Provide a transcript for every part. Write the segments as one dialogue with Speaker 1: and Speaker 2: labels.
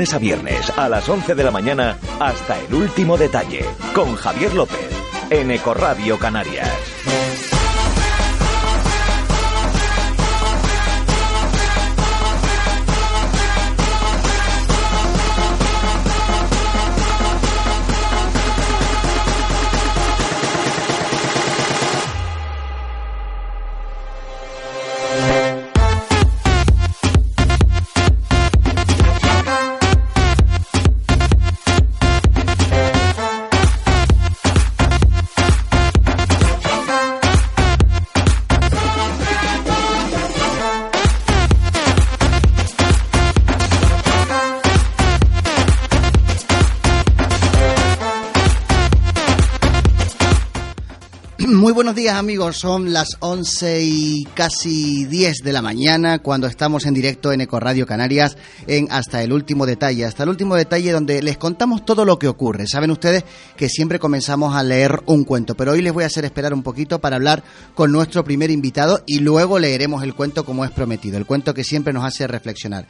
Speaker 1: lunes a viernes a las 11 de la mañana hasta el último detalle con Javier López en Ecoradio Canarias.
Speaker 2: Amigos, son las 11 y casi 10 de la mañana cuando estamos en directo en Ecoradio Canarias en Hasta el Último Detalle, hasta el último detalle donde les contamos todo lo que ocurre. Saben ustedes que siempre comenzamos a leer un cuento, pero hoy les voy a hacer esperar un poquito para hablar con nuestro primer invitado y luego leeremos el cuento como es prometido, el cuento que siempre nos hace reflexionar.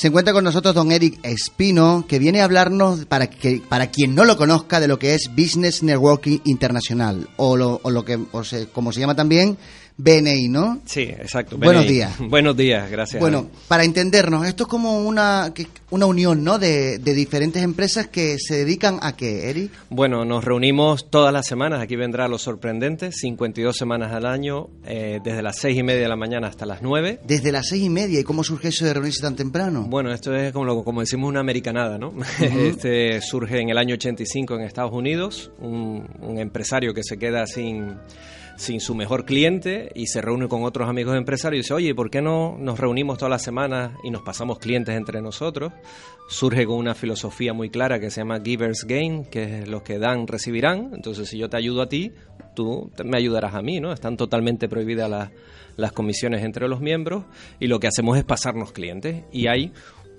Speaker 2: Se encuentra con nosotros don Eric Espino, que viene a hablarnos, para, que, para quien no lo conozca, de lo que es Business Networking Internacional, o lo, o lo que, o se, como se llama también, BNI, ¿no?
Speaker 3: Sí, exacto.
Speaker 2: Buenos días.
Speaker 3: Buenos días, gracias.
Speaker 2: Bueno, para entendernos, esto es como una, una unión, ¿no? De, de diferentes empresas que se dedican a qué, Eric?
Speaker 3: Bueno, nos reunimos todas las semanas. Aquí vendrá lo sorprendente. 52 semanas al año, eh, desde las seis y media de la mañana hasta las 9.
Speaker 2: Desde las seis y media, ¿y cómo surge eso de reunirse tan temprano?
Speaker 3: Bueno, esto es como, como decimos una americanada, ¿no? Este surge en el año 85 en Estados Unidos, un, un empresario que se queda sin, sin su mejor cliente y se reúne con otros amigos empresarios y dice, oye, ¿por qué no nos reunimos todas las semanas y nos pasamos clientes entre nosotros? Surge con una filosofía muy clara que se llama Givers Gain, que es los que dan, recibirán. Entonces, si yo te ayudo a ti, tú me ayudarás a mí, ¿no? Están totalmente prohibidas las, las comisiones entre los miembros y lo que hacemos es pasarnos clientes y hay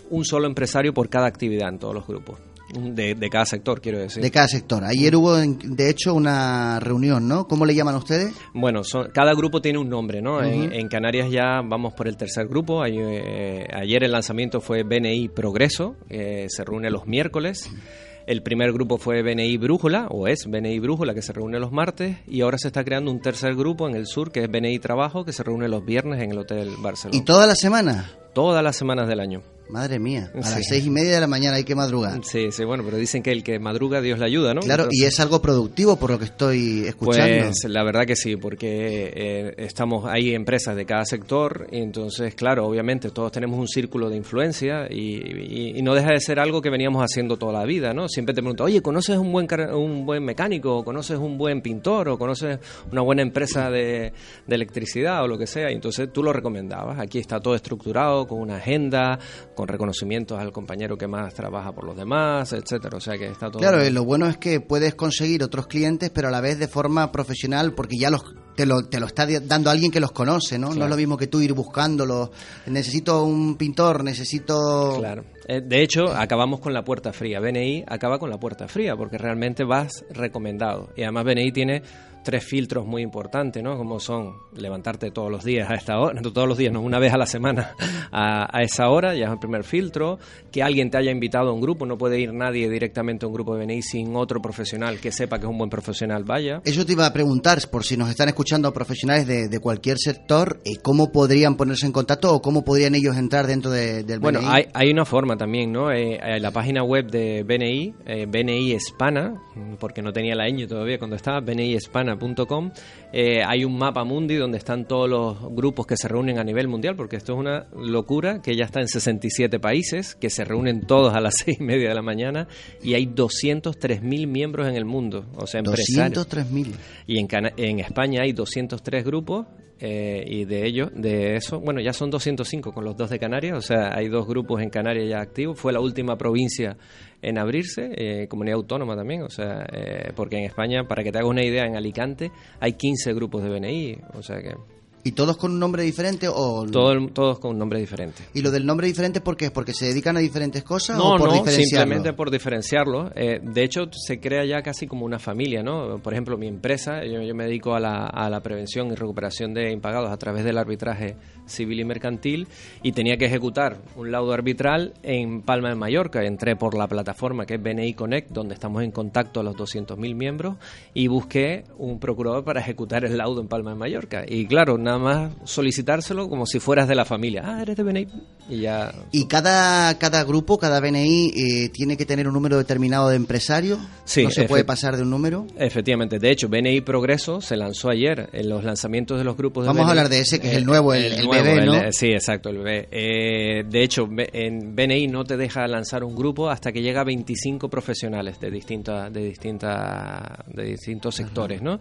Speaker 3: un solo empresario por cada actividad en todos los grupos, de, de cada sector, quiero decir.
Speaker 2: De cada sector. Ayer hubo, de hecho, una reunión, ¿no? ¿Cómo le llaman a ustedes?
Speaker 3: Bueno, son- cada grupo tiene un nombre, ¿no? en, en Canarias ya vamos por el tercer grupo. Eh, ayer el lanzamiento fue BNI Progreso, eh, se reúne los miércoles. El primer grupo fue BNI Brújula, o es BNI Brújula, que se reúne los martes. Y ahora se está creando un tercer grupo en el sur, que es BNI Trabajo, que se reúne los viernes en el Hotel Barcelona.
Speaker 2: ¿Y toda la semana?
Speaker 3: Todas las semanas del año.
Speaker 2: Madre mía, a
Speaker 3: Sí.
Speaker 2: las seis y media de la mañana hay que madrugar.
Speaker 3: Sí, sí, bueno, pero dicen que el que madruga, Dios le ayuda, ¿no?
Speaker 2: Claro, y es algo productivo por lo que estoy escuchando.
Speaker 3: Pues la verdad que sí, porque eh, estamos hay empresas de cada sector y entonces, claro, obviamente todos tenemos un círculo de influencia y, y- y no deja de ser algo que veníamos haciendo toda la vida, ¿no? Siempre te pregunto, oye, ¿conoces un buen un buen mecánico? ¿O ¿Conoces un buen pintor? ¿O conoces una buena empresa de, de electricidad o lo que sea? Y entonces tú lo recomendabas. Aquí está todo estructurado, con una agenda, con reconocimientos al compañero que más trabaja por los demás, etcétera. O sea que está todo...
Speaker 2: Claro, y lo bueno es que puedes conseguir otros clientes, pero a la vez de forma profesional, porque ya los te lo, te lo está dando alguien que los conoce, ¿no? No es lo mismo que tú ir buscándolo. Necesito un pintor, necesito...
Speaker 3: Claro. Eh, De hecho, acabamos con la puerta fría. BNI acaba con la puerta fría porque realmente vas recomendado. Y además BNI tiene tres filtros muy importantes, ¿no? Como son levantarte todos los días a esta hora, no todos los días, no, una vez a la semana a, a esa hora, ya es el primer filtro. Que alguien te haya invitado a un grupo, no puede ir nadie directamente a un grupo de BNI sin otro profesional que sepa que es un buen profesional vaya.
Speaker 2: Eso te iba a preguntar, por si nos están escuchando profesionales de, de cualquier sector, eh, ¿cómo podrían ponerse en contacto o cómo podrían ellos entrar dentro de- del
Speaker 3: Bueno,
Speaker 2: BNI?
Speaker 3: hay, hay una forma también, ¿no? Eh, eh, la página web de BNI, eh, BNI Hispana, porque no tenía la ñ todavía cuando estaba, bnihispana.com, eh, hay un mapa mundi donde están todos los grupos que se reúnen a nivel mundial, porque esto es una locura, que ya está en 67 países, que se reúnen todos a las seis y media de la mañana, y hay 203.000 miembros en el mundo, o sea, empresarios.
Speaker 2: 203.000.
Speaker 3: Y en, Cana- en España hay 203 grupos eh, y de ellos, de eso, bueno, ya son 205 con los dos de Canarias, o sea, hay dos grupos en Canarias ya activos. Fue la última provincia en abrirse, eh, comunidad autónoma también, o sea, eh, porque en España, para que te hagas una idea, en Alicante hay 15 grupos de BNI, o sea que...
Speaker 2: ¿Y todos con un nombre diferente o...?
Speaker 3: todos con un nombre diferente.
Speaker 2: ¿Y lo del nombre diferente por qué? ¿Porque se dedican a diferentes cosas
Speaker 3: no,
Speaker 2: o por
Speaker 3: no, simplemente por diferenciarlo. Eh, de hecho, se crea ya casi como una familia, ¿no? Por ejemplo, mi empresa, yo, me dedico a la, a la, prevención y recuperación de impagados a través del arbitraje civil y mercantil y tenía que ejecutar un laudo arbitral en Palma de Mallorca. Entré por la plataforma que es BNI Connect, donde estamos en contacto a los 200.000 miembros y busqué un procurador para ejecutar el laudo en Palma de Mallorca. Y claro, nada más solicitárselo como si fueras de la familia. Ah, eres de BNI. Y ya.
Speaker 2: ¿Y cada, cada grupo, cada BNI, eh, tiene que tener un número determinado de empresarios?
Speaker 3: Sí.
Speaker 2: ¿No se puede pasar de un número?
Speaker 3: Efectivamente. De hecho, BNI Progreso se lanzó ayer en los lanzamientos de los grupos de
Speaker 2: Vamos a hablar de ese, que es el nuevo, el, el,
Speaker 3: Sí, exacto, el. Eh, de hecho, en BNI no te deja lanzar un grupo hasta que llega a 25 profesionales de distintas de distintas de distintos sectores, ¿no?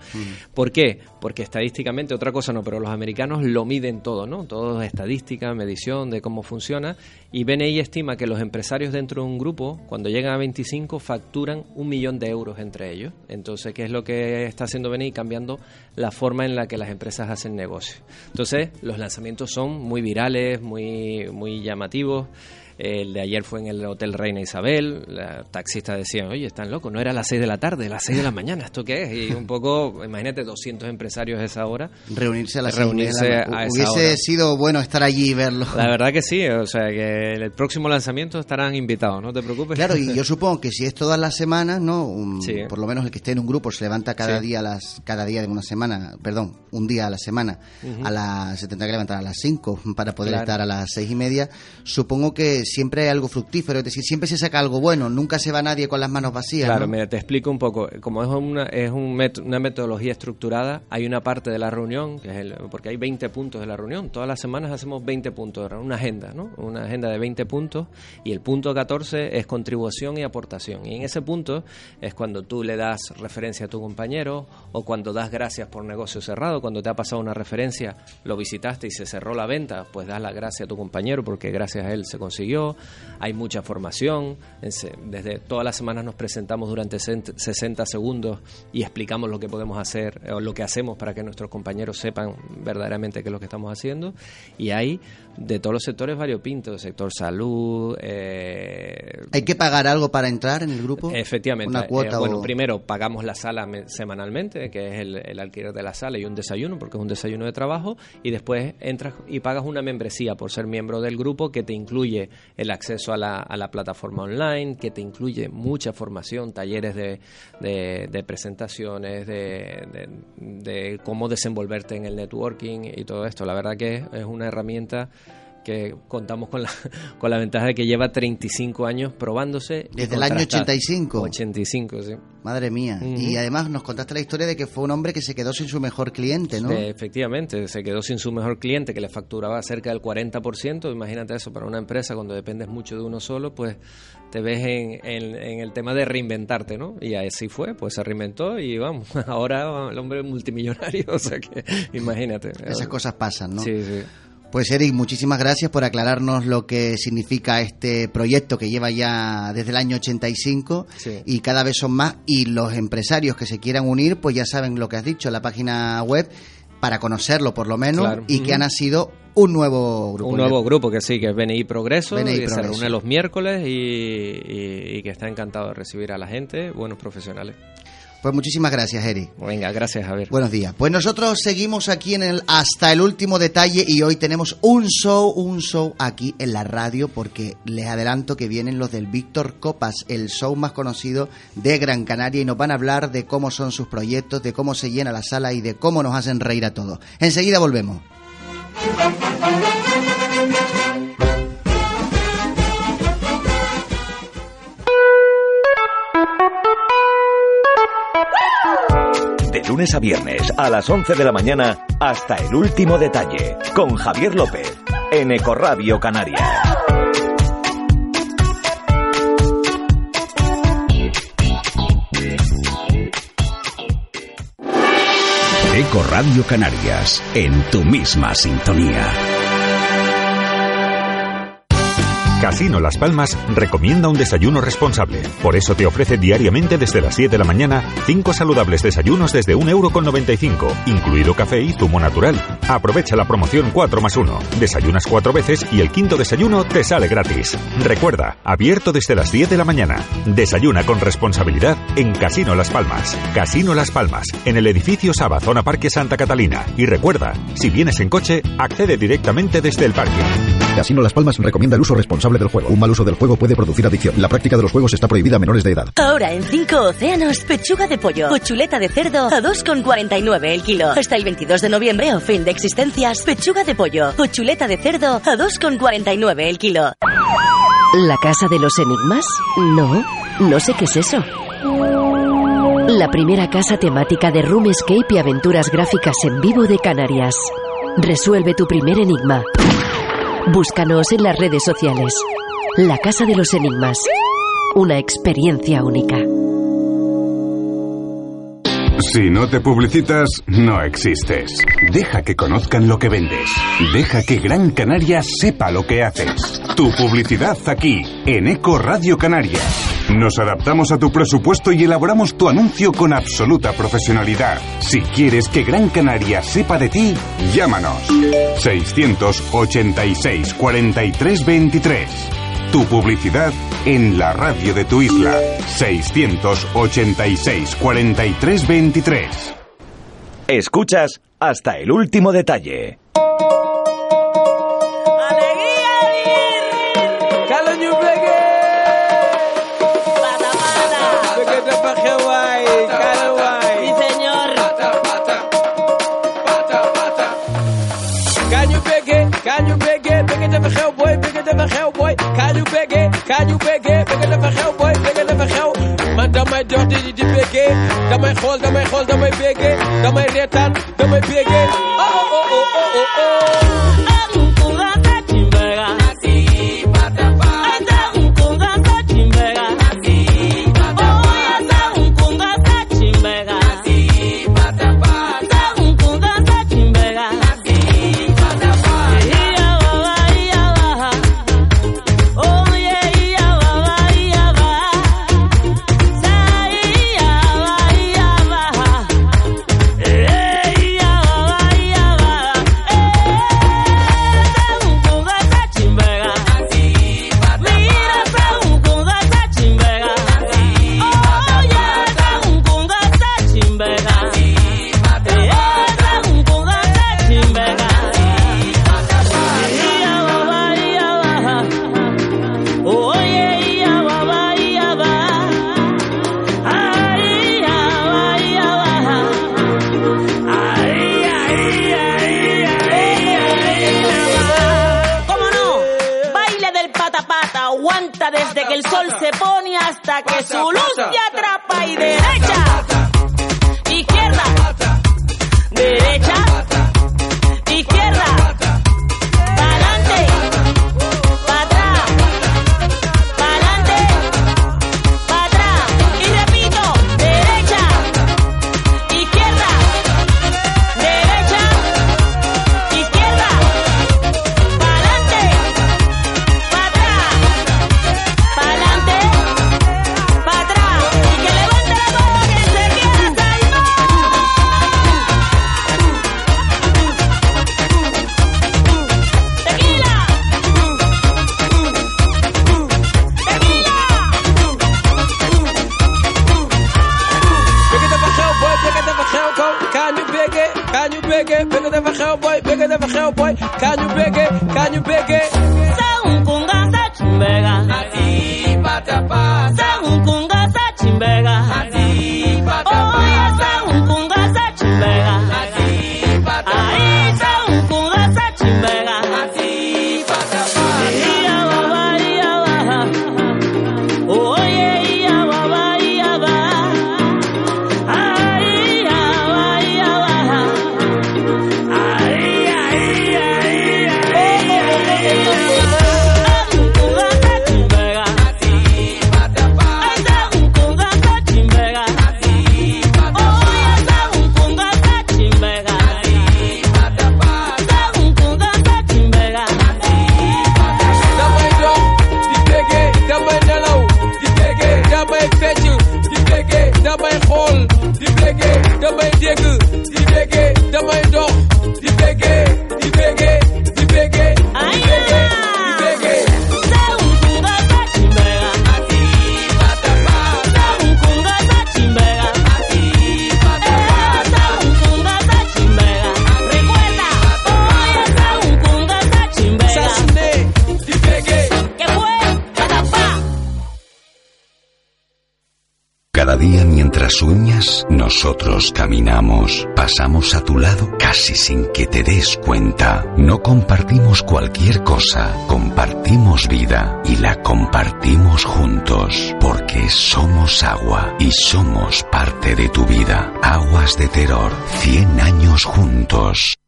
Speaker 3: ¿Por qué? Porque estadísticamente otra cosa no, pero los americanos lo miden todo, ¿no? Todo es estadística, medición de cómo funciona y BNI estima que los empresarios dentro de un grupo, cuando llegan a 25, facturan un millón de euros entre ellos. Entonces, ¿qué es lo que está haciendo BNI? Cambiando la forma en la que las empresas hacen negocio. Entonces, los lanzamientos son muy virales, muy, muy llamativos. El de ayer fue en el Hotel Reina Isabel. La taxista decía, oye, están locos, no era a las 6 de la tarde, a las 6 de la mañana, ¿esto qué es? Y un poco, imagínate, 200 empresarios a esa hora.
Speaker 2: Reunirse a las
Speaker 3: Reunirse
Speaker 2: a,
Speaker 3: esa
Speaker 2: Hubiese sido bueno estar allí y verlo.
Speaker 3: La verdad que sí, o sea, que el próximo lanzamiento estarán invitados, no te preocupes.
Speaker 2: Claro, y yo supongo que si es todas las semanas, ¿no? Por lo menos el que esté en un grupo se levanta cada día las cada día de una semana, perdón, un día a la semana, a las, se tendrá que levantar a las 5 para poder estar a las seis y media. Supongo que siempre hay algo fructífero es decir, siempre se saca algo bueno, nunca se va nadie con las manos vacías.
Speaker 3: Claro, mira, te explico un poco. Como es una, es un una metodología estructurada, hay una parte de la reunión, que es el, porque hay 20 puntos de la reunión, todas las semanas hacemos 20 puntos, una agenda, ¿no? Una agenda de 20 puntos, y el punto 14 es contribución y aportación. Y en ese punto es cuando tú le das referencia a tu compañero, o cuando das gracias por negocio cerrado, cuando te ha pasado una referencia, lo visitaste y se cerró la venta, pues das la gracia a tu compañero porque gracias a él se consiguió. Hay mucha formación. Desde todas las semanas nos presentamos durante 60 segundos y explicamos lo que podemos hacer o lo que hacemos para que nuestros compañeros sepan verdaderamente qué es lo que estamos haciendo. Y hay de todos los sectores variopintos, sector salud. Eh,
Speaker 2: ¿Hay que pagar algo para entrar en el grupo?
Speaker 3: Efectivamente. Una cuota. Eh, bueno, primero pagamos la sala semanalmente, que es el, alquiler de la sala y un desayuno, porque es un desayuno de trabajo, y después entras y pagas una membresía por ser miembro del grupo que te incluye el acceso a la, a la plataforma online, que te incluye mucha formación, talleres de, de, presentaciones, de, de cómo desenvolverte en el networking y todo esto. La verdad que es una herramienta que contamos con la, con la ventaja de que lleva 35 años probándose.
Speaker 2: Desde el año 85.
Speaker 3: 85, sí.
Speaker 2: Madre mía. Y además nos contaste la historia de que fue un hombre que se quedó sin su mejor cliente, ¿no?
Speaker 3: efectivamente, se quedó sin su mejor cliente que le facturaba cerca del 40%. Imagínate eso para una empresa cuando dependes mucho de uno solo, pues te ves en, en, el tema de reinventarte, ¿no? Y así fue, pues se reinventó y vamos, ahora el hombre multimillonario, o sea que imagínate.
Speaker 2: Esas cosas pasan, ¿no?
Speaker 3: Sí, sí.
Speaker 2: Pues Eric, muchísimas gracias por aclararnos lo que significa este proyecto que lleva ya desde el año 85 y cada vez son más y los empresarios que se quieran unir pues ya saben lo que has dicho, la página web para conocerlo por lo menos y que ha nacido un nuevo grupo.
Speaker 3: Un nuevo grupo que sí, que es BNI Progreso, que se reúne los miércoles y que está encantado de recibir a la gente, buenos profesionales.
Speaker 2: Pues muchísimas gracias, Eri.
Speaker 3: Venga, gracias, Javier.
Speaker 2: Buenos días. Pues nosotros seguimos aquí en el hasta el último detalle y hoy tenemos un show, un show aquí en la radio porque les adelanto que vienen los del Víctor Copas, el show más conocido de Gran Canaria y nos van a hablar de cómo son sus proyectos, de cómo se llena la sala y de cómo nos hacen reír a todos. Enseguida volvemos.
Speaker 1: Lunes a viernes a las 11 de la mañana hasta el último detalle con Javier López en Ecoradio Canarias. Ecoradio Canarias en tu misma sintonía.
Speaker 4: Casino Las Palmas recomienda un desayuno responsable. Por eso te ofrece diariamente desde las 7 de la mañana 5 saludables desayunos desde 1,95€, incluido café y zumo natural. Aprovecha la promoción 4 más 1. Desayunas 4 veces y el quinto desayuno te sale gratis. Recuerda, abierto desde las 10 de la mañana. Desayuna con responsabilidad en Casino Las Palmas. Casino Las Palmas, en el edificio Saba, zona Parque Santa Catalina. Y recuerda, si vienes en coche, accede directamente desde el parque.
Speaker 5: Casino Las Palmas recomienda el uso responsable del juego. Un mal uso del juego puede producir adicción. La práctica de los juegos está prohibida a menores de edad.
Speaker 6: Ahora en 5 océanos, pechuga de pollo o chuleta de cerdo a 2,49 el kilo. Hasta el 22 de noviembre o fin de existencias, pechuga de pollo o chuleta de cerdo a 2,49 el kilo.
Speaker 7: ¿La casa de los enigmas? No, no sé qué es eso. La primera casa temática de Room Escape y aventuras gráficas en vivo de Canarias. Resuelve tu primer enigma. Búscanos en las redes sociales. La Casa de los Enigmas. Una experiencia única.
Speaker 8: Si no te publicitas, no existes. Deja que conozcan lo que vendes. Deja que Gran Canaria sepa lo que haces. Tu publicidad aquí, en Eco Radio Canarias. Nos adaptamos a tu presupuesto y elaboramos tu anuncio con absoluta profesionalidad. Si quieres que Gran Canaria sepa de ti, llámanos. 686 43 23. Tu publicidad en la radio de tu isla. 686 43 23.
Speaker 1: Escuchas hasta el último detalle.
Speaker 9: ga ñu béggee bëgg dafa xew booy bëgg dafa xew man damay dox di di béggee damay xool damay xool damay béggee damay reetaan damay béggee oh oh oh oh oh que
Speaker 10: su hell, boy. Can you beg it? Can you beg it? Casi sin que te des cuenta. No compartimos cualquier cosa, compartimos vida y la compartimos juntos porque somos agua y somos parte de tu vida. Aguas de Terror, 100 años juntos.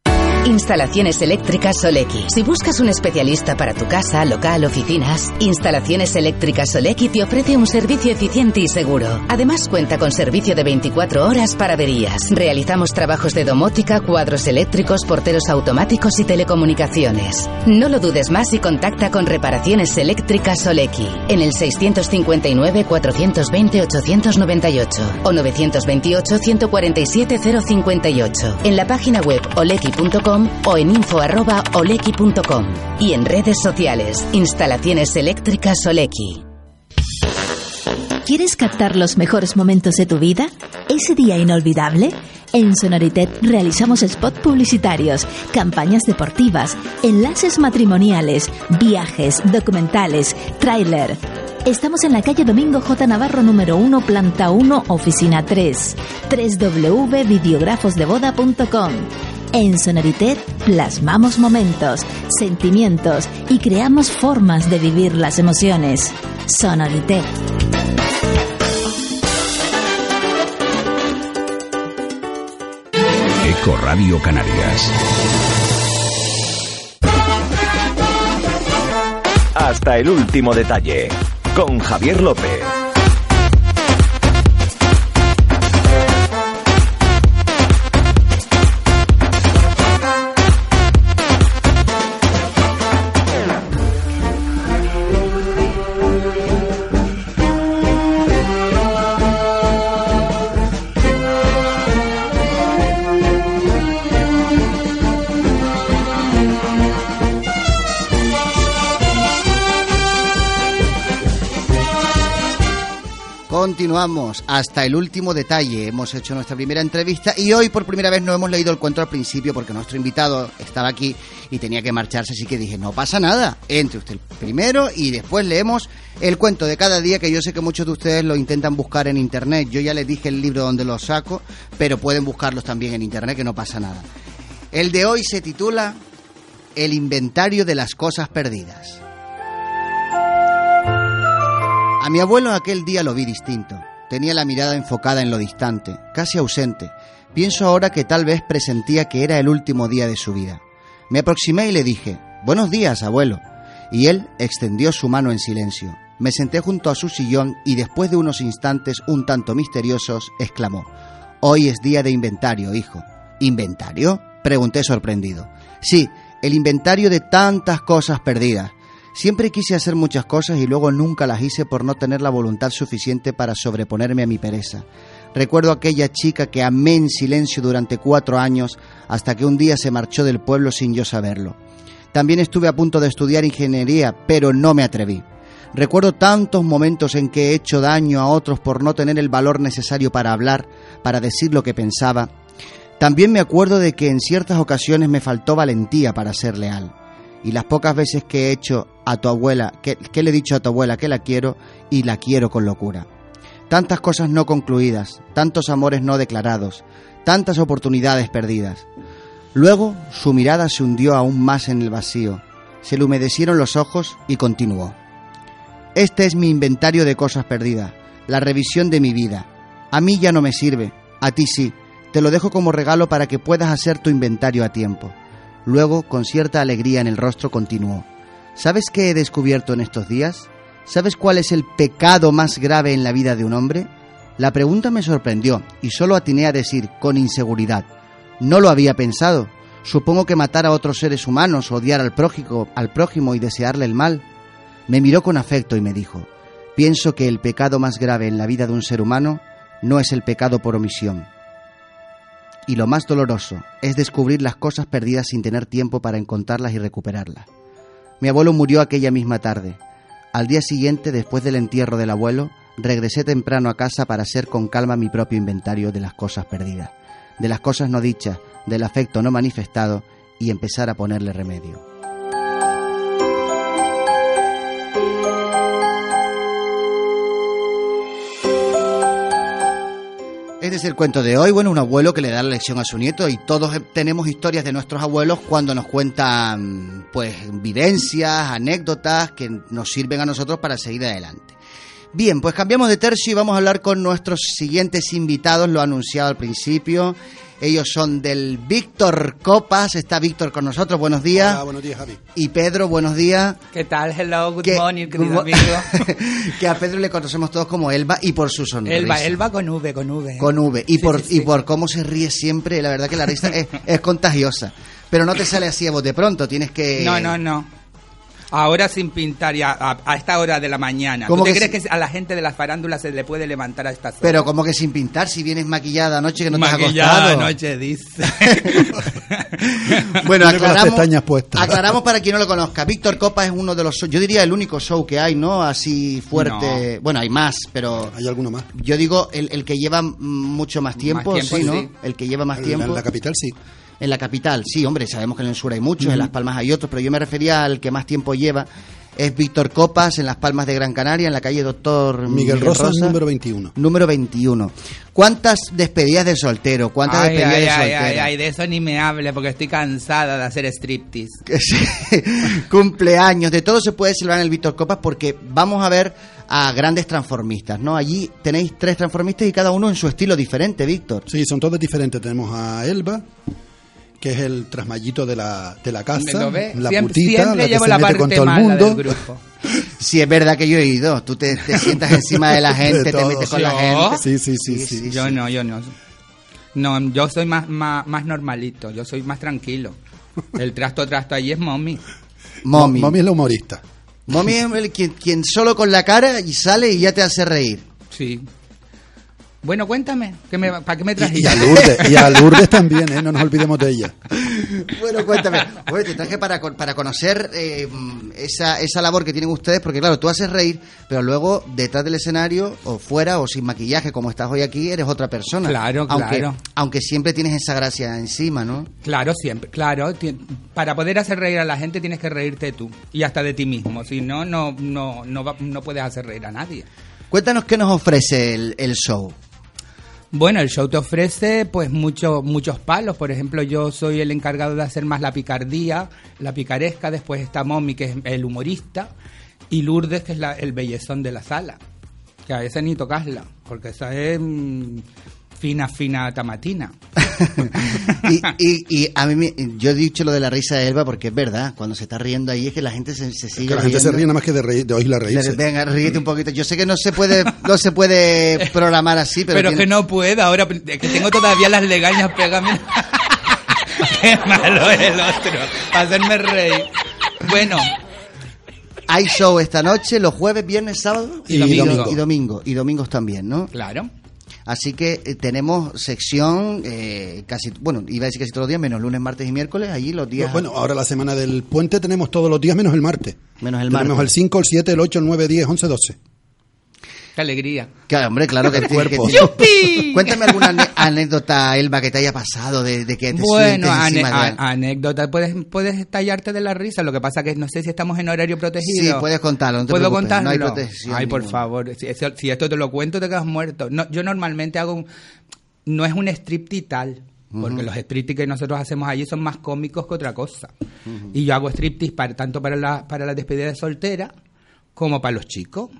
Speaker 11: Instalaciones eléctricas Solequi. Si buscas un especialista para tu casa, local, oficinas, Instalaciones eléctricas Solequi te ofrece un servicio eficiente y seguro. Además cuenta con servicio de 24 horas para averías. Realizamos trabajos de domótica, cuadros eléctricos, porteros automáticos y telecomunicaciones. No lo dudes más y contacta con Reparaciones Eléctricas Solequi en el 659 420 898 o 928 147 058 en la página web o en info.olequi.com y en redes sociales, instalaciones eléctricas Olequi.
Speaker 12: ¿Quieres captar los mejores momentos de tu vida? ¿Ese día inolvidable? En Sonoritet realizamos spot publicitarios, campañas deportivas, enlaces matrimoniales, viajes, documentales, tráiler. Estamos en la calle Domingo J. Navarro número 1, planta 1, oficina 3, www.videografosdeboda.com. En Sonoritet plasmamos momentos, sentimientos y creamos formas de vivir las emociones. Sonoritet.
Speaker 8: Eco Radio Canarias.
Speaker 1: Hasta el último detalle. Con Javier López.
Speaker 2: Continuamos hasta el último detalle. Hemos hecho nuestra primera entrevista y hoy por primera vez no hemos leído el cuento al principio porque nuestro invitado estaba aquí y tenía que marcharse, así que dije, no pasa nada, entre usted primero y después leemos el cuento de cada día que yo sé que muchos de ustedes lo intentan buscar en internet. Yo ya les dije el libro donde lo saco, pero pueden buscarlos también en internet que no pasa nada. El de hoy se titula El inventario de las cosas perdidas. A mi abuelo aquel día lo vi distinto. Tenía la mirada enfocada en lo distante, casi ausente. Pienso ahora que tal vez presentía que era el último día de su vida. Me aproximé y le dije, Buenos días, abuelo. Y él extendió su mano en silencio. Me senté junto a su sillón y después de unos instantes un tanto misteriosos, exclamó, Hoy es día de inventario, hijo. ¿Inventario? Pregunté sorprendido. Sí, el inventario de tantas cosas perdidas. Siempre quise hacer muchas cosas y luego nunca las hice por no tener la voluntad suficiente para sobreponerme a mi pereza. Recuerdo aquella chica que amé en silencio durante cuatro años hasta que un día se marchó del pueblo sin yo saberlo. También estuve a punto de estudiar ingeniería, pero no me atreví. Recuerdo tantos momentos en que he hecho daño a otros por no tener el valor necesario para hablar, para decir lo que pensaba. También me acuerdo de que en ciertas ocasiones me faltó valentía para ser leal y las pocas veces que he hecho a tu abuela, que, le he dicho a tu abuela que la quiero y la quiero con locura. Tantas cosas no concluidas, tantos amores no declarados, tantas oportunidades perdidas. Luego su mirada se hundió aún más en el vacío, se le humedecieron los ojos y continuó. Este es mi inventario de cosas perdidas, la revisión de mi vida. A mí ya no me sirve, a ti sí. Te lo dejo como regalo para que puedas hacer tu inventario a tiempo. Luego, con cierta alegría en el rostro, continuó. ¿Sabes qué he descubierto en estos días? ¿Sabes cuál es el pecado más grave en la vida de un hombre? La pregunta me sorprendió y solo atiné a decir, con inseguridad, no lo había pensado. Supongo que matar a otros seres humanos, odiar al prójimo, al prójimo y desearle el mal. Me miró con afecto y me dijo, pienso que el pecado más grave en la vida de un ser humano no es el pecado por omisión, y lo más doloroso es descubrir las cosas perdidas sin tener tiempo para encontrarlas y recuperarlas. Mi abuelo murió aquella misma tarde. Al día siguiente, después del entierro del abuelo, regresé temprano a casa para hacer con calma mi propio inventario de las cosas perdidas, de las cosas no dichas, del afecto no manifestado y empezar a ponerle remedio. Este es el cuento de hoy. Bueno, un abuelo que le da la lección a su nieto y todos tenemos historias de nuestros abuelos cuando nos cuentan, pues, vivencias, anécdotas que nos sirven a nosotros para seguir adelante. Bien, pues cambiamos de tercio y vamos a hablar con nuestros siguientes invitados. Lo anunciado al principio. Ellos son del Víctor Copas. Está Víctor con nosotros. Buenos días.
Speaker 13: Hola, buenos días, Javi.
Speaker 2: Y Pedro, buenos días.
Speaker 14: ¿Qué tal? Hello, good
Speaker 2: Que-
Speaker 14: morning, querido amigo.
Speaker 2: que a Pedro le conocemos todos como Elba y por su sonrisa.
Speaker 14: Elba, Elba con V, con V.
Speaker 2: Con V. Y,
Speaker 14: Sí,
Speaker 2: por,
Speaker 14: sí, sí.
Speaker 2: y por cómo se ríe siempre, la verdad que la risa es, es contagiosa. Pero no te sale así a de pronto, tienes que...
Speaker 14: No, no, no. Ahora sin pintar ya a, a esta hora de la mañana. ¿Tú
Speaker 2: ¿Cómo
Speaker 14: te
Speaker 2: que
Speaker 14: crees que a la gente de las farándulas se le puede levantar a estas horas?
Speaker 2: Pero como que sin pintar, si vienes maquillada anoche que no te has
Speaker 14: Maquillada
Speaker 2: acostado.
Speaker 14: anoche, dice.
Speaker 2: Bueno,
Speaker 13: Viene con las
Speaker 2: aclaramos,
Speaker 13: pestañas puestas.
Speaker 2: aclaramos para quien no lo conozca. Víctor Copa es uno de los, yo diría el único show que hay, ¿no? Así fuerte. Bueno, hay más, pero
Speaker 13: Hay alguno más.
Speaker 2: yo digo el, el que lleva mucho más tiempo,
Speaker 14: tiempo,
Speaker 2: sí, ¿no?
Speaker 14: sí.
Speaker 2: El que lleva más tiempo.
Speaker 13: En la capital sí.
Speaker 2: En la capital, sí, hombre, sabemos que en el sur hay muchos, en Las Palmas hay otros, pero yo me refería al que más tiempo lleva. Es Víctor Copas, en Las Palmas de Gran Canaria, en la calle Doctor
Speaker 13: Miguel Rosa, número 21.
Speaker 2: Número 21. ¿Cuántas despedidas de soltero? ¿Cuántas
Speaker 14: Ay,
Speaker 2: despedidas
Speaker 14: ay,
Speaker 2: de
Speaker 14: ay,
Speaker 2: soltero?
Speaker 14: ay, ay, de eso ni me hable porque estoy cansada de hacer striptease.
Speaker 2: cumpleaños, de todo se puede celebrar en el Víctor Copas porque vamos a ver a grandes transformistas, ¿no? Allí tenéis tres transformistas y cada uno en su estilo diferente, Víctor.
Speaker 13: Sí, son todos diferentes. Tenemos a Elba, que es el trasmayito de la, de la casa.
Speaker 14: ¿Lo ves?
Speaker 13: La
Speaker 14: siempre
Speaker 13: putita,
Speaker 14: siempre
Speaker 13: la que se
Speaker 14: la
Speaker 13: mete
Speaker 14: parte
Speaker 13: con todo el mundo.
Speaker 2: Si es verdad que yo he ido, tú te, te sientas encima de la gente, te metes con la gente.
Speaker 13: Sí, sí, sí, sí.
Speaker 14: Yo no, yo no. No, yo soy más, más, más normalito, yo soy más tranquilo. El trasto trasto ahí es mommy.
Speaker 2: Mommy.
Speaker 13: Mommy es la humorista.
Speaker 2: Mommy es el quien, quien solo con la cara y sale y ya te hace reír.
Speaker 14: Sí. Bueno, cuéntame, ¿qué me, ¿para qué me trajiste?
Speaker 13: y a Lourdes, y a Lourdes también, ¿eh? No nos olvidemos de ella.
Speaker 2: Bueno, cuéntame. Oye, te traje para, para conocer eh, esa, esa labor que tienen ustedes, porque claro, tú haces reír, pero luego detrás del escenario, o fuera, o sin maquillaje, como estás hoy aquí, eres otra persona.
Speaker 14: Claro,
Speaker 2: aunque,
Speaker 14: claro.
Speaker 2: Aunque siempre tienes esa gracia encima, ¿no?
Speaker 14: Claro, siempre, claro. Para poder hacer reír a la gente tienes que reírte tú y hasta de ti mismo. Si no, no, no, no, va- no puedes hacer reír a nadie.
Speaker 2: Cuéntanos qué nos ofrece el, el show.
Speaker 14: Bueno, el show te ofrece pues mucho, muchos palos. Por ejemplo, yo soy el encargado de hacer más la picardía, la picaresca. Después está Mommy, que es el humorista. Y Lourdes, que es la- el bellezón de la sala. Que a veces ni tocasla, porque esa es mm, fina, fina tamatina.
Speaker 2: Y, y, y a mí, me- yo he dicho lo de la risa de Elba porque es verdad, cuando se está riendo ahí es que la gente se, se sigue
Speaker 13: Que la gente se ríe nada más que de, reír, de oírla reírse.
Speaker 2: Venga, ríete un poquito. Yo sé que no se puede, no se puede programar así, pero,
Speaker 14: Pero,
Speaker 2: tiene-
Speaker 14: que no puedo, ahora es que tengo todavía las legañas pegadas. Qué malo es el otro, hacerme reír. Bueno,
Speaker 2: hay show esta noche, los jueves, viernes, sábado
Speaker 14: Y domingo.
Speaker 2: y domingo y domingos también, ¿no?
Speaker 14: claro.
Speaker 2: Así que eh, tenemos sección eh, casi, bueno, iba a decir casi todos los días, menos lunes, martes y miércoles, allí los días
Speaker 13: Bueno, ahora la semana del puente tenemos todos los días menos el martes.
Speaker 2: menos el
Speaker 13: tenemos
Speaker 2: martes.
Speaker 13: el 5, el 7, el 8, el 9, 10, 11, 12.
Speaker 14: Qué alegría.
Speaker 2: Claro, hombre, claro que,
Speaker 13: El
Speaker 2: que-
Speaker 13: cuerpo.
Speaker 2: que-
Speaker 14: ¡Yupi!
Speaker 2: Cuéntame alguna anécdota, Elba, que te haya pasado de, de que te
Speaker 14: Bueno,
Speaker 2: sientes
Speaker 14: ane-
Speaker 2: de
Speaker 14: anécdota, puedes, puedes tallarte de la risa. Lo que pasa que no sé si estamos en horario protegido.
Speaker 2: Sí, puedes contarlo, no te
Speaker 14: ¿Puedo contarlo?
Speaker 2: no hay protección
Speaker 14: Ay, por
Speaker 2: ninguna.
Speaker 14: favor, si, esto te lo cuento te quedas muerto. No, yo normalmente hago un... No es un striptease tal, porque los striptease que nosotros hacemos allí son más cómicos que otra cosa. Y yo hago striptease para, tanto para la, para la despedida de soltera como para los chicos.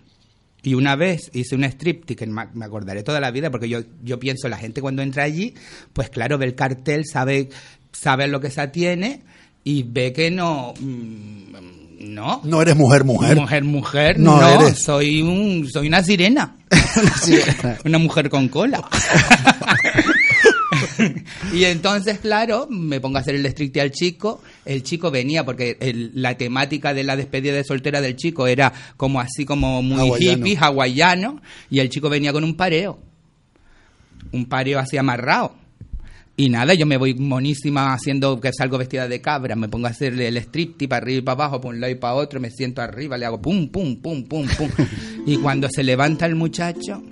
Speaker 14: Y una vez hice un striptease que me acordaré toda la vida porque yo, yo pienso, la gente cuando entra allí, pues claro, ve el cartel, sabe, sabe lo que se atiene y ve que no... mm, No.
Speaker 13: No eres mujer, mujer.
Speaker 14: Mujer, mujer,
Speaker 13: No
Speaker 14: no,
Speaker 13: eres.
Speaker 14: soy un, soy una sirena. una mujer con cola. y entonces, claro, me pongo a hacer el stricte al chico. El chico venía porque el- la temática de la despedida de soltera del chico era como así como muy
Speaker 13: Hawaiano.
Speaker 14: hippie, hawaiano. Y el chico venía con un pareo. Un pareo así amarrado. Y nada, yo me voy monísima haciendo que salgo vestida de cabra, me pongo a hacerle el striptease para arriba y para abajo, por un lado y para otro, me siento arriba, le hago pum, pum, pum, pum, pum. y cuando se levanta el muchacho,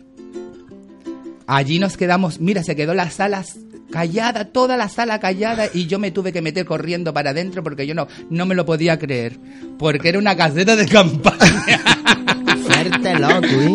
Speaker 14: allí nos quedamos, mira, se quedó la sala callada, toda la sala callada, y yo me tuve que meter corriendo para adentro porque yo no, no me lo podía creer, porque era una caseta de campaña.
Speaker 2: Fuerte loco, ¿eh?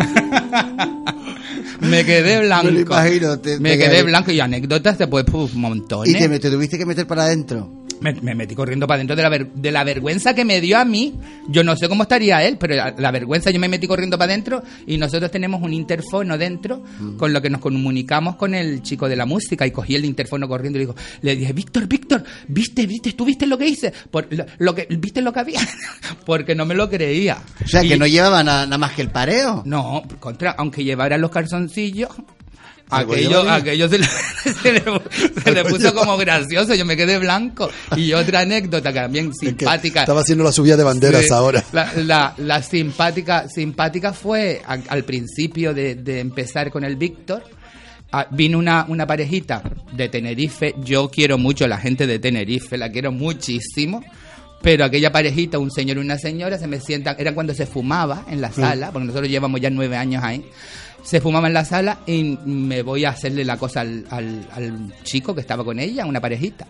Speaker 14: me quedé blanco.
Speaker 2: Me imagino, te-
Speaker 14: me
Speaker 2: te
Speaker 14: quedé blanco y anécdotas después, pues, montones.
Speaker 2: Y te, te tuviste que meter para adentro.
Speaker 14: Me, me metí corriendo para adentro de la, ver- de la vergüenza que me dio a mí. Yo no sé cómo estaría él, pero la, la vergüenza yo me metí corriendo para adentro y nosotros tenemos un interfono dentro
Speaker 2: Mm.
Speaker 14: con lo que nos comunicamos con el chico de la música y cogí el interfono corriendo y le, digo, le dije, Víctor, Víctor, ¿viste, viste, tú viste lo que hice? Por, lo, lo que, ¿Viste lo que había? Porque no me lo creía.
Speaker 2: O sea, que no llevaba na- nada más que el pareo.
Speaker 14: No, contra, aunque llevara los calzoncillos, aquello, aquello se le, se le- se le puso como gracioso, yo me quedé blanco. Y otra anécdota también simpática.
Speaker 13: Estaba haciendo la subida de banderas
Speaker 14: Sí,
Speaker 13: ahora.
Speaker 14: La, la- la simpática, simpática fue a- al principio de, de empezar con el Víctor. ah, vino una, una parejita de Tenerife. Yo quiero mucho a la gente de Tenerife, la quiero muchísimo. Pero aquella parejita, un señor y una señora, se me sientan. Era cuando se fumaba en la sala, porque nosotros llevamos ya nueve años ahí. Se fumaba en la sala y me voy a hacerle la cosa al, al- al chico que estaba con ella, una parejita.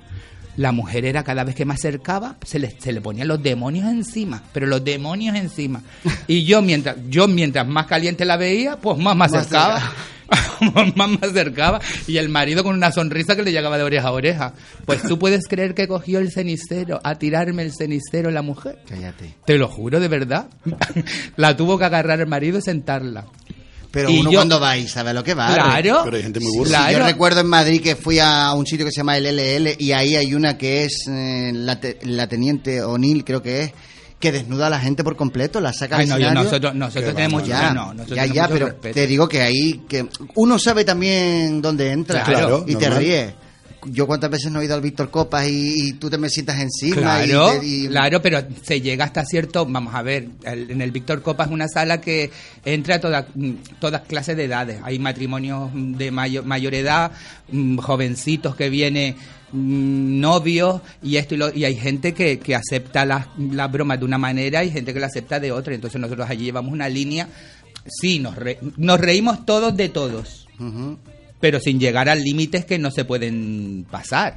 Speaker 14: La mujer era cada vez que me acercaba, se le, se le ponían los demonios encima, pero los demonios encima. Y yo mientras, yo mientras más caliente la veía, pues más me
Speaker 2: Más
Speaker 14: acercaba. más me acercaba. Y el marido con una sonrisa que le llegaba de oreja a oreja. Pues tú puedes creer que cogió el cenicero, a tirarme el cenicero la mujer.
Speaker 2: Cállate.
Speaker 14: Te lo juro de verdad. la tuvo que agarrar el marido y sentarla.
Speaker 2: Pero
Speaker 14: Y
Speaker 2: uno
Speaker 14: yo-
Speaker 2: cuando va y sabe a lo que va.
Speaker 14: Claro.
Speaker 13: Pero hay gente muy.
Speaker 14: Claro.
Speaker 2: Yo recuerdo en Madrid que fui a un sitio que se llama el LL y ahí hay una que es eh, la, te- la teniente O'Neill, creo que es, que desnuda a la gente por completo, la saca
Speaker 14: Ay, no, yo- nosotros, tenemos
Speaker 2: ya,
Speaker 14: no, nosotros
Speaker 2: ya, ya, pero
Speaker 14: respeto.
Speaker 2: te digo que ahí que uno sabe también dónde entra
Speaker 13: Claro,
Speaker 2: y te ríes. Yo cuántas veces no he ido al Víctor Copas y, y tú te me sientas encima
Speaker 14: Claro,
Speaker 2: y, te- y-
Speaker 14: claro, pero se llega hasta cierto, vamos a ver, el- en el Víctor Copa es una sala que entra a toda- mm, todas clases de edades. Hay matrimonios de mayor, mayor edad, mm, jovencitos que vienen mm, novios y esto y, lo- y hay gente que, que acepta las, las bromas de una manera y gente que la acepta de otra. Entonces nosotros allí llevamos una línea, sí, nos, re- nos reímos todos de todos, pero sin llegar a límites que no se pueden pasar.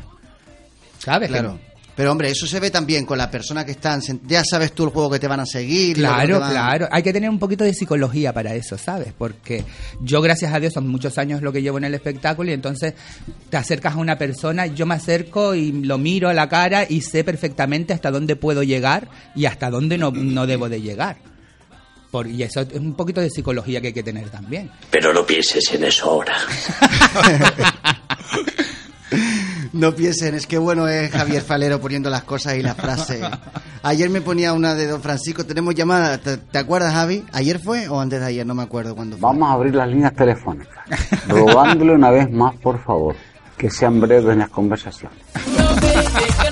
Speaker 14: ¿Sabes?
Speaker 2: claro. Pero hombre, eso se ve también con las personas que están, ya sabes tú el juego que te van a seguir.
Speaker 14: Claro,
Speaker 2: van-
Speaker 14: claro. Hay que tener un poquito de psicología para eso, ¿sabes? Porque yo, gracias a Dios, son muchos años lo que llevo en el espectáculo y entonces te acercas a una persona, yo me acerco y lo miro a la cara y sé perfectamente hasta dónde puedo llegar y hasta dónde no, no debo de llegar. Por, y eso es un poquito de psicología que hay que tener también.
Speaker 15: Pero no pienses en eso ahora.
Speaker 2: No piensen, es que bueno es Javier Falero poniendo las cosas y las frases. Ayer me ponía una de Don Francisco, tenemos llamada, ¿te, te acuerdas Javi? ¿Ayer fue o antes de ayer? No me acuerdo cuándo fue.
Speaker 16: Vamos a abrir las líneas telefónicas, rogándole una vez más, por favor, que sean breves las conversaciones.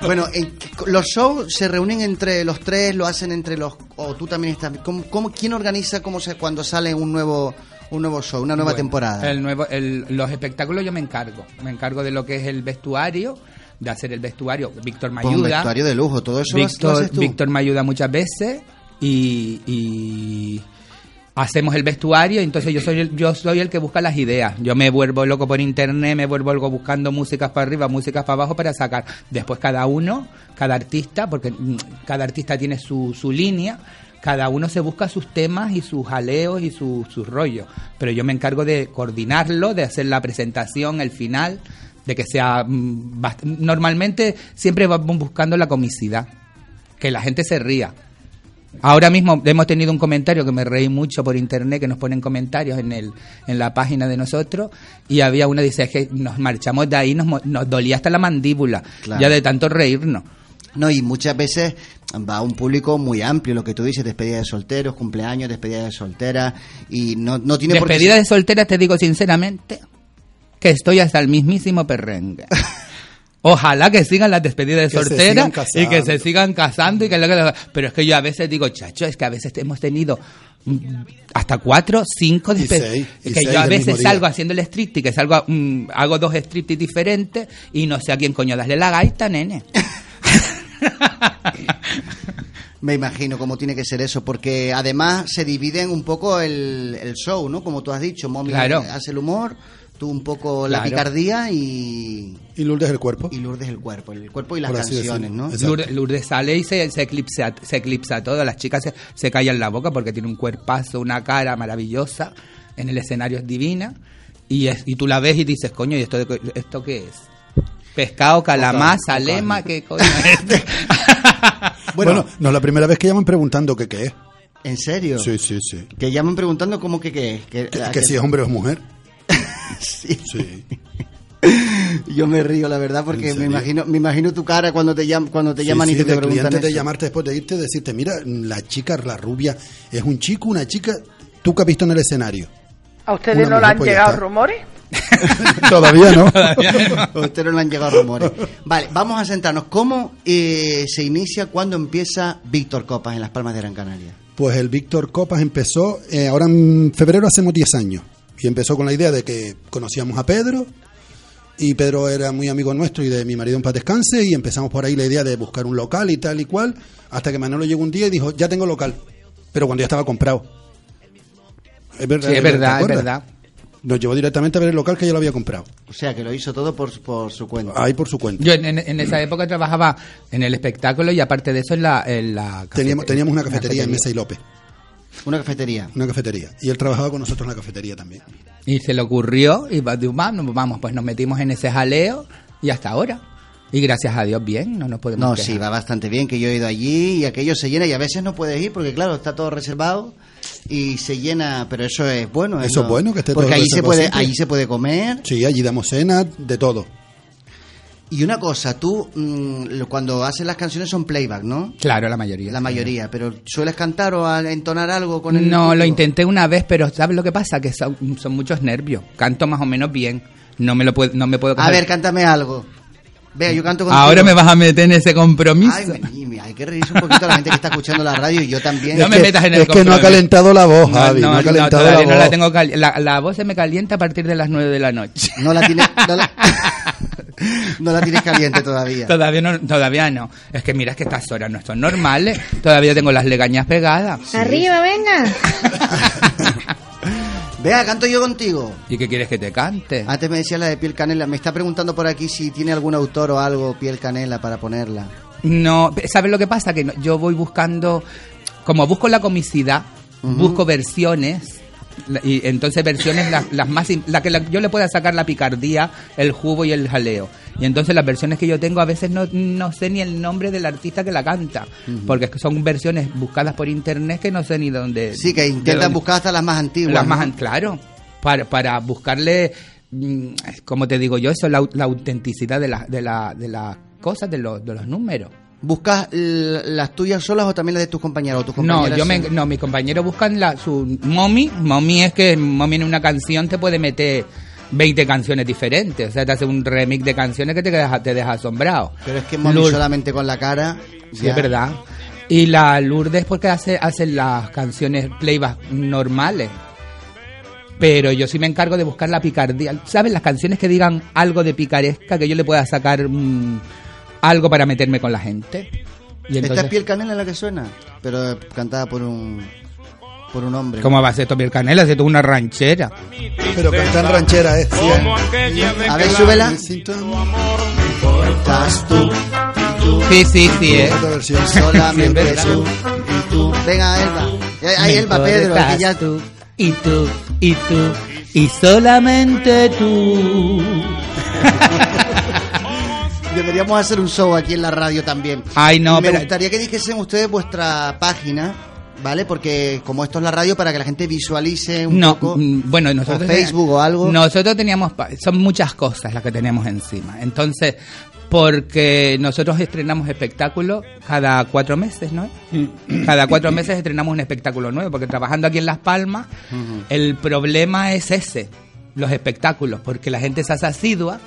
Speaker 2: Bueno, en- los shows se reúnen entre los tres, lo hacen entre los... o tú también estás... ¿cómo, cómo- quién organiza cómo se, cuando sale un nuevo, un nuevo show, una nueva
Speaker 14: Bueno,
Speaker 2: temporada?
Speaker 14: El nuevo, el- los espectáculos yo me encargo. Me encargo de lo que es el vestuario, de hacer el vestuario. Víctor me
Speaker 2: Pues un
Speaker 14: ayuda.
Speaker 2: vestuario de lujo, todo eso lo
Speaker 14: Víctor,
Speaker 2: haces tú.
Speaker 14: Víctor me ayuda muchas veces y, y hacemos el vestuario. Entonces yo soy el, yo soy el que busca las ideas. Yo me vuelvo loco por internet, me vuelvo loco buscando músicas para arriba, músicas para abajo para sacar. Después cada uno, cada artista, porque mm, cada artista tiene su, su línea. Cada uno se busca sus temas y sus jaleos y sus sus rollos. Pero yo me encargo de coordinarlo, de hacer la presentación, el final, de que sea... mm, Normalmente siempre vamos buscando la comicidad, que la gente se ría. Ahora mismo hemos tenido un comentario que me reí mucho por internet, que nos ponen comentarios en, el, en la página de nosotros, y había una dice, es que nos marchamos de ahí, nos, nos dolía hasta la mandíbula,
Speaker 2: Claro.
Speaker 14: ya de tanto reírnos.
Speaker 2: No, y muchas veces va un público muy amplio, lo que tú dices, despedida de solteros, cumpleaños, despedida de soltera, y no, no tiene por qué
Speaker 14: de soltera, te digo sinceramente, que estoy hasta el mismísimo perrengue. Ojalá que sigan las despedidas de soltera y que se sigan casando y que lo que- pero es que yo a veces digo, chacho, es que a veces hemos tenido mm, hasta cuatro, cinco despedidas. que
Speaker 13: seis
Speaker 14: yo a veces salgo haciendo el striptease, que salgo, mm, hago dos striptease diferentes y no sé a quién coño darle la gaita, nene.
Speaker 2: Me imagino cómo tiene que ser eso, porque además se dividen un poco el, el show, ¿no? Como tú has dicho, Momi
Speaker 14: Claro.
Speaker 2: hace el humor, tú un poco la picardía y...
Speaker 13: Y Lourdes el cuerpo.
Speaker 2: Y Lourdes el cuerpo, el cuerpo y las canciones. ¿no?
Speaker 14: Lourdes, Lourdes sale y se, se eclipsa, se eclipsa todo. Las chicas se, se callan la boca porque tiene un cuerpazo, una cara maravillosa. En el escenario es divina. Y, es, y tú la ves y dices, coño, ¿y esto, de co- esto qué es? Pescado, calamar, salema, ¿qué coño es?
Speaker 13: Bueno, no es la primera vez que llaman preguntando que qué es.
Speaker 2: ¿En serio?
Speaker 13: Sí, sí, sí.
Speaker 2: Que llaman preguntando cómo que qué es. Que,
Speaker 13: que que- si es hombre o es mujer.
Speaker 2: Sí.
Speaker 13: Sí.
Speaker 2: Yo me río, la verdad, porque
Speaker 13: ¿En
Speaker 2: me imagino, me imagino tu cara cuando te, llam- cuando te
Speaker 13: Sí,
Speaker 2: llaman
Speaker 13: sí,
Speaker 2: y te,
Speaker 13: de
Speaker 2: preguntan
Speaker 13: cliente de llamarte después de irte, decirte, mira, la chica, la rubia, es un chico, una chica, tú que has visto en el escenario.
Speaker 17: ¿A ustedes
Speaker 13: Una
Speaker 17: no le
Speaker 13: mujer,
Speaker 17: han
Speaker 13: pues
Speaker 17: llegado rumores?
Speaker 13: Todavía no.
Speaker 2: A usted no le han llegado rumores. Vale, vamos a sentarnos. ¿Cómo eh, se inicia, cuándo empieza Víctor Copas en Las Palmas de Gran Canaria?
Speaker 13: Pues el Víctor Copas empezó, eh, ahora en febrero hacemos 10 años. Y empezó con la idea de que conocíamos a Pedro, y Pedro era muy amigo nuestro y de mi marido en paz descanse, y empezamos por ahí la idea de buscar un local y tal y cual, hasta que Manolo llegó un día y dijo, ya tengo local, pero cuando ya estaba comprado. Es verdad,
Speaker 14: Sí, es
Speaker 13: ¿te
Speaker 14: verdad, es verdad.
Speaker 13: Nos llevó directamente a ver el local que ya lo había comprado.
Speaker 2: O sea, que lo hizo todo por, por su cuenta.
Speaker 13: Ahí por su cuenta.
Speaker 14: Yo en, en- en esa época trabajaba en el espectáculo y aparte de eso en la, en la
Speaker 13: Teníamos, teníamos una cafetería en Mesa y López.
Speaker 2: Una cafetería.
Speaker 13: Una cafetería. Y él trabajaba con nosotros en la cafetería también.
Speaker 14: Y se le ocurrió y vamos, vamos, pues nos metimos en ese jaleo y hasta ahora. Y gracias a Dios bien, no nos podemos
Speaker 2: No,
Speaker 14: quejar.
Speaker 2: sí, va bastante bien, que yo he ido allí y aquello se llena y a veces no puedes ir porque, claro, está todo reservado y se llena, pero eso es bueno.
Speaker 13: Eso es bueno, que esté
Speaker 2: Porque
Speaker 13: todo
Speaker 2: allí se,
Speaker 13: reservado
Speaker 2: puede, allí se puede comer.
Speaker 13: Sí, allí damos cena, de todo.
Speaker 2: Y una cosa, tú mm, cuando haces las canciones son playback, ¿no?
Speaker 14: Claro, la mayoría.
Speaker 2: La mayoría, pero ¿sueles cantar o a- entonar algo con el
Speaker 14: No, lo intenté una vez, pero ¿sabes lo que pasa? Que son, son muchos nervios. Canto más o menos bien. No me lo puedo, no me puedo
Speaker 2: A
Speaker 14: coger-
Speaker 2: ver, cántame algo. Vea, yo canto contigo.
Speaker 14: Ahora me vas a meter en ese compromiso.
Speaker 2: Ay, me- hay que reírse un poquito a la gente que está escuchando la radio y yo también.
Speaker 14: No me metas en el
Speaker 13: es que no ha
Speaker 14: compromiso.
Speaker 13: calentado la voz, Javi. No, ha calentado
Speaker 14: todavía
Speaker 13: la
Speaker 14: no
Speaker 13: voz.
Speaker 14: la tengo cali- la, la voz se me calienta a partir de las 9 de la noche.
Speaker 2: No la tienes, no la, no la tienes caliente todavía.
Speaker 14: Todavía no, todavía no. Es que mira, es que estas horas no son normales. Todavía tengo las legañas pegadas.
Speaker 18: Arriba, venga.
Speaker 2: Vea, canto yo contigo.
Speaker 14: ¿Y qué quieres que te cante?
Speaker 2: Antes me decía la de piel canela. Me está preguntando por aquí si tiene algún autor o algo piel canela para ponerla.
Speaker 14: No, ¿sabes lo que pasa? Que no- yo voy buscando, como busco la comicidad, busco versiones. La- Y entonces versiones las, las más la que la- yo le pueda sacar la picardía, el jugo y el jaleo. Y entonces las versiones que yo tengo a veces no, no sé ni el nombre del artista que la canta, porque son versiones buscadas por internet que no sé ni dónde.
Speaker 2: Sí, que intentan buscar hasta las más antiguas.
Speaker 14: las
Speaker 2: ¿no?
Speaker 14: más, an- claro, para, para buscarle, mm, como te digo yo, eso, la, la autenticidad de, la, de, la, de las cosas, de los, de los números.
Speaker 2: ¿Buscas las tuyas solas o también las de tus compañeros? o tus
Speaker 14: No,
Speaker 2: compañeras
Speaker 14: yo me, no, mis compañeros buscan la, su mommy. Mommy es que mommy en una canción te puede meter 20 canciones diferentes. O sea, te hace un remix de canciones que te deja, te deja asombrado.
Speaker 2: Pero es que mami
Speaker 14: Lourdes-
Speaker 2: solamente con la cara.
Speaker 14: Sí,
Speaker 2: ya.
Speaker 14: es verdad. Y la Lourdes porque hace, hace las canciones playback normales. Pero yo sí me encargo de buscar la picardía. ¿Sabes? Las canciones que digan algo de picaresca, que yo le pueda sacar algo para meterme con la gente. Y
Speaker 2: Esta es piel canela la que suena, pero cantada por un por un hombre.
Speaker 14: ¿Cómo va a ser esto piel canela? Si esto es una ranchera.
Speaker 13: Pero cantar ranchera es.
Speaker 2: A ver, súbela.
Speaker 13: Estás tú.
Speaker 14: Sí, sí, sí, eh.
Speaker 2: Solamente tú y tú. Venga, Elba. Ahí, Elba, Pedro. Aquí ya...
Speaker 14: tú, y tú, y tú, y solamente tú.
Speaker 2: Deberíamos hacer un show aquí en la radio también.
Speaker 14: Ay, no,
Speaker 2: Y me
Speaker 14: pero-
Speaker 2: gustaría que dijesen ustedes vuestra página, ¿vale? Porque como esto es la radio, para que la gente visualice un
Speaker 14: No,
Speaker 2: poco.
Speaker 14: mm, bueno, nosotros
Speaker 2: o Facebook o algo.
Speaker 14: Nosotros teníamos, son muchas cosas las que tenemos encima. Entonces, porque nosotros estrenamos espectáculos cada cuatro meses, ¿no? Cada cuatro meses estrenamos un espectáculo nuevo, porque trabajando aquí en Las Palmas, el problema es ese, los espectáculos, porque la gente se hace asidua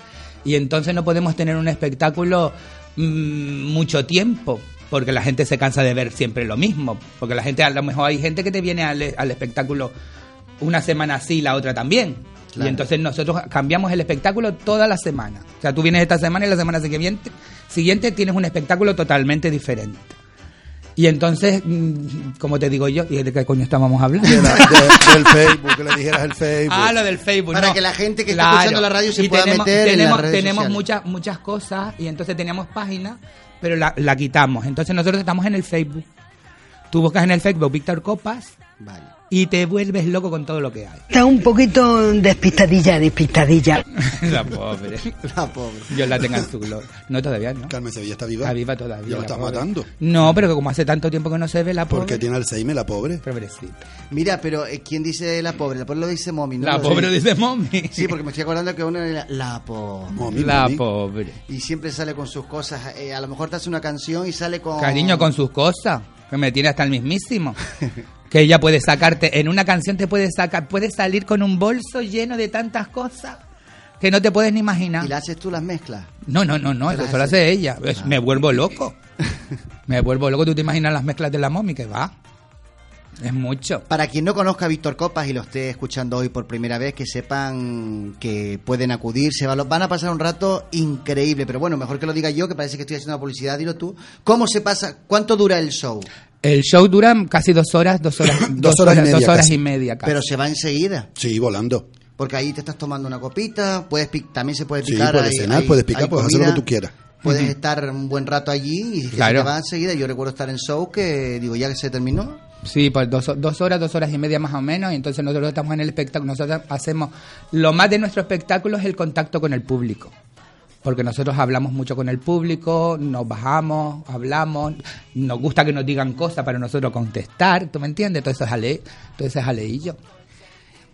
Speaker 14: y entonces no podemos tener un espectáculo mm, mucho tiempo, porque la gente se cansa de ver siempre lo mismo, porque la gente, a lo mejor hay gente que te viene al, al espectáculo una semana así y la otra también.
Speaker 2: Claro.
Speaker 14: Y entonces nosotros cambiamos el espectáculo toda la semana. O sea, tú vienes esta semana y la semana siguiente, siguiente tienes un espectáculo totalmente diferente. Y entonces, mm, como te digo yo, ¿y de qué coño estábamos hablando?
Speaker 13: De la- de- del Facebook, que le dijeras el Facebook.
Speaker 14: Ah, lo del Facebook.
Speaker 2: Para
Speaker 14: no.
Speaker 2: que la gente que está
Speaker 14: Claro.
Speaker 2: escuchando la radio se
Speaker 14: Y
Speaker 2: pueda
Speaker 14: tenemos,
Speaker 2: meter en
Speaker 14: tenemos,
Speaker 2: las redes
Speaker 14: tenemos
Speaker 2: sociales.
Speaker 14: muchas muchas cosas y entonces teníamos página, pero la, la quitamos. Entonces nosotros estamos en el Facebook. Tú buscas en el Facebook Víctor Copas y te vuelves loco con todo lo que hay.
Speaker 17: Está un poquito despistadilla, despistadilla.
Speaker 14: la pobre.
Speaker 2: La pobre.
Speaker 14: Yo la tengo en su gloria. No, todavía no.
Speaker 13: Carmen Sevilla está viva.
Speaker 14: Está viva todavía.
Speaker 13: Ya lo
Speaker 14: la
Speaker 13: está
Speaker 14: pobre.
Speaker 13: matando.
Speaker 14: No, pero que como hace tanto tiempo que no se ve la pobre.
Speaker 13: Porque tiene Alzheimer, la pobre.
Speaker 14: Pobrecita.
Speaker 2: Mira, pero eh, ¿quién dice la pobre? La pobre lo dice Mommy, ¿no?
Speaker 14: La
Speaker 2: Lo
Speaker 14: pobre
Speaker 2: sé.
Speaker 14: dice Mommy.
Speaker 2: Sí, porque me estoy acordando que uno era la pobre.
Speaker 14: La pobre.
Speaker 2: Y siempre sale con sus cosas. eh, a lo mejor te hace una canción y sale con...
Speaker 14: Cariño con sus cosas, que me tiene hasta el mismísimo. que ella puede sacarte, en una canción te puede sacar, puede salir con un bolso lleno de tantas cosas que no te puedes ni imaginar.
Speaker 2: ¿Y la haces tú las mezclas?
Speaker 14: No, no, no, no,
Speaker 2: ¿Te
Speaker 14: eso
Speaker 2: haces?
Speaker 14: hace ella. Es- Me vuelvo loco. me vuelvo loco, tú te imaginas las mezclas de la mommy que va. Es mucho.
Speaker 2: Para quien no conozca a Víctor Copas y lo esté escuchando hoy por primera vez, que sepan que pueden acudir, se va- van a pasar un rato increíble. Pero bueno, mejor que lo diga yo, que parece que estoy haciendo una publicidad, dilo tú. ¿Cómo se pasa? ¿Cuánto dura el show?
Speaker 14: El show dura casi dos horas, dos horas, dos,
Speaker 13: horas y media
Speaker 14: dos horas
Speaker 13: casi.
Speaker 14: y media casi.
Speaker 2: Pero se va enseguida.
Speaker 13: Sí, volando.
Speaker 2: Porque ahí te estás tomando una copita, puedes pi- también se puede
Speaker 13: Sí,
Speaker 2: picar.
Speaker 13: puedes
Speaker 2: hay-
Speaker 13: cenar,
Speaker 2: hay-
Speaker 13: puedes picar, puedes hacer lo que tú quieras.
Speaker 2: Puedes estar un buen rato allí y
Speaker 14: Claro.
Speaker 2: se te va enseguida. Yo recuerdo estar en show que digo, ya que se terminó.
Speaker 14: Sí, pues dos, dos horas, dos horas y media más o menos, y entonces nosotros estamos en el espectáculo, nosotros hacemos, lo más de nuestro espectáculo es el contacto con el público, porque nosotros hablamos mucho con el público, nos bajamos, hablamos, nos gusta que nos digan cosas para nosotros contestar, ¿tú me entiendes? Todo eso es ale, todo eso es aleillo.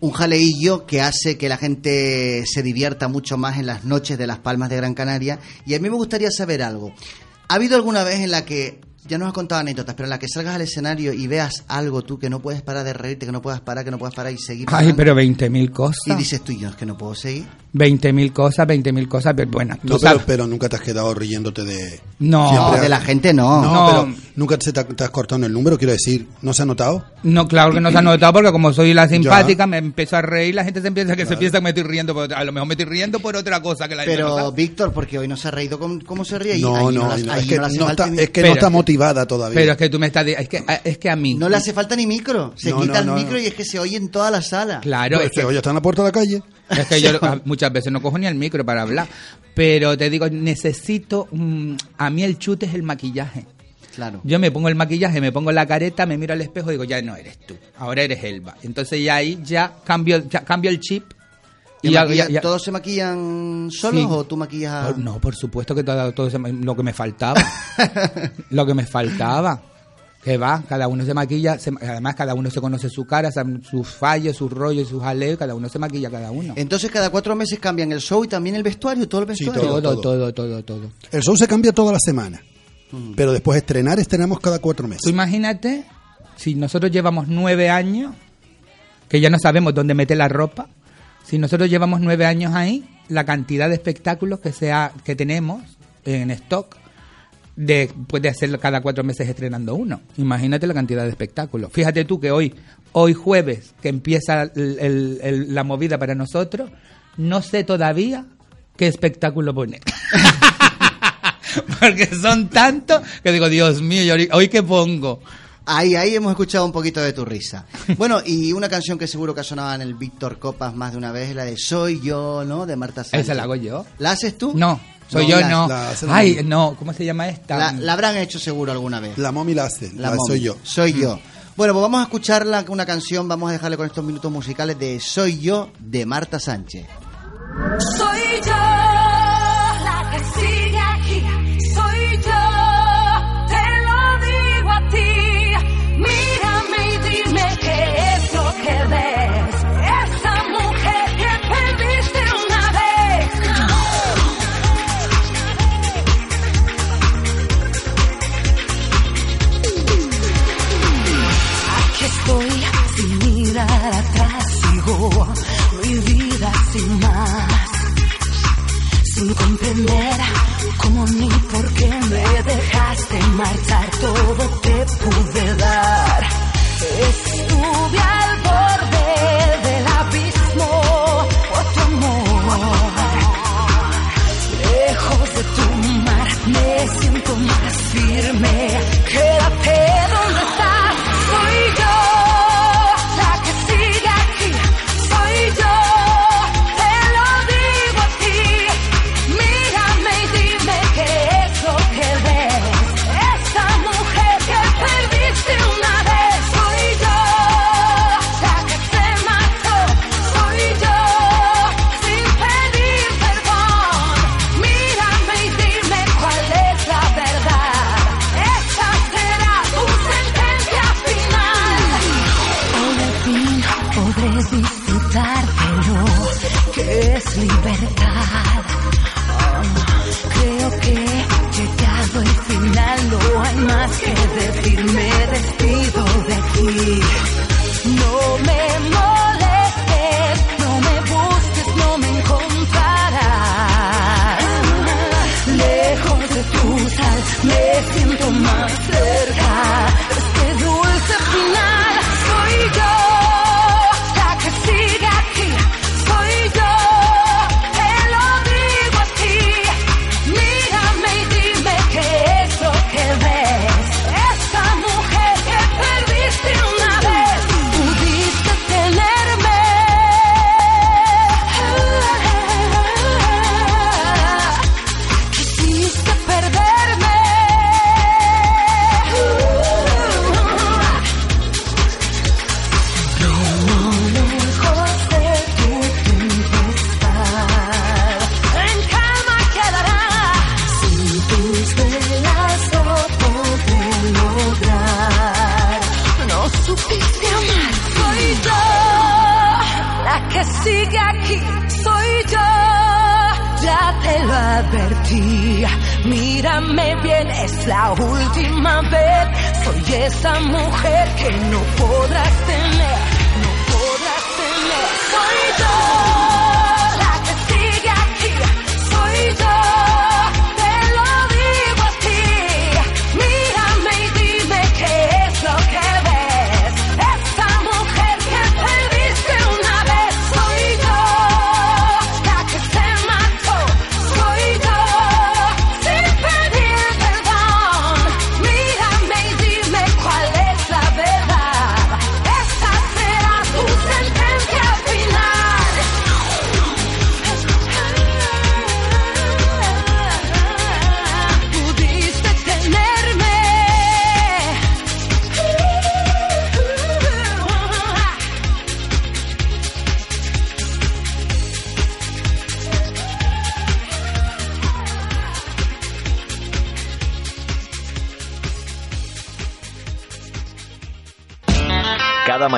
Speaker 2: Un jaleillo que hace que la gente se divierta mucho más en las noches de Las Palmas de Gran Canaria. Y a mí me gustaría saber algo. ¿Ha habido alguna vez en la que, ya nos has contado anécdotas, pero en la que salgas al escenario y veas algo tú que no puedes parar de reírte, que no puedas parar, que no puedas parar y seguir
Speaker 14: Ay,
Speaker 2: parando?
Speaker 14: pero 20.000 cosas.
Speaker 2: Y dices tú, yo es que no puedo seguir.
Speaker 14: 20.000 cosas, 20.000 cosas, pero bueno, tú
Speaker 13: No, pero,
Speaker 14: sabes-
Speaker 13: pero nunca te has quedado riéndote de...
Speaker 14: No.
Speaker 13: Siempre-
Speaker 14: No, de la gente no.
Speaker 13: No,
Speaker 14: No.
Speaker 13: pero nunca se te, ha- te has cortado en el número, quiero decir. ¿No se ha notado?
Speaker 14: No, claro que no se ha notado porque como soy la simpática me empezó a reír, la gente se empieza que se piensa que me estoy riendo, por otra- a lo mejor me estoy riendo por otra cosa que la gente no
Speaker 2: Pero,
Speaker 14: sabe.
Speaker 2: Víctor, porque hoy no se ha reído como, cómo se ríe. y
Speaker 13: No,
Speaker 2: ahí
Speaker 13: no,
Speaker 2: las-
Speaker 13: no,
Speaker 2: ahí
Speaker 13: es que no está- es que no está todavía.
Speaker 14: Pero es que tú me estás es que es que a mí
Speaker 2: No le hace falta ni micro. Se
Speaker 13: No,
Speaker 2: quita
Speaker 13: no,
Speaker 2: el micro
Speaker 13: no.
Speaker 2: y es que se oye en toda la sala.
Speaker 14: Claro, es que,
Speaker 13: oye, está en la puerta de la calle.
Speaker 14: es que yo muchas veces no cojo ni el micro para hablar, pero te digo, necesito mm, a mí el chute es el maquillaje.
Speaker 2: Claro.
Speaker 14: Yo me pongo el maquillaje, me pongo la careta, me miro al espejo y digo, ya no eres tú, ahora eres Elba. Entonces ya ahí ya cambio ya cambio el chip
Speaker 2: ¿Te
Speaker 14: y ya-
Speaker 2: maquilla-
Speaker 14: ya- ya-
Speaker 2: ¿Todos se maquillan solos
Speaker 14: Sí.
Speaker 2: o tú maquillas.
Speaker 14: Por- No, por supuesto que todo, todo se- lo que me faltaba. lo que me faltaba. Que va, cada uno se maquilla, se- además cada uno se conoce su cara, sus fallos, sus rollos, sus jaleos, cada uno se maquilla cada uno.
Speaker 2: Entonces cada cuatro meses cambian el show y también el vestuario, todo el vestuario.
Speaker 14: todo,
Speaker 13: todo.
Speaker 14: todo, todo, todo.
Speaker 13: El show se cambia toda la semana. Pero después estrenar, estrenamos cada cuatro
Speaker 14: Tú
Speaker 13: meses.
Speaker 14: imagínate, si nosotros llevamos nueve años, que ya no sabemos dónde meter la ropa, si nosotros llevamos nueve años ahí, la cantidad de espectáculos que sea que tenemos en stock, de, puede hacer cada cuatro meses estrenando uno. Imagínate la cantidad de espectáculos. Fíjate tú que hoy, hoy jueves, que empieza el- la movida para nosotros, no sé todavía qué espectáculo poner. Porque son tantos que digo, Dios mío, ¿y hoy- hoy qué pongo?
Speaker 2: Ahí, ahí hemos escuchado un poquito de tu risa. Bueno, y una canción que seguro que ha sonado en el Víctor Copas más de una vez es la de Soy yo, ¿no? De Marta Sánchez.
Speaker 14: ¿Esa la hago yo?
Speaker 2: ¿La haces tú?
Speaker 14: No, soy
Speaker 2: No,
Speaker 14: yo
Speaker 2: la-
Speaker 14: no.
Speaker 2: la la
Speaker 14: Ay, no, ¿cómo se llama esta?
Speaker 2: La, la habrán hecho seguro alguna vez.
Speaker 13: La mommy la hace, la,
Speaker 2: mommy.
Speaker 13: soy yo.
Speaker 2: Soy yo. Bueno, pues vamos a escucharla, una canción, vamos a dejarle con estos minutos musicales de Soy yo, de Marta Sánchez.
Speaker 18: Soy yo sin comprender cómo ni por qué me dejaste marchar, todo te pude dar. Estuve no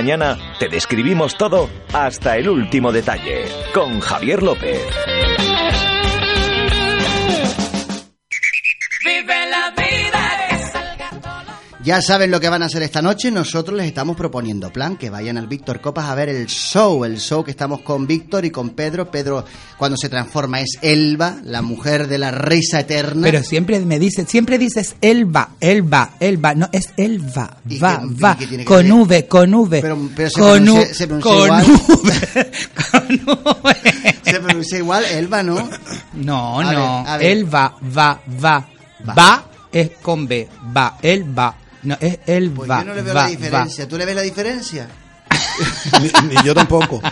Speaker 1: mañana te describimos todo hasta el último detalle. Con Javier López.
Speaker 2: Ya saben lo que van a hacer esta noche. Nosotros les estamos proponiendo plan que vayan al Víctor Copas a ver el show. El show que estamos con Víctor y con Pedro. Pedro, cuando se transforma, es Elba, la mujer de la risa eterna.
Speaker 14: Pero siempre me dice, siempre dices Elba, Elba, Elba, no es Elba, va,
Speaker 2: qué-
Speaker 14: va,
Speaker 2: qué
Speaker 14: con
Speaker 2: ver?
Speaker 14: V, con V,
Speaker 2: Pero, pero se,
Speaker 14: con
Speaker 2: pronuncia,
Speaker 14: U-
Speaker 2: se pronuncia
Speaker 14: con
Speaker 2: igual.
Speaker 14: V.
Speaker 2: se pronuncia igual, Elba, ¿no?
Speaker 14: No,
Speaker 2: A
Speaker 14: no,
Speaker 2: ver.
Speaker 14: Elba, va, va, va, es con B, va, Elba, no es Elba,
Speaker 2: Pues yo no le veo
Speaker 14: va,
Speaker 2: la diferencia. ¿Tú le ves la diferencia?
Speaker 13: ni, ni yo tampoco.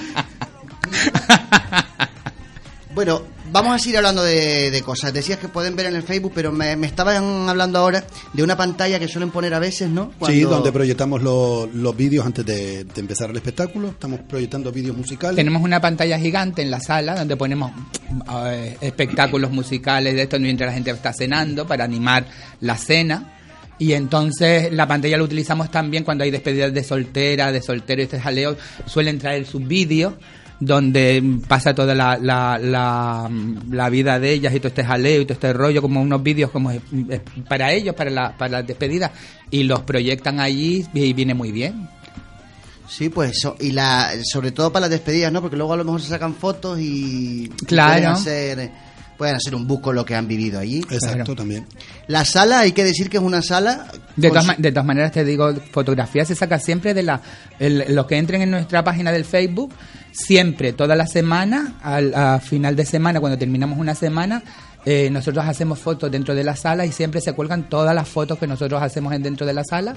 Speaker 2: Bueno, vamos a seguir hablando de, de cosas. Decías que pueden ver en el Facebook, pero me, me estaban hablando ahora de una pantalla que suelen poner a veces, ¿no?
Speaker 13: Sí,
Speaker 2: Cuando-
Speaker 13: donde proyectamos los, los vídeos antes de, de empezar el espectáculo. Estamos proyectando vídeos musicales.
Speaker 14: Tenemos una pantalla gigante en la sala donde ponemos eh, espectáculos musicales de esto mientras la gente está cenando para animar la cena. Y entonces la pantalla la utilizamos también cuando hay despedidas de soltera, de soltero y este jaleo. Suelen traer sus vídeos donde pasa toda la, la, la, la vida de ellas y todo este jaleo y todo este rollo, como unos vídeos como para ellos, para la, para las despedidas. Y los proyectan allí y viene muy bien.
Speaker 2: Sí, pues eso. Y la, sobre todo para las despedidas, ¿no? Porque luego a lo mejor se sacan fotos y
Speaker 14: Claro.
Speaker 2: hacer, pueden hacer un buco lo que han vivido allí.
Speaker 13: Exacto, también.
Speaker 2: La sala, hay que decir que es una sala.
Speaker 14: De todas, de todas maneras te digo, fotografía se saca siempre de la... el- los que entren en nuestra página del Facebook, siempre, toda la semana, al a final de semana, cuando terminamos una semana, eh, nosotros hacemos fotos dentro de la sala y siempre se cuelgan todas las fotos que nosotros hacemos en dentro de la sala.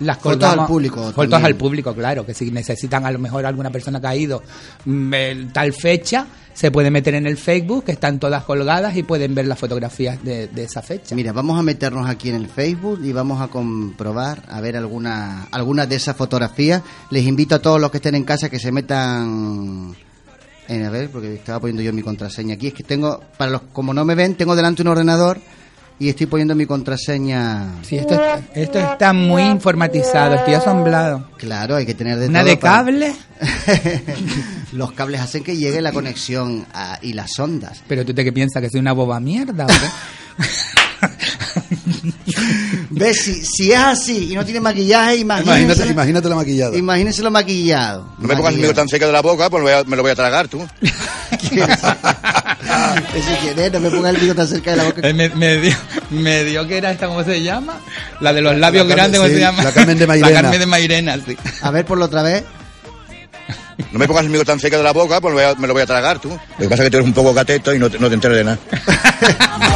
Speaker 14: Las colgamos-
Speaker 2: al público también.
Speaker 14: al público, claro, que si necesitan a lo mejor alguna persona que ha ido mm, tal fecha, se puede meter en el Facebook, que están todas colgadas y pueden ver las fotografías de, de esa fecha.
Speaker 2: Mira, vamos a meternos aquí en el Facebook y vamos a comprobar, a ver alguna, algunas de esas fotografías. Les invito a todos los que estén en casa que se metan en a ver, porque estaba poniendo yo mi contraseña aquí. Es que tengo, para los, como no me ven, tengo delante un ordenador y estoy poniendo mi contraseña.
Speaker 14: Sí, esto, esto está muy informatizado, estoy asombrado.
Speaker 2: Claro, hay que tener de
Speaker 14: ¿Una
Speaker 2: todo
Speaker 14: de
Speaker 2: para-
Speaker 14: cable?
Speaker 2: Los cables hacen que llegue la conexión a- y las ondas.
Speaker 14: Pero tú te qué piensas que soy una boba mierda, ¿o qué?
Speaker 2: ¿Ves? Si, si es así y no tiene maquillaje,
Speaker 13: Imagínate, imagínate la maquillada.
Speaker 2: imagínese lo maquillado.
Speaker 19: No me pongas el tan seco de la boca, pues me lo voy a, me lo voy a tragar tú.
Speaker 2: Ese quién es, no me ponga el bigo tan cerca de la boca.
Speaker 14: Eh, me, me dio, me dio que era esta, ¿cómo se llama? La de los labios
Speaker 2: La Carmen-
Speaker 14: grandes, ¿cómo
Speaker 2: sí,
Speaker 14: se llama?
Speaker 2: la Carmen de Mairena.
Speaker 14: La Carmen de Mairena, sí.
Speaker 2: A ver, por otra vez.
Speaker 19: No me pongas el mío tan seco de la boca, pues me, voy a- me lo voy a tragar tú. Lo que pasa es que tú eres un poco cateto y no te, no te enteras de nada.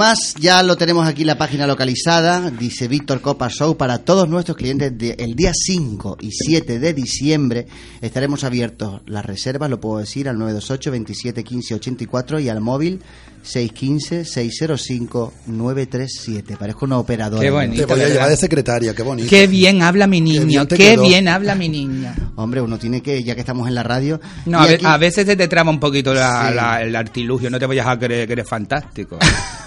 Speaker 2: Además ya lo tenemos aquí la página localizada, dice Víctor Copa Show, para todos nuestros clientes de- el día 5 y 7 de diciembre estaremos abiertos. Las reservas, lo puedo decir, al 928 27 15 84 y al móvil 615 605 937. Parezco una operadora.
Speaker 14: Qué bonito,
Speaker 13: Te voy a llevar de secretaria, qué bonito.
Speaker 14: Qué bien habla mi niño,
Speaker 13: bien te
Speaker 14: qué bien habla mi niña.
Speaker 2: Hombre, uno tiene que, ya que estamos en la radio...
Speaker 14: No, a, ve-
Speaker 2: aquí-
Speaker 14: a veces se te traba un poquito la-
Speaker 2: Sí.
Speaker 14: la- el artilugio, no te vayas a creer que eres fantástico.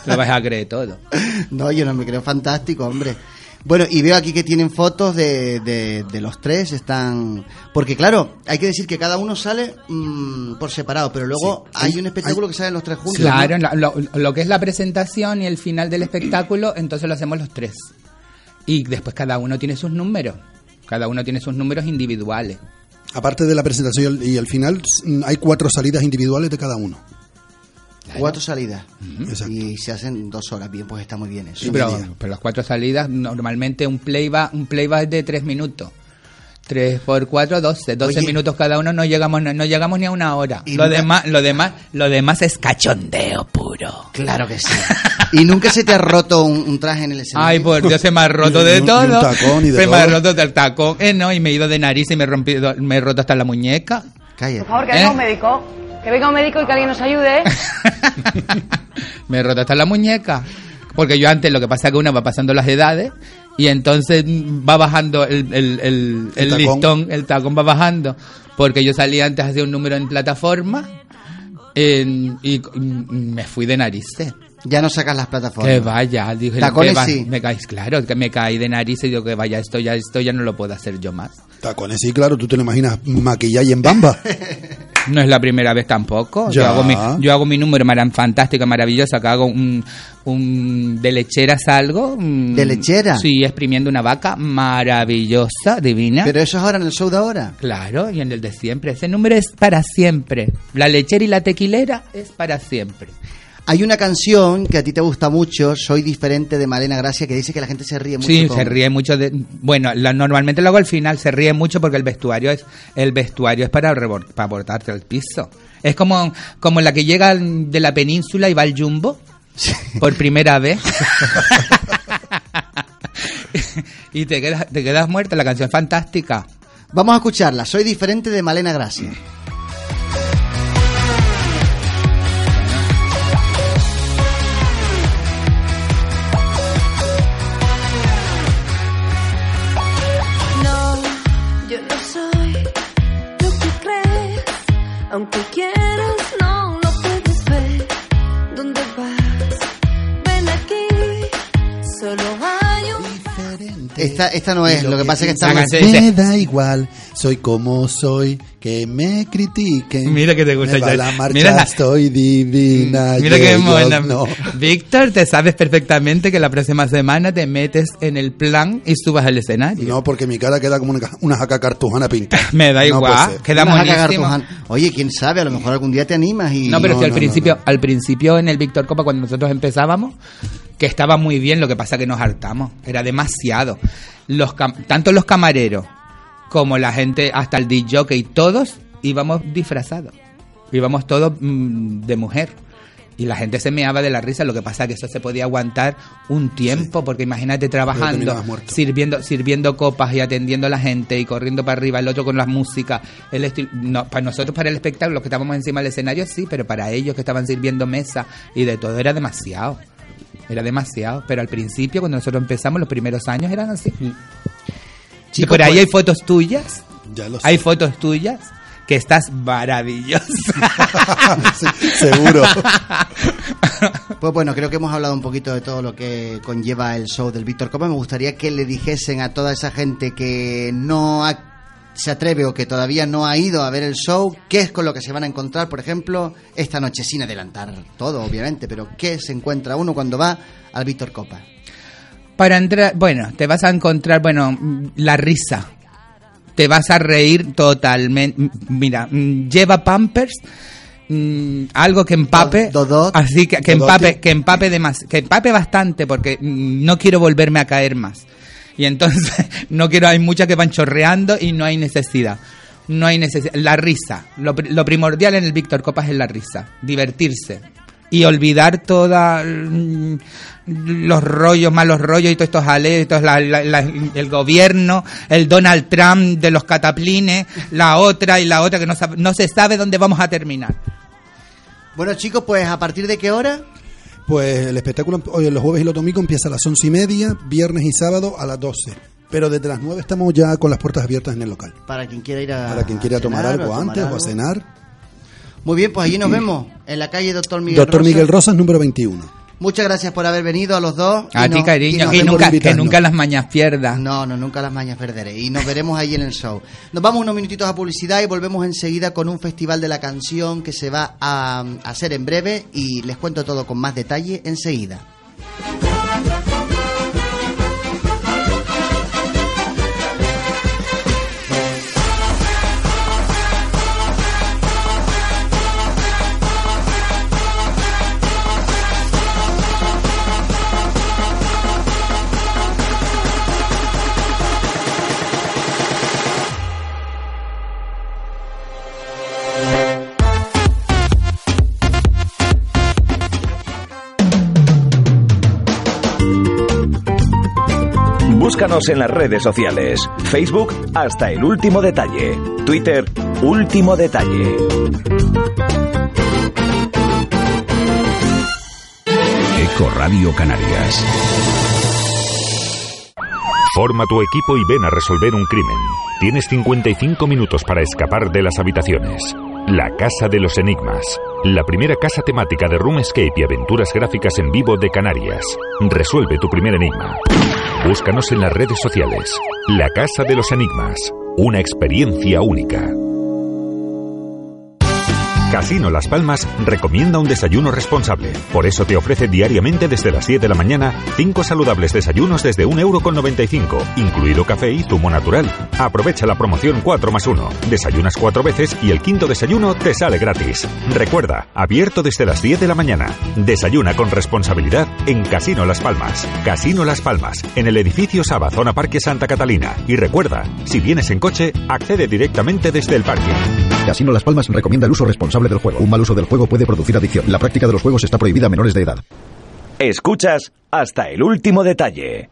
Speaker 14: Lo vas a creer todo.
Speaker 2: No, yo no me creo fantástico, hombre. Bueno, y veo aquí que tienen fotos de, de, de los tres, están... Porque claro, hay que decir que cada uno sale mm, por separado, pero luego hay un espectáculo que salen los tres juntos.
Speaker 14: Claro, lo, lo que es la presentación y el final del espectáculo, entonces lo hacemos los tres. Y después cada uno tiene sus números. Cada uno tiene sus números individuales.
Speaker 13: Aparte de la presentación y el final, mm, hay cuatro salidas individuales de cada uno.
Speaker 2: Cuatro salidas. Y se hacen dos horas. Bien, pues está muy bien eso.
Speaker 14: Sí, pero, pero las cuatro salidas, normalmente un playback, un playback es de tres minutos. Tres por cuatro, doce. Doce
Speaker 2: Oye.
Speaker 14: minutos cada uno, no llegamos, no, no llegamos ni a una hora.
Speaker 2: Y
Speaker 14: Lo
Speaker 2: nunca-
Speaker 14: demás, lo demás, lo demás es cachondeo puro.
Speaker 2: Claro que sí. ¿Y nunca se te ha roto un, un traje en el escenario?
Speaker 14: Ay, por Dios, se me ha roto de todo.
Speaker 2: un tacón y de
Speaker 14: se me ha roto del tacón. Eh, no, y me he ido de nariz y me he, rompido, me he roto hasta la muñeca.
Speaker 2: Cállate.
Speaker 20: Por favor, que
Speaker 14: ¿Eh?
Speaker 20: venga un médico. Que venga un médico y que alguien nos ayude. ¿eh?
Speaker 14: Me he roto hasta la muñeca. Porque yo antes lo que pasa es que uno va pasando las edades y entonces va bajando el, el, el, el
Speaker 13: tacón.
Speaker 14: listón, el tacón va bajando. Porque yo salía antes hacía un número en plataforma en- y mm, me fui de narices.
Speaker 2: Ya no sacas las plataformas.
Speaker 14: Que vaya, dije,
Speaker 2: Tacones
Speaker 14: que va-
Speaker 2: sí.
Speaker 14: me caes, claro, que me caí de narices y digo que vaya, esto ya, esto ya no lo puedo hacer yo más.
Speaker 13: Tacones, sí, claro, tú te lo imaginas maquillado y en bamba.
Speaker 14: No es la primera vez tampoco. Yo hago, mi, yo hago mi número mara- fantástico, maravilloso, que hago un, un de lechera salgo. mm,
Speaker 2: ¿De lechera?
Speaker 14: Sí, exprimiendo una vaca maravillosa, divina.
Speaker 2: Pero eso es ahora en el show de ahora.
Speaker 14: Claro, y en el de siempre. Ese número es para siempre. La lechera y la tequilera es para siempre.
Speaker 2: Hay una canción que a ti te gusta mucho, Soy diferente de Malena Gracia, que dice que la gente se ríe mucho.
Speaker 14: Sí,
Speaker 2: con-
Speaker 14: se ríe mucho de bueno, la- normalmente lo hago al final, se ríe mucho porque el vestuario es el vestuario es para rebor- para botarte al piso. Es como como la que llega de la península y va al jumbo por primera vez. y te quedas te quedas muerta, la canción es fantástica.
Speaker 2: Vamos a escucharla, Soy diferente de Malena Gracia. Esta, esta no es, lo que pasa es que
Speaker 14: canción
Speaker 13: Me da igual, soy como soy, que me critiquen.
Speaker 14: Mira que te gusta
Speaker 13: Me va
Speaker 14: ya.
Speaker 13: la marcha,
Speaker 14: Mira la-
Speaker 13: estoy divina.
Speaker 14: Mira
Speaker 13: yo,
Speaker 14: qué
Speaker 13: yo
Speaker 14: mona.
Speaker 13: no.
Speaker 14: Víctor, te sabes perfectamente que la próxima semana te metes en el plan y subas al escenario.
Speaker 13: No, porque mi cara queda como una, una jaca cartujana pintada.
Speaker 14: Me da
Speaker 13: No
Speaker 14: igual,
Speaker 13: ser.
Speaker 14: queda monísimo.
Speaker 2: Oye, quién sabe, a lo mejor algún día te animas y...
Speaker 14: No, pero
Speaker 2: No,
Speaker 14: si al
Speaker 2: no,
Speaker 14: principio, al principio en el Víctor Copa cuando nosotros empezábamos, que estaba muy bien, lo que pasa que nos hartamos, era demasiado. Los tanto los camareros como la gente, hasta el DJ y todos íbamos disfrazados. Íbamos todos mm, de mujer. Y la gente se meaba de la risa, lo que pasa que eso se podía aguantar un tiempo, porque imagínate trabajando, sirviendo, sirviendo copas y atendiendo a la gente y corriendo para arriba, el otro con la música. El no, para nosotros, para el espectáculo, los que estábamos encima del escenario, sí, pero para ellos que estaban sirviendo mesa y de todo era demasiado. Era demasiado. Pero al principio, cuando nosotros empezamos, los primeros años eran así. Y por ahí
Speaker 2: pues-
Speaker 14: hay fotos tuyas.
Speaker 13: Ya lo sé.
Speaker 14: Hay fotos tuyas que estás maravillosa.
Speaker 13: seguro.
Speaker 2: Pues bueno, creo que hemos hablado un poquito de todo lo que conlleva el show del Víctor Copa. Me gustaría que le dijesen a toda esa gente que no ha- se atreve o que todavía no ha ido a ver el show, qué es con lo que se van a encontrar, por ejemplo, esta noche, sin adelantar todo, obviamente, pero qué se encuentra uno cuando va al Víctor Copa.
Speaker 14: Para entrar, bueno, te vas a encontrar, bueno, mm, la risa. Te vas a reír totalmente. Mira, mm, lleva Pampers, mm, algo que empape, así que, que empape, que empape demas- que empape bastante, porque mm, no quiero volverme a caer más. Y entonces no quiero, hay muchas que van chorreando y no hay necesidad. No hay necesidad. La risa. Lo, lo primordial en el Víctor Copas es la risa. Divertirse. Y olvidar toda mm, los rollos, malos rollos y todos estos aleos, todos la- la- la- el gobierno, el Donald Trump de los cataplines, la otra y la otra que no, sabe- no se sabe dónde vamos a terminar.
Speaker 2: Bueno, chicos, pues a partir de qué hora?
Speaker 13: Pues el espectáculo hoy los jueves y los domingos empieza a las once y media, viernes y sábado a las 12. Pero desde las 9 estamos ya con las puertas abiertas en el local.
Speaker 2: Para quien quiera ir a.
Speaker 13: Para quien quiera
Speaker 2: a
Speaker 13: tomar
Speaker 2: cenar
Speaker 13: algo
Speaker 2: tomar
Speaker 13: antes o a cenar.
Speaker 2: Muy bien, pues allí nos vemos, en la calle Doctor Miguel
Speaker 13: Doctor
Speaker 2: Rosa.
Speaker 13: Miguel Rosas, número 21.
Speaker 2: Muchas gracias por haber venido a los dos.
Speaker 14: A ti,
Speaker 2: no-
Speaker 14: cariño, nunca, que nunca las mañas pierdas.
Speaker 2: No, no, nunca las mañas perderé. Y nos veremos ahí en el show. Nos vamos unos minutitos a publicidad y volvemos enseguida con un festival de la canción que se va a, a hacer en breve y les cuento todo con más detalle enseguida.
Speaker 1: Búscanos en las redes sociales. Facebook hasta el último detalle. Twitter, último detalle.
Speaker 4: Eco Radio Canarias. Forma tu equipo y ven a resolver un crimen. Tienes 55 minutos para escapar de las habitaciones. La Casa de los Enigmas. La primera casa temática de Roomscape y aventuras gráficas en vivo de Canarias. Resuelve tu primer enigma. Búscanos en las redes sociales. La Casa de los Enigmas. Una experiencia única. Casino Las Palmas recomienda un desayuno responsable. Por eso te ofrece diariamente desde las 7 de la mañana 5 saludables desayunos desde 1,95€, incluido café y zumo natural. Aprovecha la promoción 4 más 1. Desayunas 4 veces y el quinto desayuno te sale gratis. Recuerda, abierto desde las 10 de la mañana. Desayuna con responsabilidad en Casino Las Palmas. Casino Las Palmas, en el edificio Saba, zona Parque Santa Catalina. Y recuerda, si vienes en coche, accede directamente desde el parque.
Speaker 5: Casino Las Palmas recomienda el uso responsable del juego. Un mal uso del juego puede producir adicción. La práctica de los juegos está prohibida a menores de edad.
Speaker 1: Escuchas hasta el último detalle.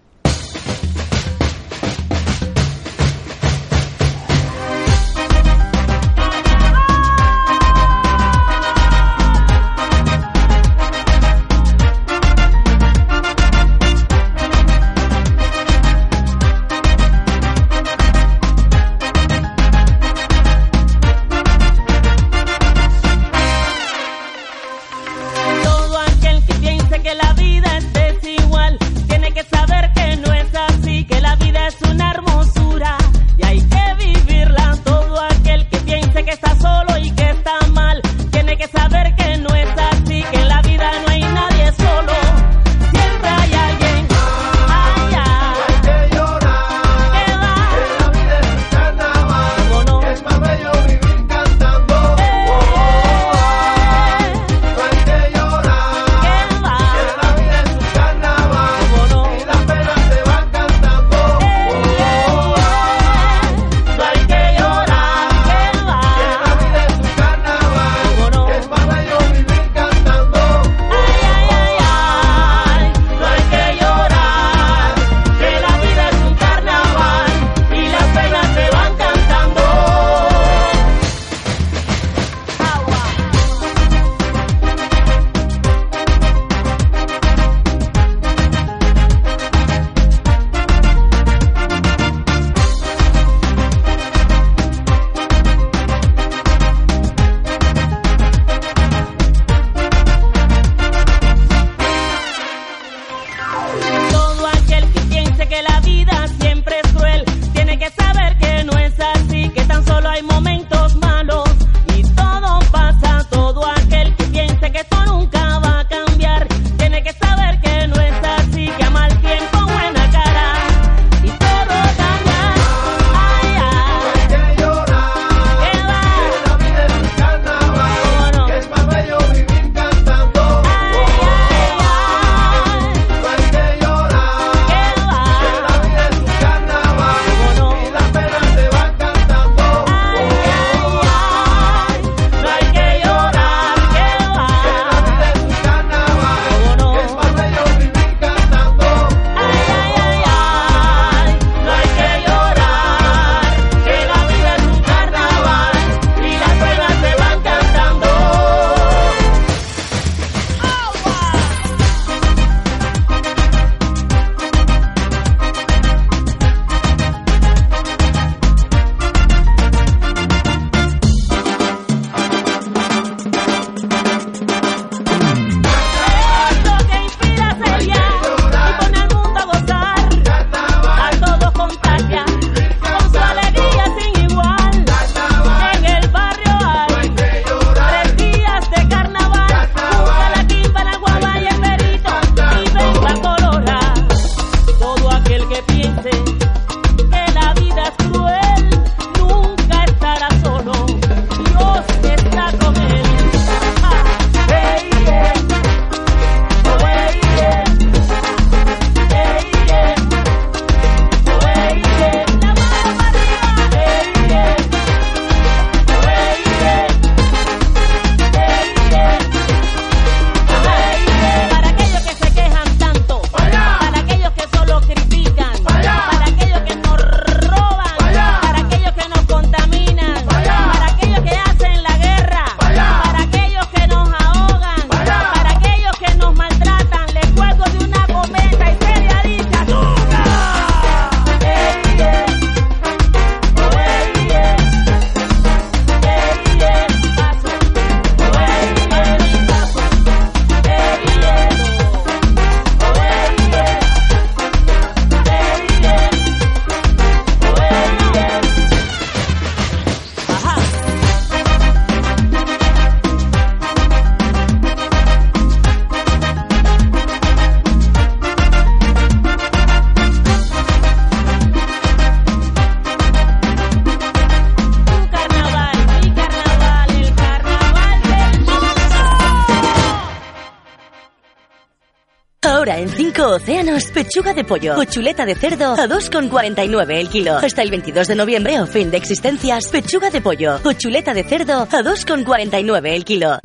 Speaker 21: Ahora en 5 océanos, pechuga de pollo o chuleta de cerdo a 2,49 el kilo. Hasta el 22 de noviembre o fin de existencias, pechuga de pollo o chuleta de cerdo a 2,49 el kilo.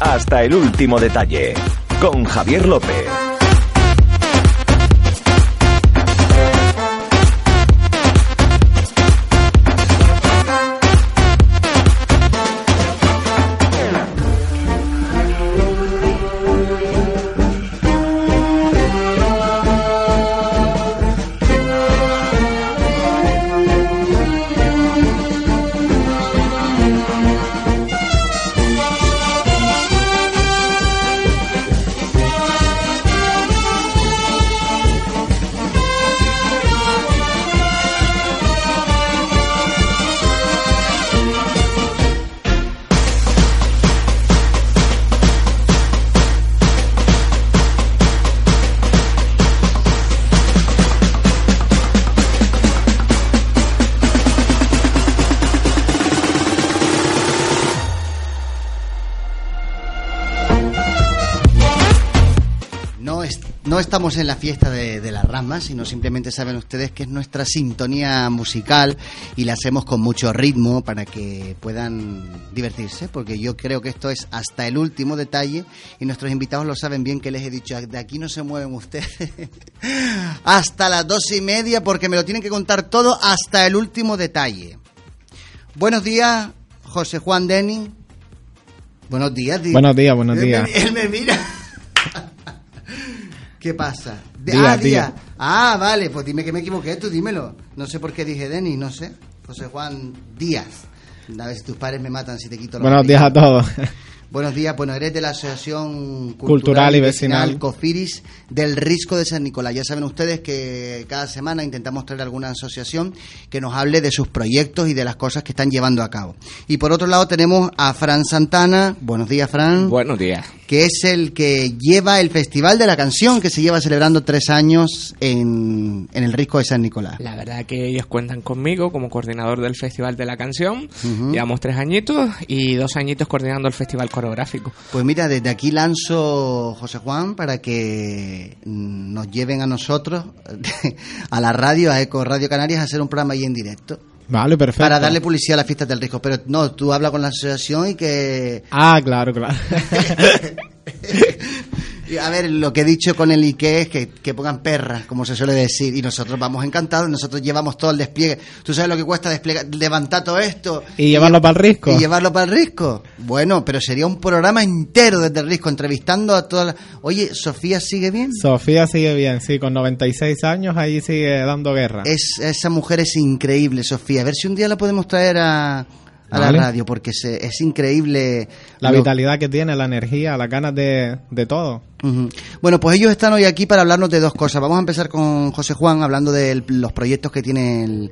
Speaker 1: Hasta el último detalle. Con Javier López.
Speaker 2: Estamos en la fiesta de, de las ramas, sino simplemente saben ustedes que es nuestra sintonía musical y la hacemos con mucho ritmo para que puedan divertirse, porque yo creo que esto es hasta el último detalle y nuestros invitados lo saben bien que les he dicho, de aquí no se mueven ustedes hasta las dos y media porque me lo tienen que contar todo hasta el último detalle. Buenos días, José Juan Denny. Buenos días,
Speaker 22: Buenos días, buenos
Speaker 2: Él me-
Speaker 22: días.
Speaker 2: Él me mira. ¿Qué pasa? De-
Speaker 22: Día,
Speaker 2: ah,
Speaker 22: día.
Speaker 2: día. Ah, vale, pues dime que me equivoqué, tú dímelo. No sé por qué dije Denis, no sé. José Juan Díaz. A ver si tus padres me matan si te quito los
Speaker 22: Buenos días a todos.
Speaker 2: Buenos días, bueno, eres de la Asociación Cultural,
Speaker 22: Cultural y Vecinal.
Speaker 2: Cofiris del Risco de San Nicolás. Ya saben ustedes que cada semana intentamos traer alguna asociación que nos hable de sus proyectos y de las cosas que están llevando a cabo. Y por otro lado tenemos a Fran Santana. Buenos días, Fran.
Speaker 23: Buenos días.
Speaker 2: Que es el que lleva el Festival de la Canción que se lleva celebrando tres años en, en el Risco de San Nicolás.
Speaker 23: La verdad que ellos cuentan conmigo como coordinador del Festival de la Canción. Llevamos tres añitos y dos añitos coordinando el Festival Coreográfico.
Speaker 2: Pues mira, desde aquí lanzo, José Juan, para que nos lleven a nosotros, a la radio, a Eco Radio Canarias, a hacer un programa ahí en directo.
Speaker 22: Vale, perfecto.
Speaker 2: Para darle publicidad a las fiestas del Risco. Pero no, tú habla con la asociación y que...
Speaker 22: Ah, claro, claro.
Speaker 2: y A ver, lo que he dicho con el Ike es que, que pongan perras, como se suele decir, y nosotros vamos encantados, nosotros llevamos todo el despliegue. ¿Tú sabes lo que cuesta desplegar, levantar todo esto?
Speaker 22: Y llevarlo para el risco.
Speaker 2: Y llevarlo para el risco. Bueno, pero sería un programa entero desde el risco, entrevistando a todas las... Oye, ¿Sofía sigue bien?
Speaker 22: Sofía sigue bien, sí, con 96 años ahí sigue dando guerra.
Speaker 2: Es, esa mujer es increíble, Sofía. A ver si un día la podemos traer a, a
Speaker 22: Vale.
Speaker 2: la radio, porque se- es increíble.
Speaker 22: La
Speaker 2: lo-
Speaker 22: vitalidad que tiene, la energía, las ganas de, de todo.
Speaker 2: Bueno, pues ellos están hoy aquí para hablarnos de dos cosas. Vamos a empezar con José Juan hablando de los proyectos que tiene el-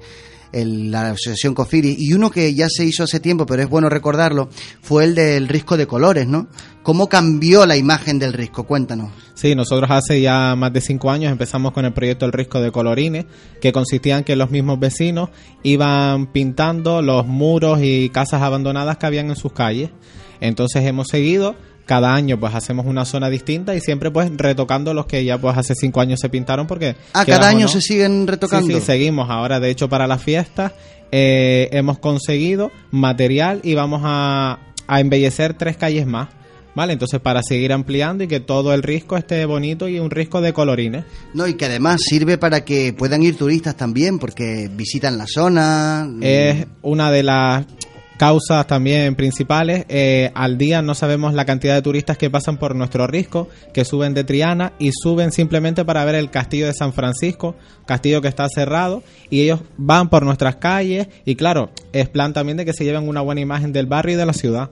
Speaker 2: la asociación Cofiri. Y uno que ya se hizo hace tiempo, pero es bueno recordarlo, fue el del risco de colores, ¿no? ¿Cómo cambió la imagen del risco? Cuéntanos.
Speaker 22: Sí, nosotros hace ya más de cinco años empezamos con el proyecto El Risco de Colorines, que consistía en que los mismos vecinos iban pintando los muros y casas abandonadas que habían en sus calles. Entonces hemos seguido, cada año pues hacemos una zona distinta y siempre pues retocando los que ya pues hace cinco años se pintaron porque...
Speaker 2: Ah, cada año
Speaker 22: no-
Speaker 2: se siguen retocando.
Speaker 22: Sí, sí, seguimos. Ahora, de hecho, para las fiestas eh, hemos conseguido material y vamos a, a embellecer tres calles más. ¿Vale? Entonces, para seguir ampliando y que todo el risco esté bonito y un risco de colorines.
Speaker 2: No, y que además sirve para que puedan ir turistas también, porque visitan la zona.
Speaker 22: Es una de las causas también principales. Eh, al día no sabemos la cantidad de turistas que pasan por nuestro risco, que suben de Triana y suben simplemente para ver el castillo de San Francisco, castillo que está cerrado, y ellos van por nuestras calles y claro, es plan también de que se lleven una buena imagen del barrio y de la ciudad.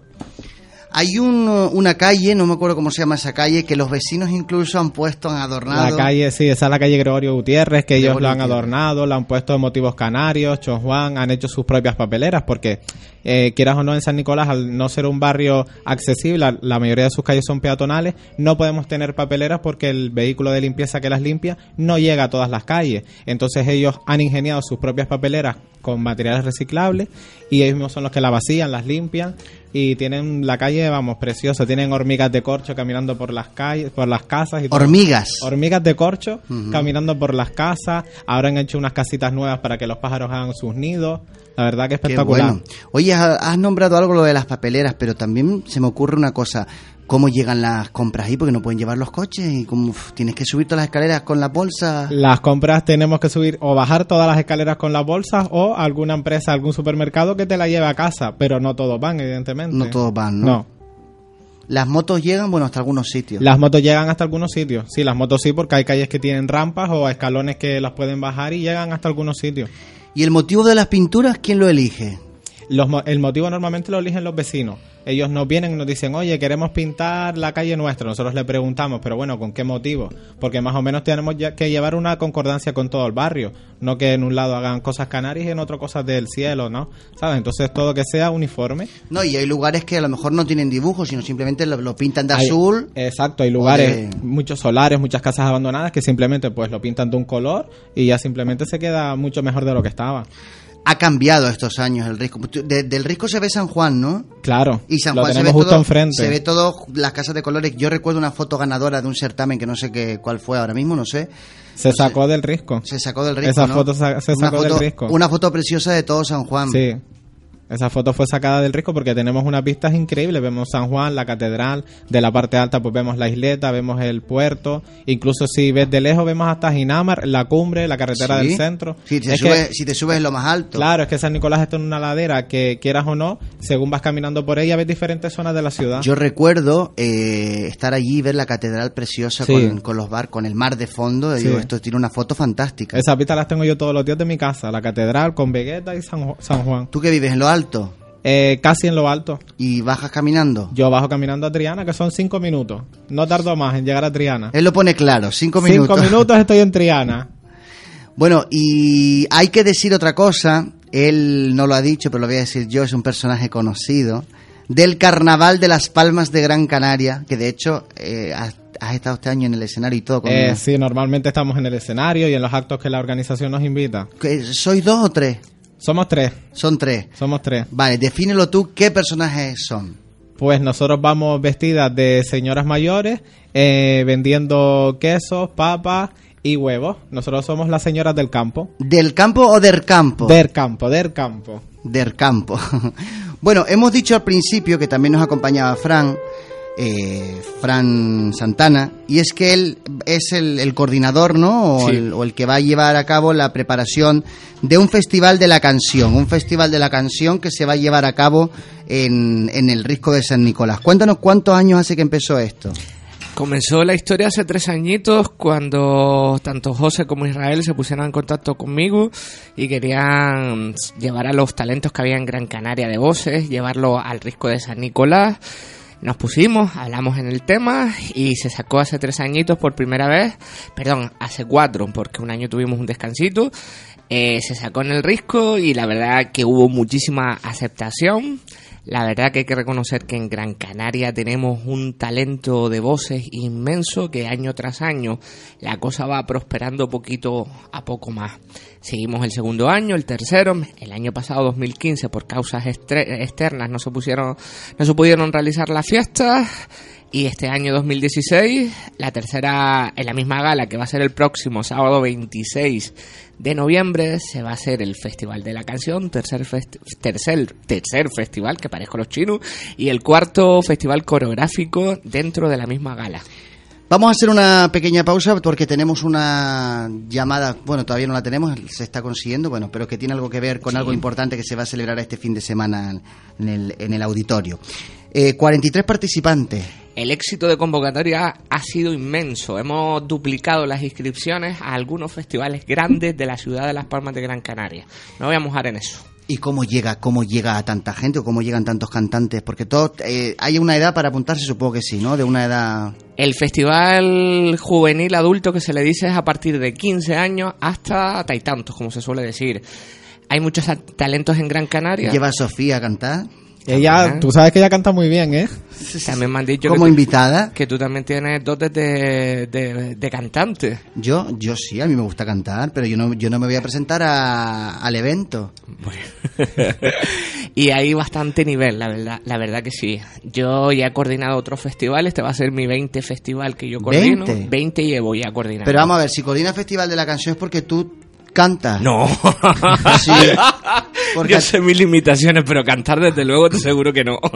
Speaker 2: Hay un, una calle, no me acuerdo cómo se llama esa calle, que los vecinos incluso han puesto, han adornado.
Speaker 22: La calle, sí, esa es la calle Gregorio Gutiérrez, que ellos lo han adornado, la han puesto de motivos canarios, Juan han hecho sus propias papeleras, porque eh, quieras o no, en San Nicolás, al no ser un barrio accesible, la, la mayoría de sus calles son peatonales, no podemos tener papeleras porque el vehículo de limpieza que las limpia no llega a todas las calles. Entonces ellos han ingeniado sus propias papeleras con materiales reciclables y ellos mismos son los que la vacían, las limpian y tienen la calle, vamos, preciosa. Tienen hormigas de corcho caminando por las calles, por las casas. Y todo.
Speaker 2: Hormigas.
Speaker 22: Hormigas de corcho caminando por las casas. Ahora han hecho unas casitas nuevas para que los pájaros hagan sus nidos. La verdad que
Speaker 2: Qué
Speaker 22: espectacular.
Speaker 2: bueno. Oye, ha- has nombrado algo lo de las papeleras, pero también se me ocurre una cosa. ¿Cómo llegan las compras ahí? Porque no pueden llevar los coches y como uf, tienes que subir todas las escaleras con la bolsa.
Speaker 22: Las compras tenemos que subir o bajar todas las escaleras con las bolsas o alguna empresa, algún supermercado que te la lleve a casa, pero no todos van, evidentemente.
Speaker 2: No todos van, ¿no?
Speaker 22: No.
Speaker 2: Las motos llegan, bueno, hasta algunos sitios.
Speaker 22: Las motos llegan hasta algunos sitios. Sí, las motos sí, porque hay calles que tienen rampas o escalones que las pueden bajar y llegan hasta algunos sitios.
Speaker 2: ¿Y el motivo de las pinturas, quién lo elige?
Speaker 22: Los el motivo normalmente lo eligen los vecinos. Ellos nos vienen y nos dicen, oye, queremos pintar la calle nuestra. Nosotros le preguntamos, pero bueno, ¿con qué motivo? Porque más o menos tenemos ya que llevar una concordancia con todo el barrio. No que en un lado hagan cosas canarias y en otro cosas del cielo, ¿no? ¿Sabes? Entonces todo que sea uniforme.
Speaker 2: No, y hay lugares que a lo mejor no tienen dibujos, sino simplemente lo, lo pintan de
Speaker 22: Hay-
Speaker 2: azul.
Speaker 22: Exacto, hay lugares,
Speaker 2: de-
Speaker 22: muchos solares, muchas casas abandonadas que simplemente pues lo pintan de un color y ya simplemente se queda mucho mejor de lo que estaba.
Speaker 2: Ha cambiado estos años el risco. De- del risco se ve San Juan, ¿no?
Speaker 22: Claro,
Speaker 2: Y San
Speaker 22: lo
Speaker 2: Juan se ve,
Speaker 22: justo
Speaker 2: todo,
Speaker 22: enfrente.
Speaker 2: se ve todo, las casas de colores. Yo recuerdo una foto ganadora de un certamen que no sé qué, cuál fue ahora mismo, no sé.
Speaker 22: se sacó del risco.
Speaker 2: Se sacó del risco.
Speaker 22: Esa
Speaker 2: ¿no?
Speaker 22: foto sa- se sacó del risco.
Speaker 2: Una foto preciosa de todo San Juan.
Speaker 22: Sí. Esa foto fue sacada del risco porque tenemos unas vistas increíbles. Vemos San Juan, la catedral, de la parte alta pues vemos la isleta, vemos el puerto. Incluso si ves de lejos vemos hasta Ginamar, la cumbre, la carretera
Speaker 2: Sí.
Speaker 22: del centro.
Speaker 2: Si te,
Speaker 22: Es
Speaker 2: subes,
Speaker 22: que-
Speaker 2: si te subes lo más alto.
Speaker 22: Claro, es que San Nicolás está en una ladera que quieras o no, según vas caminando por ella ves diferentes zonas de la ciudad.
Speaker 2: Yo recuerdo eh, estar allí y ver la catedral preciosa
Speaker 22: Sí.
Speaker 2: con, con los bar, con el mar de fondo.
Speaker 22: Sí.
Speaker 2: Digo, esto tiene una foto fantástica.
Speaker 22: Esas vistas las tengo yo todos los días de mi casa, la catedral con Vegeta y San, San Juan.
Speaker 2: ¿Tú que vives en lo alto?
Speaker 22: Eh, casi en lo alto.
Speaker 2: ¿Y bajas caminando?
Speaker 22: Yo bajo caminando a Triana, que son cinco minutos. No tardo más en llegar a Triana.
Speaker 2: Él lo pone claro, cinco minutos.
Speaker 22: Cinco minutos estoy en Triana.
Speaker 2: Bueno, y hay que decir otra cosa, él no lo ha dicho, pero lo voy a decir yo, es un personaje conocido, del Carnaval de las Palmas de Gran Canaria, que de hecho eh, has, has estado este año en el escenario y todo. con-
Speaker 22: Eh, sí, normalmente estamos en el escenario y en los actos que la organización nos invita.
Speaker 2: ¿Que ¿Sois dos o tres?
Speaker 22: Somos tres.
Speaker 2: Son tres.
Speaker 22: Somos tres.
Speaker 2: Vale, defínelo tú, ¿qué personajes son?
Speaker 22: Pues nosotros vamos vestidas de señoras mayores, eh, vendiendo quesos, papas y huevos. Nosotros somos las señoras del campo.
Speaker 2: ¿Del campo o del campo?
Speaker 22: Del campo, del campo.
Speaker 2: Del campo. bueno, hemos dicho al principio que también nos acompañaba Fran, eh, Fran Santana, y es que él es el, el coordinador, ¿no? O,
Speaker 23: Sí.
Speaker 2: el, o el que va a llevar a cabo la preparación de un festival de la canción, un festival de la canción que se va a llevar a cabo en, en el Risco de San Nicolás. Cuéntanos cuántos años hace que empezó esto.
Speaker 23: Comenzó la historia hace tres añitos cuando tanto José como Israel se pusieron en contacto conmigo y querían llevar a los talentos que había en Gran Canaria de voces, llevarlo al risco de San Nicolás. Nos pusimos, hablamos en el tema y se sacó hace tres añitos por primera vez, perdón, hace cuatro, porque un año tuvimos un descansito. Eh, se sacó en el risco y la verdad que hubo muchísima aceptación. La verdad que hay que reconocer que en Gran Canaria tenemos un talento de voces inmenso que año tras año la cosa va prosperando poquito a poco más. Seguimos el segundo año, el tercero, el año pasado 2015 por causas externas no se pusieron no se pudieron realizar las fiestas y este año 2016 la tercera en la misma gala que va a ser el próximo sábado 26 de noviembre se va a hacer el Festival de la Canción, tercer, tercer, tercer festival, que parezco los chinos, y el cuarto festival coreográfico dentro de la misma gala.
Speaker 2: Vamos a hacer una pequeña pausa porque tenemos una llamada, bueno, todavía no la tenemos, se está consiguiendo, bueno, pero que tiene algo que ver con
Speaker 23: Sí.
Speaker 2: algo importante que se va a celebrar este fin de semana en el, en el auditorio. Eh, 43 participantes.
Speaker 23: El éxito de convocatoria ha sido inmenso. Hemos duplicado las inscripciones a algunos festivales grandes de la ciudad de Las Palmas de Gran Canaria. No voy a mojar en eso.
Speaker 2: ¿Y cómo llega, cómo llega a tanta gente o cómo llegan tantos cantantes? Porque todo, eh, hay una edad para apuntarse, supongo que sí, ¿no? De una edad...
Speaker 23: El festival juvenil adulto que se le dice es a partir de 15 años hasta tantos, como se suele decir. hay muchos talentos en Gran Canaria.
Speaker 2: Lleva a Sofía a cantar.
Speaker 22: Ella, tú sabes que ella canta muy bien, ¿eh?
Speaker 23: También me han dicho
Speaker 2: Como
Speaker 23: que tú-
Speaker 2: invitada.
Speaker 23: que tú también tienes dotes de, de, de cantante.
Speaker 2: Yo, yo sí, a mí me gusta cantar, pero yo no, yo no me voy a presentar a- al evento.
Speaker 23: y hay bastante nivel, la verdad, la verdad que sí. Yo ya he coordinado otros festivales, este va a ser mi 20 festival que yo coordino.
Speaker 2: 20.
Speaker 23: 20 llevo ya coordinando.
Speaker 2: Pero vamos a ver, si coordina Festival de la Canción es porque tú cantas.
Speaker 23: No.
Speaker 2: Sí. Porque-
Speaker 23: Yo sé mis limitaciones, pero cantar desde luego te aseguro que no.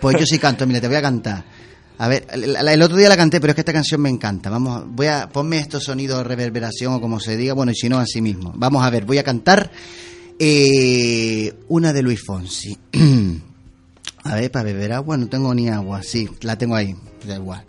Speaker 2: Pues yo sí canto, mira, te voy a cantar. A ver, el, otro día la canté, pero es que esta canción me encanta. Vamos, voy a ponme estos sonidos de reverberación o como se diga, bueno, y si no, así mismo. Vamos a ver, voy a cantar eh, una de Luis Fonsi. a ver, para beber agua no tengo ni agua. Sí, la tengo ahí, da igual.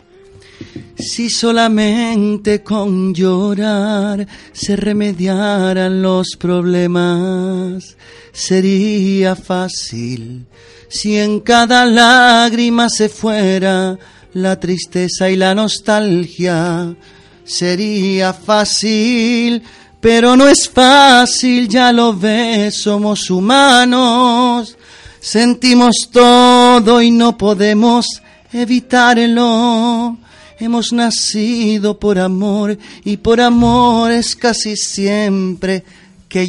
Speaker 2: Si solamente con llorar se remediaran los problemas, sería fácil. Si en cada lágrima se fuera la tristeza y la nostalgia, sería fácil. Pero no es fácil, ya lo ves, somos humanos. Sentimos todo y no podemos evitarlo. Hemos nacido por amor y por amor es casi siempre que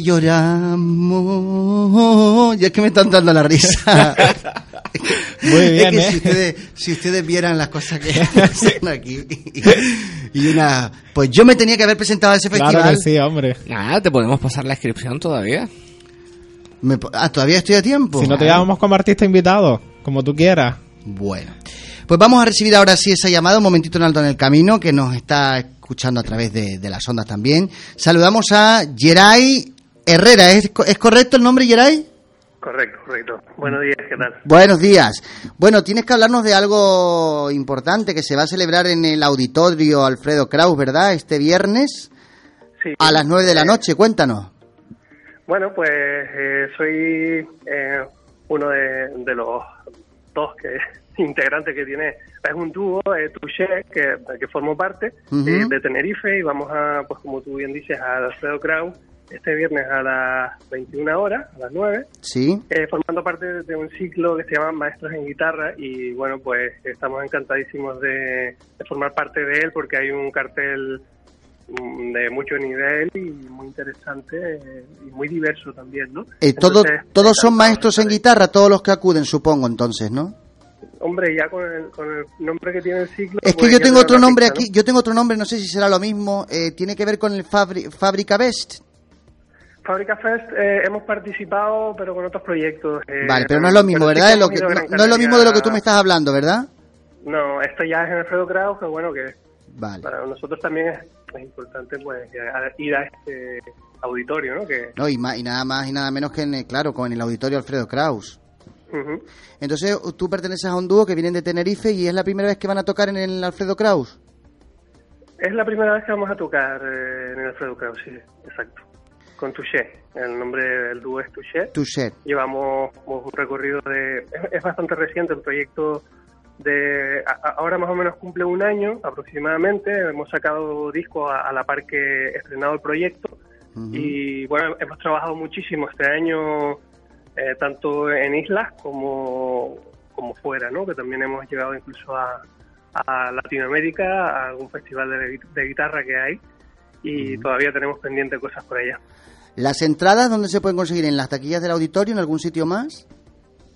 Speaker 2: lloramos. Ya es que me están dando la risa.
Speaker 22: Muy bien,
Speaker 2: es que
Speaker 22: ¿eh?
Speaker 2: si, ustedes, si ustedes vieran las cosas que hacen aquí. Y una, pues yo me tenía que haber presentado a ese festival.
Speaker 22: Claro que sí, hombre.
Speaker 23: Nada, te podemos pasar la inscripción todavía.
Speaker 2: Me po- ah, todavía estoy a tiempo.
Speaker 22: Si no te llamamos como artista invitado, como tú quieras.
Speaker 2: Bueno. Pues vamos a recibir ahora sí esa llamada, un momentito en alto en el camino, que nos está escuchando a través de, de las ondas también. Saludamos a Geray Herrera, ¿es, ¿es correcto el nombre Geray?
Speaker 24: Correcto, correcto. Buenos días, ¿qué tal?
Speaker 2: Buenos días. Bueno, tienes que hablarnos de algo importante que se va a celebrar en el auditorio Alfredo Kraus, ¿verdad? Este viernes
Speaker 24: Sí.
Speaker 2: a las 9 de la noche, cuéntanos.
Speaker 24: Bueno, pues eh, soy eh, uno de, de los dos que, integrantes que tiene. Es un dúo, eh, Touché, que, que formo parte eh, de Tenerife y vamos a, pues como tú bien dices, a Alfredo Kraus este viernes a las 21 horas, a las 9.
Speaker 2: Sí.
Speaker 24: eh, formando parte de un ciclo que se llama Maestros en Guitarra y bueno, pues estamos encantadísimos de, de formar parte de él porque hay un cartel mm, de mucho nivel y muy interesante eh, y muy diverso también, ¿no?
Speaker 2: Eh, todo-
Speaker 24: Entonces,
Speaker 2: todos son maestros en guitarra, todos los que acuden, supongo, entonces, ¿no?
Speaker 24: Hombre, ya con el, con el nombre que tiene el ciclo...
Speaker 2: Es que
Speaker 24: pues
Speaker 2: yo tengo otro nombre
Speaker 24: pista, ¿no?
Speaker 2: aquí, yo tengo otro nombre, no sé si será lo mismo, eh, tiene que ver con el Fábrica Best.
Speaker 24: Fábrica Fest eh, hemos participado, pero con otros proyectos. eh,
Speaker 2: Vale, pero no es lo mismo, ¿verdad? Es lo que- no, es lo mismo de lo que tú me estás hablando, ¿verdad?
Speaker 24: No, esto ya es en Alfredo Kraus, que bueno, que
Speaker 2: Vale.
Speaker 24: para nosotros también es, es importante pues ir a este auditorio, ¿no? Que,
Speaker 2: No, y, ma- y nada más y nada menos que, en claro, con el auditorio Alfredo Kraus.
Speaker 24: Ujú.
Speaker 2: Entonces, tú perteneces a un dúo que vienen de Tenerife y es la primera vez que van a tocar en el Alfredo Kraus.
Speaker 24: Es la primera vez que vamos a tocar eh, en el Alfredo Kraus, sí, exacto. Con Touché, el nombre del dúo es Touché.
Speaker 2: Touché.
Speaker 24: Llevamos un recorrido de... Es, es bastante reciente el proyecto de... a- ahora más o menos cumple un año aproximadamente. Hemos sacado disco a, a la par que estrenado el proyecto. Y bueno, hemos trabajado muchísimo este año, eh, tanto en islas como, como fuera, ¿no? Que también hemos llegado incluso a, a Latinoamérica, a algún festival de, de guitarra que hay. Y todavía tenemos pendiente cosas por allá.
Speaker 2: ¿Las entradas dónde se pueden conseguir? ¿En las taquillas del auditorio? ¿En algún sitio más?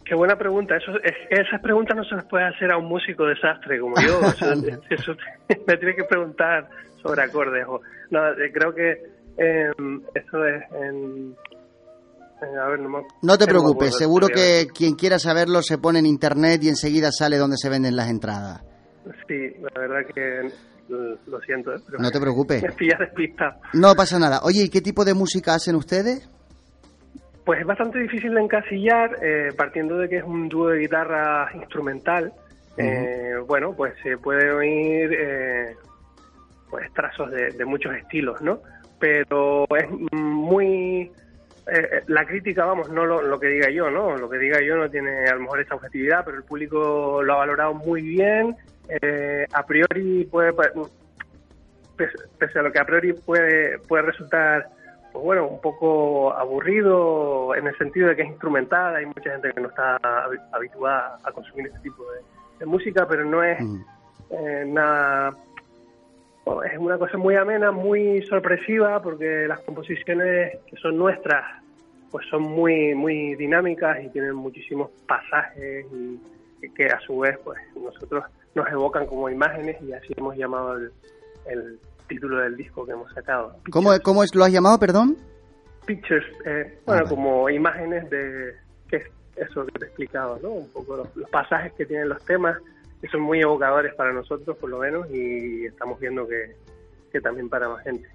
Speaker 24: Qué buena pregunta. Eso, es- esas preguntas no se las puede hacer a un músico desastre como yo. Eso, eso me tienes que preguntar sobre acordes. O, no, eh, creo que eh, eso es en... en- a ver, no,
Speaker 2: No te preocupes, seguro que quien quiera saberlo se pone en internet y enseguida sale donde se venden las entradas.
Speaker 24: Sí, la verdad que eh, lo siento. eh, pero
Speaker 2: No te preocupes.
Speaker 24: Me pillas despistado.
Speaker 2: No pasa nada. Oye, ¿y qué tipo de música hacen ustedes?
Speaker 24: Pues es bastante difícil de encasillar, eh, partiendo de que es un dúo de guitarra instrumental. eh, bueno, pues se puede oír eh, pues trazos de, de muchos estilos, ¿no? Pero es muy eh, la crítica, vamos, no lo, lo que diga yo, ¿no? Lo que diga yo no tiene a lo mejor esa objetividad, pero el público lo ha valorado muy bien. Eh, a priori puede, pese, pese a lo que a priori puede puede resultar pues bueno, un poco aburrido en el sentido de que es instrumental, hay mucha gente que no está habi- habituada a consumir este tipo de, de música, pero no es eh, nada, bueno, es una cosa muy amena, muy sorpresiva, porque las composiciones que son nuestras, pues son muy, muy dinámicas y tienen muchísimos pasajes y que- a su vez, pues nosotros nos evocan como imágenes y así hemos llamado el, el título del disco que hemos sacado.
Speaker 2: ¿Cómo, cómo es, lo has llamado, perdón?
Speaker 24: Pictures, eh, bueno, como imágenes de que es eso que te he explicado, ¿no? Un poco los, los pasajes que tienen los temas, que son muy evocadores para nosotros, por lo menos, y estamos viendo que, que también para más gente.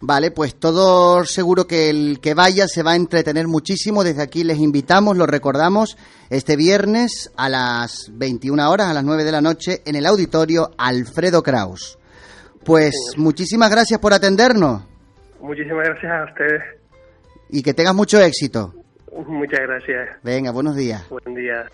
Speaker 2: Vale, pues todo seguro que el que vaya se va a entretener muchísimo. Desde aquí les invitamos, lo recordamos, este viernes a las 21 horas, a las 9 de la noche, en el auditorio Alfredo Kraus. Pues muchísimas gracias por atendernos
Speaker 24: Muchísimas gracias a ustedes.
Speaker 2: y que tengas mucho éxito.
Speaker 24: Muchas gracias.
Speaker 2: Venga, buenos días.
Speaker 24: Buen día.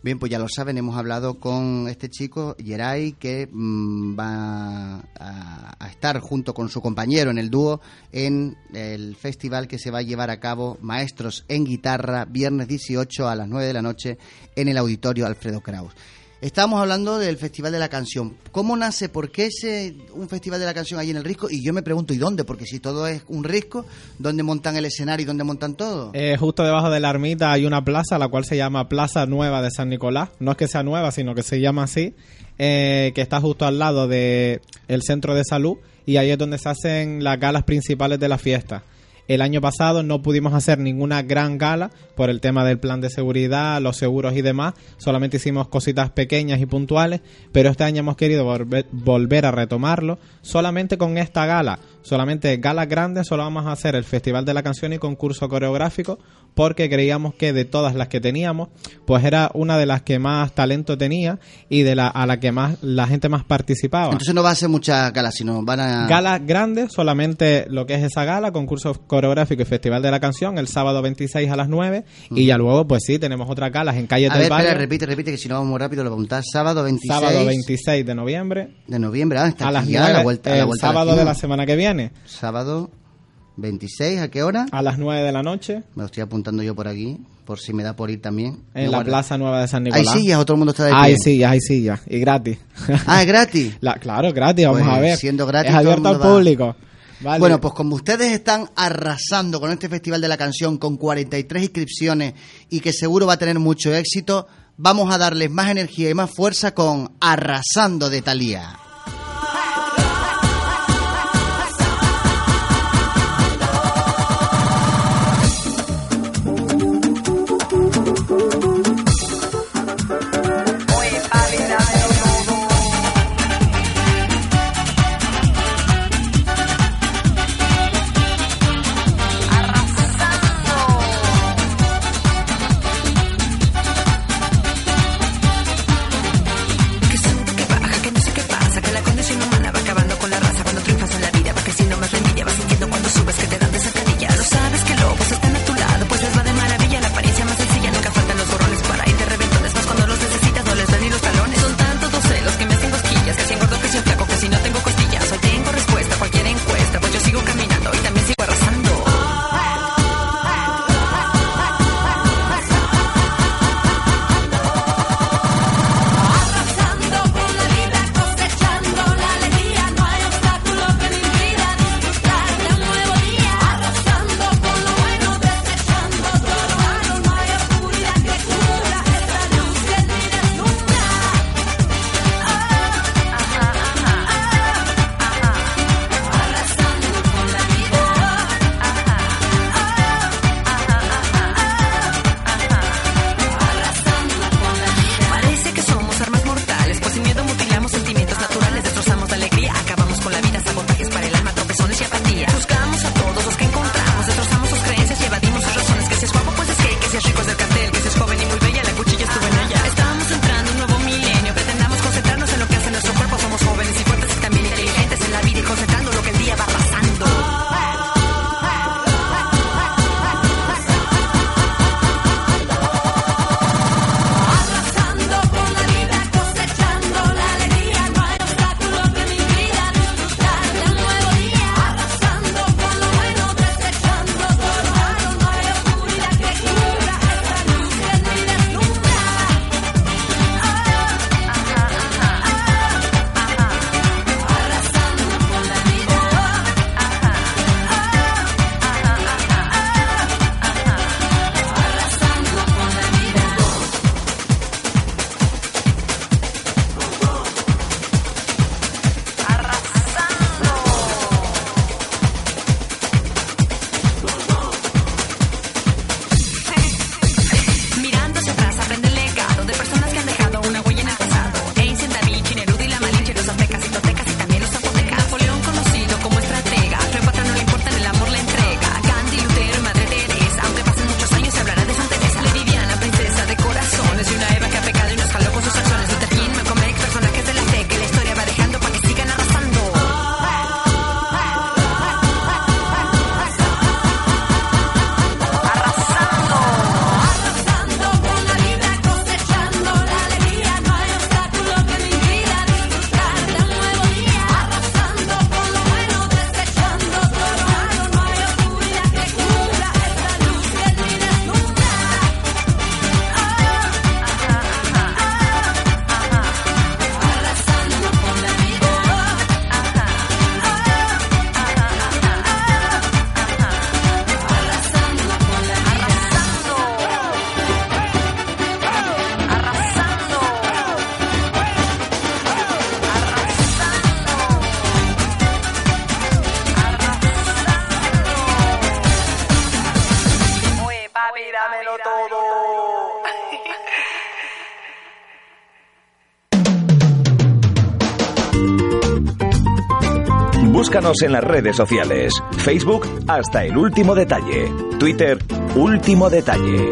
Speaker 2: Bien, pues ya lo saben, hemos hablado con este chico, Geray, que mm, va a, a estar junto con su compañero en el dúo en el festival que se va a llevar a cabo Maestros en Guitarra, viernes 18 a las 9 de la noche en el auditorio Alfredo Kraus. Estábamos hablando del Festival de la Canción. ¿Cómo nace? ¿Por qué ese, un Festival de la Canción ahí en el Risco? Y yo me pregunto, ¿y dónde? Porque si todo es un Risco, ¿dónde montan el escenario y dónde montan todo?
Speaker 22: Eh, justo debajo de la ermita hay una plaza, la cual se llama Plaza Nueva de San Nicolás. No es que sea nueva, sino que se llama así, eh, que está justo al lado del el centro de salud y ahí es donde se hacen las galas principales de la fiesta. El año pasado no pudimos hacer ninguna gran gala por el tema del plan de seguridad, los seguros y demás. Solamente hicimos cositas pequeñas y puntuales, pero este año hemos querido volver, a retomarlo solamente con esta gala. Solamente galas grandes, solo vamos a hacer el Festival de la Canción y concurso coreográfico porque creíamos que de todas las que teníamos, pues era una de las que más talento tenía y de la a la que más la gente más participaba.
Speaker 2: Entonces no va a ser muchas galas, sino van a...
Speaker 22: Galas grandes, solamente lo que es esa gala, concurso coreográfico y festival de la canción, el sábado 26 a las 9. Y ya luego, pues sí, tenemos otras galas en calles
Speaker 2: A
Speaker 22: del
Speaker 2: ver,
Speaker 22: barrio.
Speaker 2: espera, repite, repite, que si no vamos muy rápido lo voy a apuntar. Sábado 26,
Speaker 22: Sábado 26 de noviembre.
Speaker 2: de noviembre, ah, está
Speaker 22: a las
Speaker 2: aquí ya,
Speaker 22: 9,
Speaker 2: a la vuelta, a la
Speaker 22: el
Speaker 2: vuelta de la
Speaker 22: sábado de la semana que viene.
Speaker 2: Sábado 26, ¿a qué hora?
Speaker 22: A las 9 de la noche.
Speaker 2: Me lo estoy apuntando yo por aquí, por si me da por ir también.
Speaker 22: En
Speaker 2: Me
Speaker 22: la
Speaker 2: guarda-
Speaker 22: Plaza Nueva de San
Speaker 2: Hay
Speaker 22: Nicolás.
Speaker 2: sillas o todo el mundo está de pie.
Speaker 22: Hay sillas, hay sillas. Y gratis.
Speaker 2: Ah, es gratis.
Speaker 22: La- claro, gratis, vamos
Speaker 2: Pues,
Speaker 22: a ver.
Speaker 2: siendo gratis,
Speaker 22: es abierto al público. Vale.
Speaker 2: Bueno, pues como ustedes están arrasando con este Festival de la Canción, con 43 inscripciones y que seguro va a tener mucho éxito, vamos a darles más energía y más fuerza con Arrasando de Talía.
Speaker 1: Búscanos en las redes sociales. Facebook hasta el último detalle. Twitter, último detalle.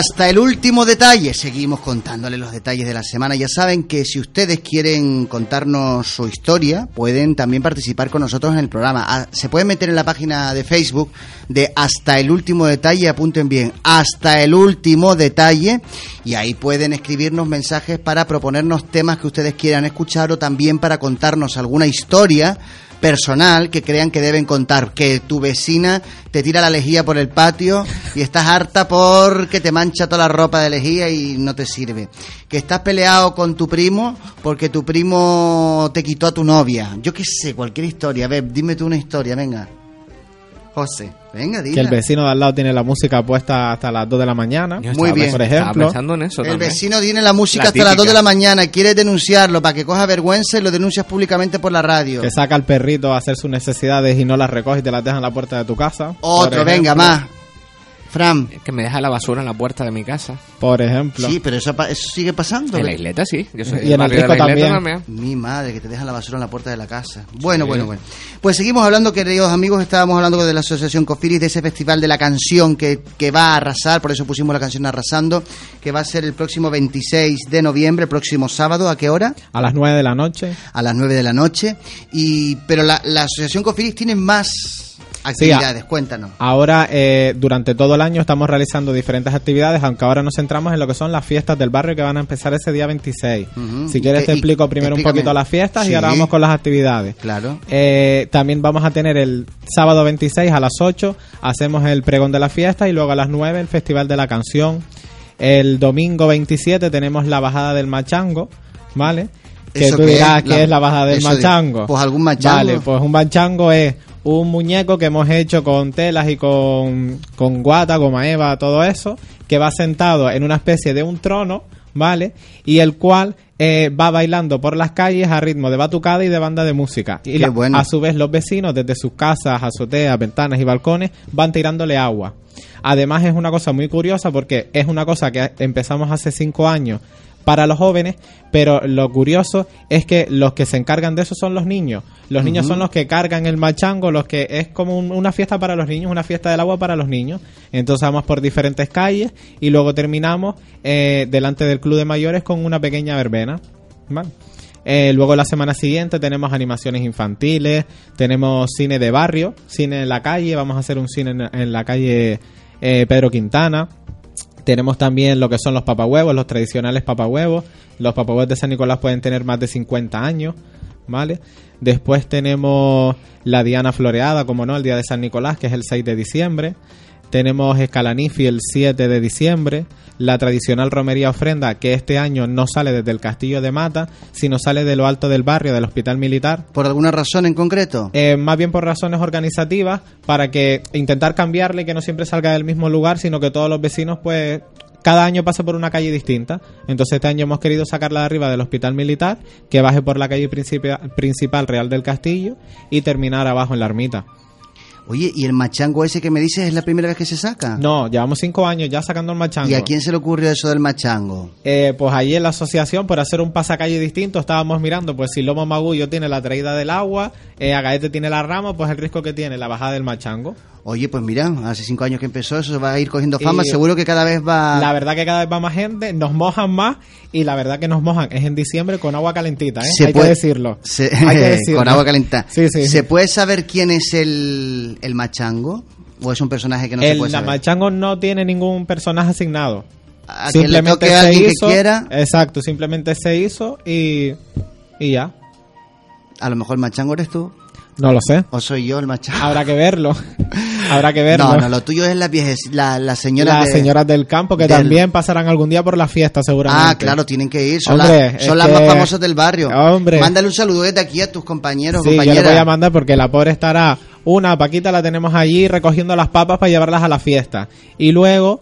Speaker 2: Hasta el último detalle, seguimos contándole los detalles de la semana. Ya saben que si ustedes quieren contarnos su historia, pueden también participar con nosotros en el programa. Ah, Se pueden meter en la página de Facebook de Hasta el último detalle, apunten bien, Hasta el último detalle, y ahí pueden escribirnos mensajes para proponernos temas que ustedes quieran escuchar o también para contarnos alguna historia personal que crean que deben contar. Que tu vecina te tira la lejía por el patio y estás harta porque te mancha toda la ropa de lejía y no te sirve. Que estás peleado con tu primo porque tu primo te quitó a tu novia. Yo qué sé, cualquier historia. A ver, dime tú una historia, venga. José, venga, dila.
Speaker 22: Que el vecino de al lado tiene la música puesta hasta las 2 de la mañana.
Speaker 2: Muy bien.
Speaker 22: Por ejemplo.
Speaker 2: el vecino tiene la música
Speaker 22: La
Speaker 2: hasta las 2 de la mañana, quiere denunciarlo para que coja vergüenza y lo denuncias públicamente por la radio.
Speaker 22: Que saca al perrito a hacer sus necesidades y no las recoge y te las deja en la puerta de tu casa.
Speaker 2: Otro, venga, más. Fran.
Speaker 23: Que me deja la basura en la puerta de mi casa.
Speaker 22: Por ejemplo.
Speaker 2: Sí, pero eso, pa- eso sigue pasando.
Speaker 23: En la isleta sí. Yo soy
Speaker 22: Y en el
Speaker 23: de la
Speaker 22: también.
Speaker 2: Mi madre, que te dejan la basura en la puerta de la casa. Bueno,
Speaker 23: Sí.
Speaker 2: bueno, bueno. Pues seguimos hablando, queridos amigos, estábamos hablando de la Asociación Cofiris, de ese festival de la canción que, que va a arrasar, por eso pusimos la canción Arrasando, que va a ser el próximo 26 de noviembre, el próximo sábado, ¿a qué hora?
Speaker 22: A las 9 de la noche.
Speaker 2: A las 9 de la noche. Y, pero la, la Asociación Cofiris tiene más actividades, cuéntanos.
Speaker 22: Ahora, eh, durante todo el año estamos realizando diferentes actividades, aunque ahora nos centramos en lo que son las fiestas del barrio que van a empezar ese día 26.
Speaker 2: Ujú.
Speaker 22: Si quieres
Speaker 2: ¿Qué-
Speaker 22: te explico primero un poquito las fiestas
Speaker 2: Sí.
Speaker 22: y ahora vamos con las actividades.
Speaker 2: Claro.
Speaker 22: Eh, también vamos a tener el sábado 26 a las 8, hacemos el pregón de la fiesta y luego a las 9 el Festival de la Canción. El domingo 27 tenemos la bajada del machango, ¿vale? Que
Speaker 2: ¿Eso
Speaker 22: tú dirás
Speaker 2: es?
Speaker 22: que
Speaker 2: La-
Speaker 22: es la bajada del
Speaker 2: de-
Speaker 22: machango.
Speaker 2: pues algún machango.
Speaker 22: Vale, pues un machango es un muñeco que hemos hecho con telas y con, con guata, goma eva, todo eso, que va sentado en una especie de un trono, ¿vale? Y el cual eh, va bailando por las calles a ritmo de batucada y de banda de música. Y la-
Speaker 2: bueno.
Speaker 22: a su vez los vecinos desde sus casas, azoteas, ventanas y balcones van tirándole agua. Además es una cosa muy curiosa porque es una cosa que empezamos hace cinco años para los jóvenes, pero lo curioso es que los que se encargan de eso son los niños. Los niños son los que cargan el machango, los que es como un- una fiesta para los niños, una fiesta del agua para los niños. Entonces vamos por diferentes calles y luego terminamos eh, delante del club de mayores con una pequeña verbena. ¿vale? Eh, luego la semana siguiente tenemos animaciones infantiles, tenemos cine de barrio, cine en la calle, vamos a hacer un cine en, en la calle eh, Pedro Quintana. Tenemos también lo que son los papahuevos, los tradicionales papahuevos. Los papahuevos de San Nicolás pueden tener más de 50 años, ¿vale? Después tenemos la Diana Floreada, como no, el día de San Nicolás, que es el 6 de diciembre. Tenemos Escalanifi el 7 de diciembre. La tradicional romería ofrenda, que este año no sale desde el Castillo de Mata, sino sale de lo alto del barrio, del Hospital Militar.
Speaker 2: ¿Por alguna razón en concreto?
Speaker 22: Eh, más bien por razones organizativas, para que intentar cambiarle que no siempre salga del mismo lugar, sino que todos los vecinos, pues, cada año pase por una calle distinta. Entonces este año hemos querido sacarla de arriba del Hospital Militar, que baje por la calle principal Real del Castillo y terminar abajo en la ermita.
Speaker 2: Oye, ¿y el machango ese que me dices es la primera vez que se saca?
Speaker 22: No, llevamos cinco años ya sacando el machango.
Speaker 2: ¿Y a quién se le ocurrió eso del machango?
Speaker 22: Eh, pues allí en la asociación, por hacer un pasacalle distinto, estábamos mirando, pues si Lomo Magullo tiene la traída del agua, eh, Agaete tiene la rama, pues el risco que tiene la bajada del machango.
Speaker 2: Oye, pues mira, hace cinco años que empezó, eso va a ir cogiendo fama,
Speaker 22: Y-
Speaker 2: seguro que cada vez va...
Speaker 22: La verdad que cada vez va más gente, nos mojan más y la verdad que nos mojan es en diciembre con agua calentita, ¿eh?
Speaker 2: Se
Speaker 22: Hay
Speaker 2: puede-
Speaker 22: que decirlo.
Speaker 2: se-
Speaker 22: Hay que decirlo.
Speaker 2: con agua calentada.
Speaker 22: Sí, sí.
Speaker 2: ¿Se puede saber quién es el, el machango? ¿O es un personaje que no se
Speaker 22: el
Speaker 2: puede saber?
Speaker 22: machango no tiene ningún personaje asignado.
Speaker 2: A que le toque a alguien que quiera.
Speaker 22: Exacto, simplemente se hizo y, y ya.
Speaker 2: A lo mejor el machango eres tú.
Speaker 22: No lo sé.
Speaker 2: ¿O soy yo el machango?
Speaker 22: Habrá que verlo. Habrá que verlo.
Speaker 2: No, no, lo tuyo es las la, las señoras
Speaker 22: las
Speaker 2: de-
Speaker 22: señoras del campo que
Speaker 2: del-
Speaker 22: también pasarán algún día por la fiesta seguramente.
Speaker 2: Ah, claro, tienen que ir. Son,
Speaker 22: Hombre,
Speaker 2: las, son las más famosas del barrio.
Speaker 22: Hombre.
Speaker 2: Mándale un saludo desde aquí a tus compañeros,
Speaker 22: Sí, yo le voy a mandar porque la pobre estará. Una, Paquita la tenemos allí recogiendo las papas para llevarlas a la fiesta. Y luego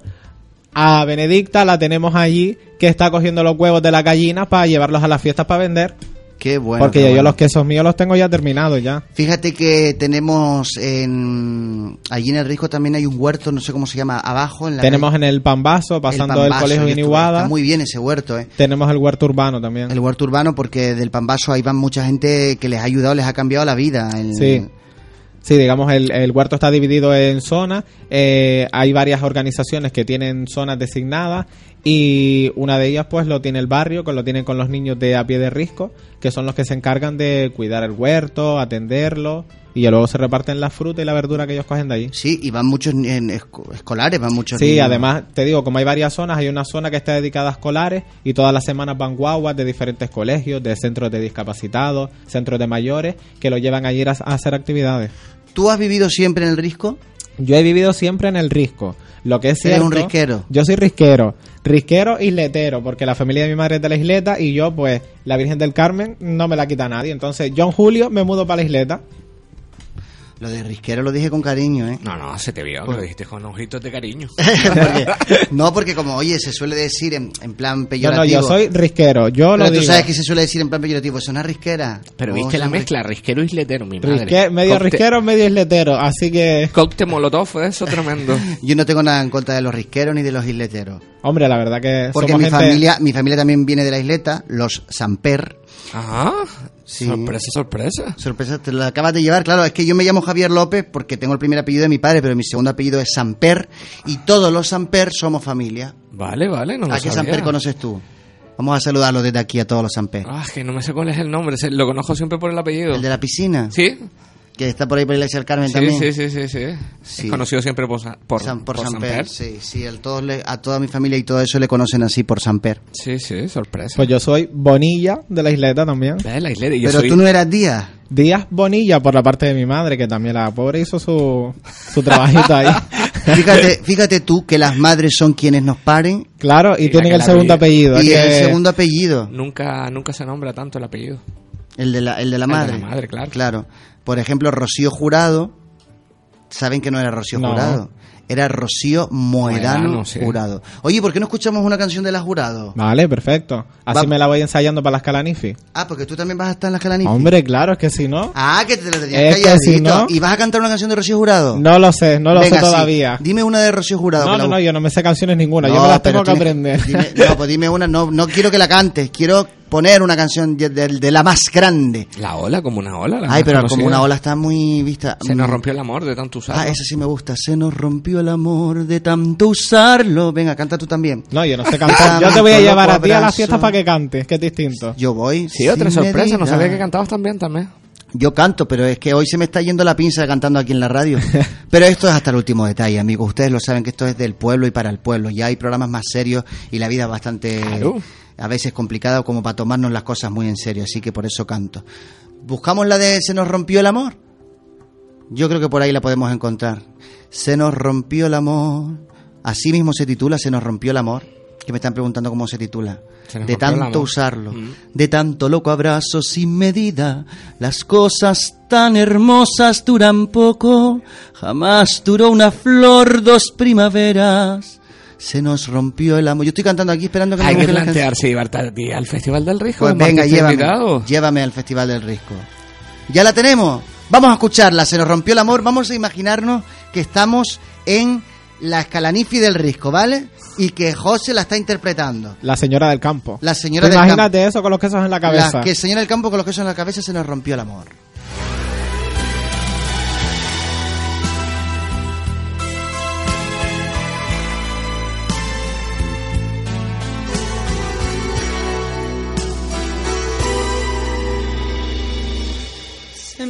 Speaker 22: a Benedicta la tenemos allí que está cogiendo los huevos de la gallina para llevarlos a las fiestas para vender.
Speaker 2: Qué bueno.
Speaker 22: porque
Speaker 2: qué
Speaker 22: yo
Speaker 2: bueno.
Speaker 22: los quesos míos los tengo ya terminados ya.
Speaker 2: Fíjate que tenemos en allí en el Risco también hay un huerto, no sé cómo se llama, abajo en la
Speaker 22: Tenemos
Speaker 2: calle-
Speaker 22: en el Pambaso, pasando el,
Speaker 2: Pambaso,
Speaker 22: colegio. Guiniguada.
Speaker 2: Está muy bien ese huerto, ¿eh?
Speaker 22: Tenemos el huerto urbano también.
Speaker 2: El huerto urbano porque del Pambaso ahí van mucha gente que les ha ayudado, les ha cambiado la vida. El-
Speaker 22: Sí. Sí, digamos, el, el huerto está dividido en zonas. eh, hay varias organizaciones que tienen zonas designadas y una de ellas, pues, lo tiene el barrio, que lo tienen con los niños de a pie de risco, que son los que se encargan de cuidar el huerto, atenderlo y luego se reparten la fruta y la verdura que ellos cogen de allí.
Speaker 2: Sí, y van muchos en escolares, van muchos
Speaker 22: Sí,
Speaker 2: niños.
Speaker 22: además, te digo, como hay varias zonas, hay una zona que está dedicada a escolares y todas las semanas van guaguas de diferentes colegios, de centros de discapacitados, centros de mayores, que lo llevan allí a hacer actividades.
Speaker 2: ¿Tú has vivido siempre en el Risco?
Speaker 22: Yo he vivido siempre en el risco. Lo que es cierto.
Speaker 2: un risquero.
Speaker 22: Yo soy risquero. Risquero isletero, porque la familia de mi madre es de la isleta y yo, pues, la Virgen del Carmen no me la quita nadie. Entonces, yo en julio me mudo para la isleta.
Speaker 2: Lo de risquero lo dije con cariño, ¿eh?
Speaker 23: No, no, se te vio,
Speaker 2: Por-
Speaker 23: lo dijiste con ojitos de cariño.
Speaker 2: Porque- no, porque como, oye, se suele decir en, en plan peyorativo.
Speaker 22: no, yo soy risquero. Yo lo
Speaker 2: Pero tú
Speaker 22: digo.
Speaker 2: sabes que se suele decir en plan peyorativo, es una risquera.
Speaker 23: Pero viste la mezcla, risquero isletero, mi madre.
Speaker 22: Risque- medio risquero, medio isletero. Así que,
Speaker 23: Cóctel molotov, eso tremendo.
Speaker 2: Yo no tengo nada en contra de los risqueros ni de los isleteros.
Speaker 22: hombre, la verdad que
Speaker 2: Porque
Speaker 22: somos
Speaker 2: mi
Speaker 22: gente-
Speaker 2: familia, mi familia también viene de la isleta, los Samper.
Speaker 23: Ajá.
Speaker 2: Sí.
Speaker 23: Sorpresa, sorpresa.
Speaker 2: Sorpresa, te lo acabas de llevar. Claro, es que yo me llamo Javier López porque tengo el primer apellido de mi padre, pero mi segundo apellido es Samper y todos los Samper somos familia.
Speaker 23: Vale, vale, no lo
Speaker 2: ¿A qué
Speaker 23: sabía.
Speaker 2: Samper conoces tú? Vamos a saludarlos desde aquí a todos los Samper.
Speaker 23: Ah, que no me sé cuál es el nombre, lo conozco siempre por el apellido.
Speaker 2: ¿El de la piscina?
Speaker 23: Sí.
Speaker 2: Que está por ahí por la iglesia del Carmen
Speaker 23: Sí,
Speaker 2: también.
Speaker 23: sí, sí, sí, sí.
Speaker 2: Sí.
Speaker 23: Es conocido siempre por, por,
Speaker 2: San- por,
Speaker 23: por
Speaker 2: Samper,
Speaker 23: Samper.
Speaker 2: sí, sí, el todos le- a toda mi familia y todo eso le conocen así por Samper.
Speaker 23: Sí, sí, sorpresa.
Speaker 22: Pues yo soy Bonilla de la isleta también.
Speaker 23: Ve, la isleta, yo
Speaker 2: Pero
Speaker 23: soy-
Speaker 2: tú no eras Díaz.
Speaker 22: Díaz Bonilla por la parte de mi madre, que también la pobre hizo su, su trabajito ahí.
Speaker 2: Fíjate, fíjate tú que las madres son quienes nos paren
Speaker 22: Claro, y
Speaker 23: Y
Speaker 22: tienen el segundo apellido.
Speaker 2: y
Speaker 22: que-
Speaker 2: el segundo apellido,
Speaker 23: Nunca, nunca se nombra tanto el apellido.
Speaker 2: el de la, el de la
Speaker 23: El de
Speaker 2: madre.
Speaker 23: la madre, claro.
Speaker 2: Claro. Por ejemplo, Rocío Jurado, saben que no era Rocío
Speaker 22: No.
Speaker 2: Jurado, era Rocío Moedano
Speaker 23: Moedano, sí.
Speaker 2: Jurado. Oye, ¿por qué no escuchamos una canción de la Jurado?
Speaker 22: Vale, perfecto. Así
Speaker 2: Va-
Speaker 22: me la voy ensayando para las calanifi.
Speaker 2: Ah, porque tú también vas a estar en la Calanifi.
Speaker 22: Hombre, claro, es que si no...
Speaker 2: Ah, que te lo tenías
Speaker 22: Es que si no-
Speaker 2: ¿Y vas a cantar una canción de Rocío Jurado?
Speaker 22: No lo sé, no lo
Speaker 2: Venga,
Speaker 22: sé
Speaker 2: sí.
Speaker 22: todavía.
Speaker 2: Dime una de Rocío Jurado.
Speaker 22: No, no,
Speaker 2: la-
Speaker 22: no, yo no me sé canciones ninguna, yo me las tengo que aprender.
Speaker 2: dime- no, pues dime una, no, no quiero que la cantes, quiero poner una canción de, de- de la más grande.
Speaker 23: La ola, como una ola. la
Speaker 2: Ay, pero como una ola está muy vista.
Speaker 23: Se nos rompió el amor de tanto usarlo.
Speaker 2: Ah, esa sí me gusta. Se nos rompió el amor de tanto usarlo. Venga, canta tú también.
Speaker 22: No, yo no sé cantar. Yo te voy a llevar a ti a las fiestas para que cantes, que es distinto.
Speaker 2: Yo voy.
Speaker 23: Sí, otra sorpresa, no sabía que cantabas también también.
Speaker 2: Yo canto, pero es que hoy se me está yendo la pinza cantando aquí en la radio. Pero esto es hasta el último detalle, amigos. Ustedes lo saben que esto es del pueblo y para el pueblo. Ya hay programas más serios y la vida es bastante,
Speaker 23: Claro.
Speaker 2: A veces complicada como para tomarnos las cosas muy en serio. Así que por eso canto. ¿Buscamos la de Se nos rompió el amor? Yo creo que por ahí la podemos encontrar. Se nos rompió el amor. Así mismo se titula Se nos rompió el amor. Que me están preguntando cómo se titula.
Speaker 23: Se
Speaker 2: De tanto usarlo.
Speaker 23: Mm.
Speaker 2: De tanto loco abrazo sin medida. Las cosas tan hermosas duran poco. Jamás duró una flor dos primaveras. Se nos rompió el amor. Yo estoy cantando aquí esperando que me
Speaker 23: Hay que plantearse llevarte al Festival del Risco.
Speaker 2: Pues venga, llévame,
Speaker 23: invitado.
Speaker 2: llévame al Festival del Risco. Ya la tenemos. Vamos a escucharla. Se nos rompió el amor. Vamos a imaginarnos que estamos en la escalanifi del Risco, ¿vale? Y que José la está interpretando.
Speaker 22: La señora del campo.
Speaker 2: La señora del campo.
Speaker 22: Imagínate eso con los quesos en la cabeza.
Speaker 2: La que el señor del campo con los quesos en la cabeza se nos rompió el amor.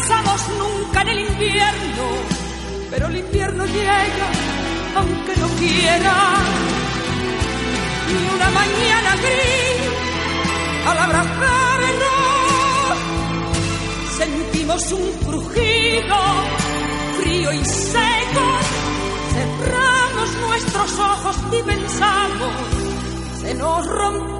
Speaker 18: pensamos nunca en el invierno, pero el invierno llega aunque no quiera. Y una mañana gris, al abrazarnos, sentimos un crujido frío y seco. Cerramos nuestros ojos y pensamos, se nos rompió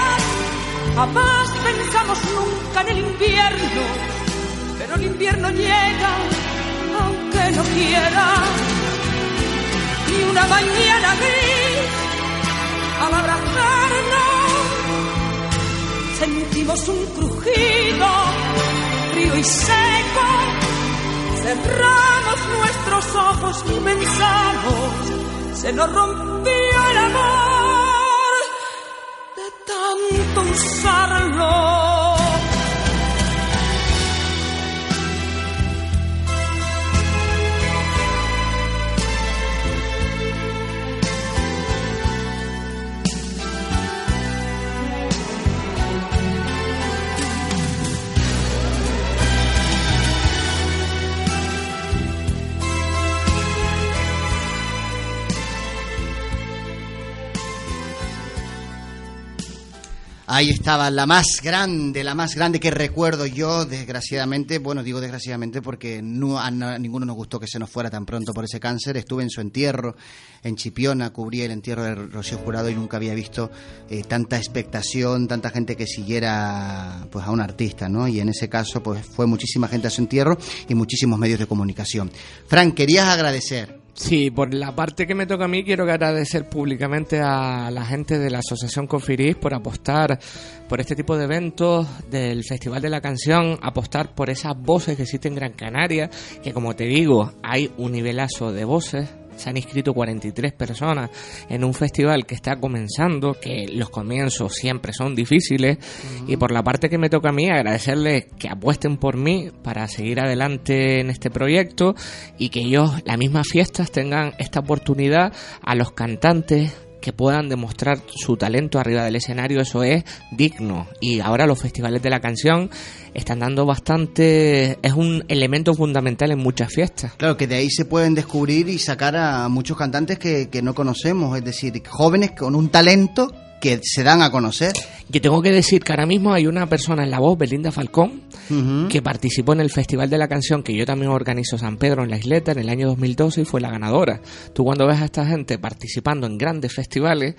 Speaker 18: Jamás pensamos nunca en el invierno, pero el invierno llega aunque no quiera. Y una mañana gris, al abrazarnos, sentimos un crujido frío y seco. Cerramos nuestros ojos y pensamos, se nos rompió el amor usarlo.
Speaker 2: Ahí estaba la más grande, la más grande que recuerdo yo, desgraciadamente, bueno, digo desgraciadamente porque no, a, ninguno nos gustó que se nos fuera tan pronto por ese cáncer. Estuve en su entierro en Chipiona, cubrí el entierro de Rocío Jurado y nunca había visto eh, tanta expectación, tanta gente que siguiera pues a un artista, ¿no? Y en ese caso pues fue muchísima gente a su entierro y muchísimos medios de comunicación. Frank, querías agradecer.
Speaker 23: Sí, por la parte que me toca a mí, quiero agradecer públicamente a la gente de la Asociación Confiris por apostar por este tipo de eventos del Festival de la Canción, apostar por esas voces que existen en Gran Canaria, que como te digo, hay un nivelazo de voces. Se han inscrito 43 personas en un festival que está comenzando, que los comienzos siempre son difíciles. Y por la parte que me toca a mí, agradecerles que apuesten por mí para seguir adelante en este proyecto y que ellos, las mismas fiestas, tengan esta oportunidad a los cantantes que puedan demostrar su talento arriba del escenario, eso es digno. Y ahora los festivales de la canción están dando bastante, es un elemento fundamental en muchas fiestas.
Speaker 2: Claro, que de ahí se pueden descubrir y sacar a muchos cantantes que, que no conocemos, es decir, jóvenes con un talento que se dan a conocer.
Speaker 23: Yo tengo que decir que ahora mismo hay una persona en la voz, Belinda Falcón, que participó en el Festival de la Canción que yo también organizo San Pedro en la Isleta en el año 2012 y fue la ganadora. Tú cuando ves a esta gente participando en grandes festivales,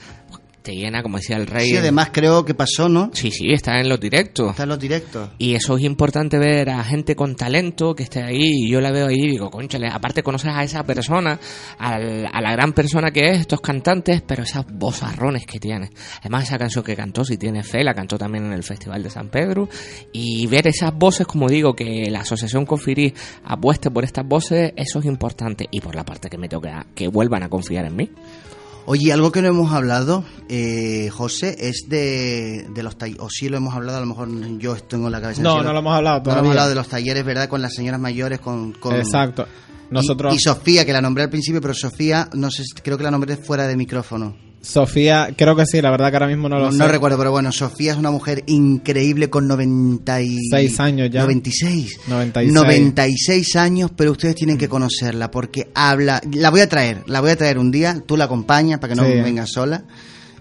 Speaker 23: te llena, como decía el rey.
Speaker 2: Sí, además creo que pasó, ¿no?
Speaker 23: Sí, sí, está en los directos.
Speaker 2: Está en los directos.
Speaker 23: Y eso es importante ver a gente con talento que esté ahí. Y yo la veo ahí y digo, conchale, aparte conoces a esa persona, al- a la gran persona que es, estos cantantes, pero esas vozarrones que tiene. Además, esa canción que cantó, si tiene fe, la cantó también en el Festival de San Pedro. Y ver esas voces, como digo, que la Asociación Confirí apueste por estas voces, eso es importante. Y por la parte que me toca, que vuelvan a confiar en mí.
Speaker 2: Oye, algo que no hemos hablado, eh, José, es de, de los talleres, o sí lo hemos hablado, a lo mejor yo tengo en la cabeza.
Speaker 22: No, no lo hemos hablado
Speaker 2: No hemos
Speaker 22: todavía.
Speaker 2: hablado de los talleres, ¿verdad? Con las señoras mayores, con... con
Speaker 22: Exacto.
Speaker 2: y-
Speaker 22: Nosotros-
Speaker 2: Y, Sofía, que la nombré al principio, pero Sofía, no sé, creo que la nombré fuera de micrófono.
Speaker 22: Sofía, creo que sí, la verdad que ahora mismo no lo
Speaker 2: No,
Speaker 22: sé.
Speaker 2: no recuerdo, pero bueno, Sofía es una mujer increíble con 96
Speaker 22: Seis años ya.
Speaker 2: 96.
Speaker 22: 96.
Speaker 2: 96 años, pero ustedes tienen que conocerla porque habla. La voy a traer, la voy a traer un día. Tú la acompañas para que no
Speaker 22: Sí.
Speaker 2: venga sola.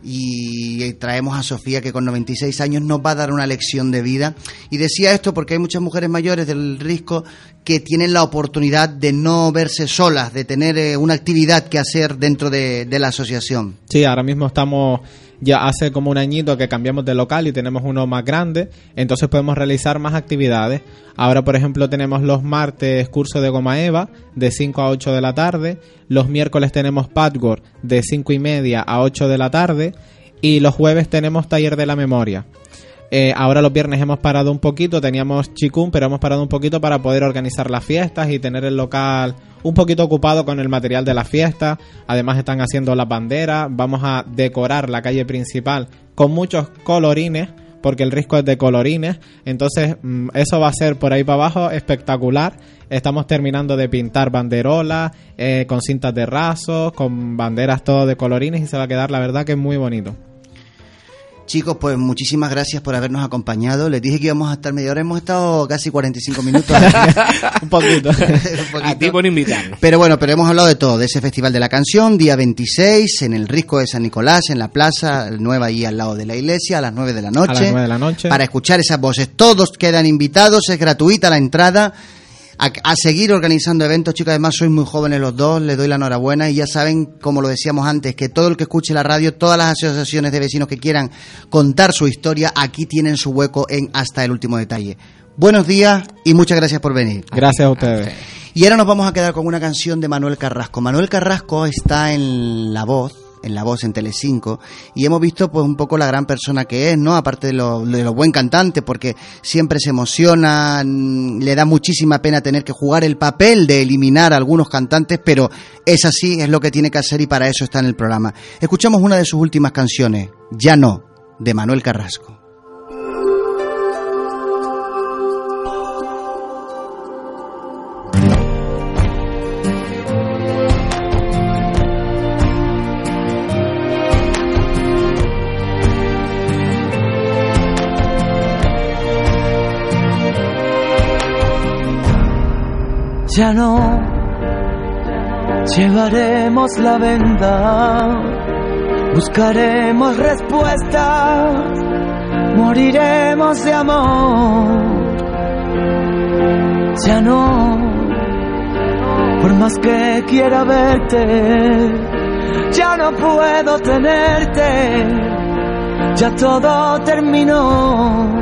Speaker 2: Y traemos a Sofía que con 96 años nos va a dar una lección de vida. Y decía esto porque hay muchas mujeres mayores del Risco que tienen la oportunidad de no verse solas, de tener eh, una actividad que hacer dentro de, de la asociación.
Speaker 22: Sí, ahora mismo estamos, ya hace como un añito que cambiamos de local y tenemos uno más grande, entonces podemos realizar más actividades. Ahora, por ejemplo, tenemos los martes curso de goma eva de 5 a 8 de la tarde, los miércoles tenemos patchwork de 5 y media a 8 de la tarde y los jueves tenemos taller de la memoria. Eh, ahora los viernes hemos parado un poquito, teníamos chikun, pero hemos parado un poquito para poder organizar las fiestas y tener el local un poquito ocupado con el material de la fiesta. Además están haciendo las banderas, vamos a decorar la calle principal con muchos colorines, porque el risco es de colorines. Entonces mm, eso va a ser por ahí para abajo espectacular. Estamos terminando de pintar banderolas eh, con cintas de rasos, con banderas todo de colorines y se va a quedar la verdad que es muy bonito.
Speaker 2: Chicos, pues muchísimas gracias por habernos acompañado. Les dije que íbamos a estar media hora, hemos estado casi 45 minutos.
Speaker 22: un poquito.
Speaker 23: A ti por invitarnos.
Speaker 2: Pero bueno, pero hemos hablado de todo, de ese Festival de la Canción, día 26, en el Risco de San Nicolás, en la plaza nueva ahí al lado de la iglesia, a las 9 de la noche.
Speaker 22: A las 9 de la noche.
Speaker 2: Para escuchar esas voces. Todos quedan invitados, es gratuita la entrada. A, a seguir organizando eventos, chicos. Además, sois muy jóvenes los dos, les doy la enhorabuena. Y ya saben, como lo decíamos antes, que todo el que escuche la radio, todas las asociaciones de vecinos que quieran contar su historia, aquí tienen su hueco en Hasta el último detalle. Buenos días y muchas gracias por venir.
Speaker 22: Gracias a ustedes.
Speaker 2: Y ahora nos vamos a quedar con una canción de Manuel Carrasco. Manuel Carrasco está en La Voz, en La Voz en Telecinco, y hemos visto pues un poco la gran persona que es, ¿no? Aparte de lo, de lo buen cantante, porque siempre se emociona, mm, le da muchísima pena tener que jugar el papel de eliminar a algunos cantantes, pero es así, es lo que tiene que hacer y para eso está en el programa. Escuchamos una de sus últimas canciones, Ya no, de Manuel Carrasco.
Speaker 25: Ya no llevaremos la venda, buscaremos respuestas, moriremos de amor. Ya no, por más que quiera verte, ya no puedo tenerte, ya todo terminó.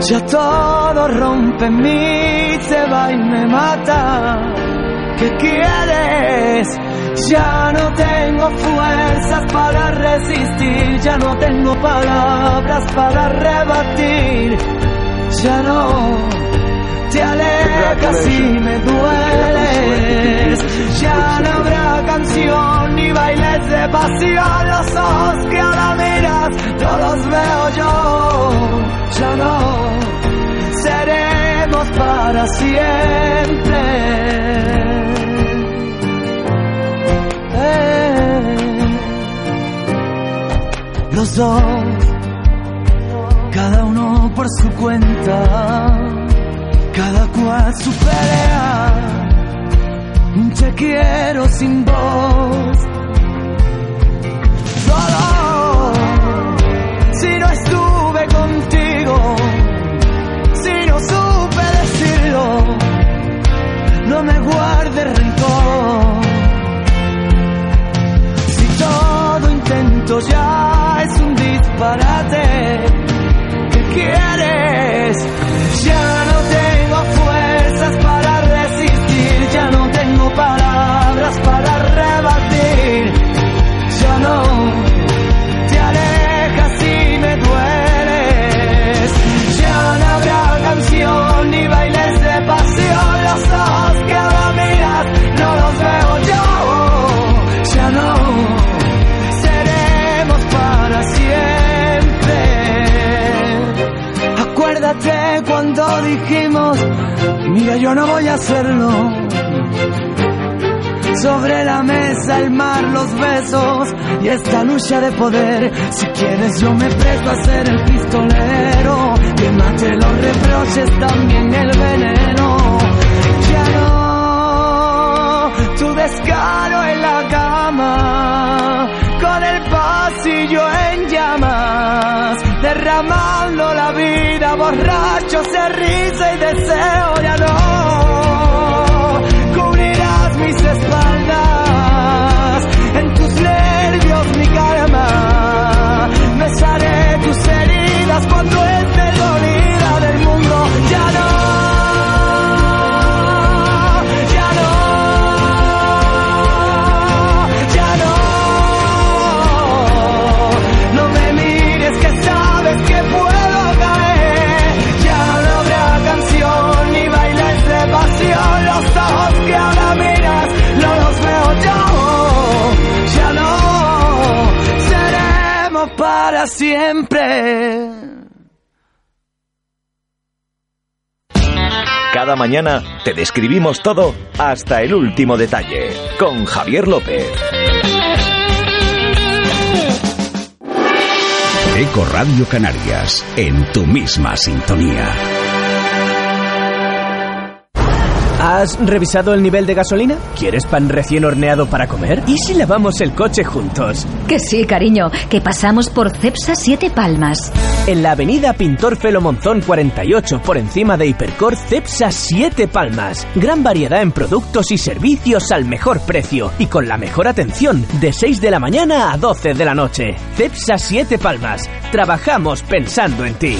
Speaker 25: Ya todo rompe en mí, se va y me mata. ¿Qué quieres? Ya no tengo fuerzas para resistir, ya no tengo palabras para rebatir. Ya no te alejas y me dueles. Ya no habrá canción ni bailes de pasión. Los ojos que ahora miras, no los veo yo. Ya no seremos para siempre. Eh. Los dos, cada uno por su cuenta, cada cual su pelea. Te quiero sin voz. Solo si no estuve contigo, si no supe decirlo, no me guarde rencor. Si todo dijimos, hacerlo. Sobre la mesa el mar, los besos y esta lucha de poder. Si quieres yo me presto a ser el pistolero. Que mate los reproches, también el veneno. Ya no, tu descaro en la cama. Con el pasillo en llamas. Derramando la vida, borrachos de risa y deseo. Ya no, mis espaldas. Siempre.
Speaker 1: Cada mañana te describimos todo hasta el último detalle. Con Javier López.
Speaker 26: Eco Radio Canarias, en tu misma sintonía.
Speaker 27: ¿Has revisado el nivel de gasolina? ¿Quieres pan recién horneado para comer? ¿Y si lavamos el coche juntos?
Speaker 28: Que sí, cariño, que pasamos por Cepsa Siete Palmas.
Speaker 27: En la avenida Pintor Felo Monzón 48, por encima de Hipercor, Cepsa Siete Palmas. Gran variedad en productos y servicios al mejor precio y con la mejor atención, de 6 de la mañana a 12 de la noche. Cepsa Siete Palmas. Trabajamos pensando en ti.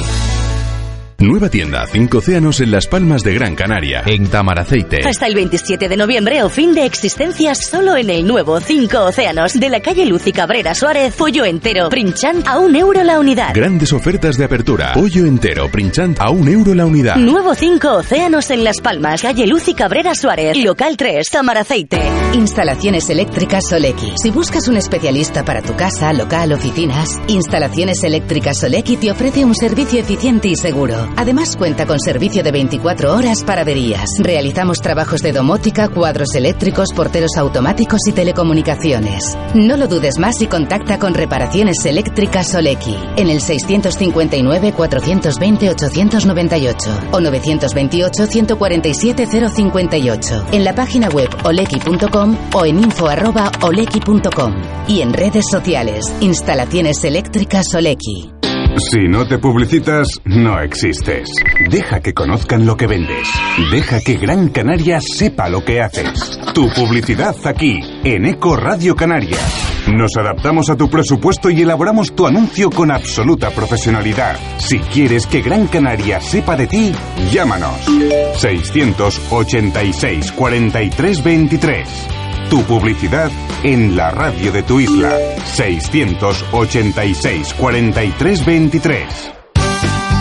Speaker 29: Nueva tienda Cinco Océanos en Las Palmas de Gran Canaria, en Tamaraceite.
Speaker 21: Hasta el 27 de noviembre o fin de existencias solo en el nuevo 5 Océanos de la calle Lucy Cabrera Suárez. Pollo entero, Princhan a un euro la unidad.
Speaker 29: Grandes ofertas de apertura. Pollo entero, Princhant a un euro la unidad.
Speaker 21: Nuevo 5 Océanos en Las Palmas, calle Lucy Cabrera Suárez, local 3, Tamaraceite.
Speaker 11: Instalaciones eléctricas Solequi. Si buscas un especialista para tu casa, local, oficinas, Instalaciones eléctricas Solequi te ofrece un servicio eficiente y seguro. Además cuenta con servicio de 24 horas para averías. Realizamos trabajos de domótica, cuadros eléctricos, porteros automáticos y telecomunicaciones. No lo dudes más y contacta con Reparaciones Eléctricas Solequi en el 659 420 898 o 928 147 058 en la página web olequi.com o en info arroba olequi.com y en redes sociales Instalaciones Eléctricas Solequi.
Speaker 8: Si no te publicitas, no existes. Deja que conozcan lo que vendes. Deja que Gran Canaria sepa lo que haces. Tu publicidad aquí, en Eco Radio Canarias. Nos adaptamos a tu presupuesto y elaboramos tu anuncio con absoluta profesionalidad. Si quieres que Gran Canaria sepa de ti, llámanos. 686 43 23. Tu publicidad en la radio de tu isla. 686 43 23.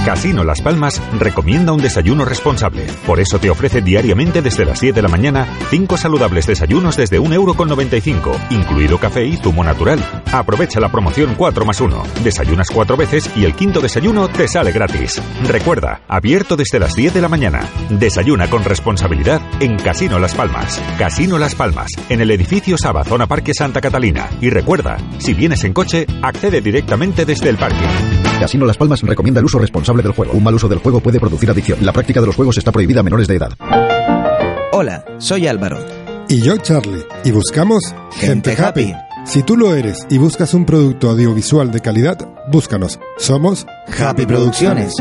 Speaker 4: Casino Las Palmas recomienda un desayuno responsable. Por eso te ofrece diariamente desde las 10 de la mañana 5 saludables desayunos desde 1,95€, incluido café y zumo natural. Aprovecha la promoción 4 más 1. Desayunas 4 veces y el quinto desayuno te sale gratis. Recuerda, abierto desde las 10 de la mañana. Desayuna con responsabilidad en Casino Las Palmas. Casino Las Palmas, en el edificio Saba, zona Parque Santa Catalina. Y recuerda, si vienes en coche, accede directamente desde el parque.
Speaker 5: Casino Las Palmas recomienda el uso responsable del juego. Un mal uso del juego puede producir adicción. La práctica de los juegos está prohibida a menores de edad.
Speaker 30: Hola, soy Álvaro.
Speaker 13: Y yo, Charlie. Y buscamos Gente Happy. Si tú lo eres y buscas un producto audiovisual de calidad, búscanos. Somos
Speaker 30: Happy Producciones.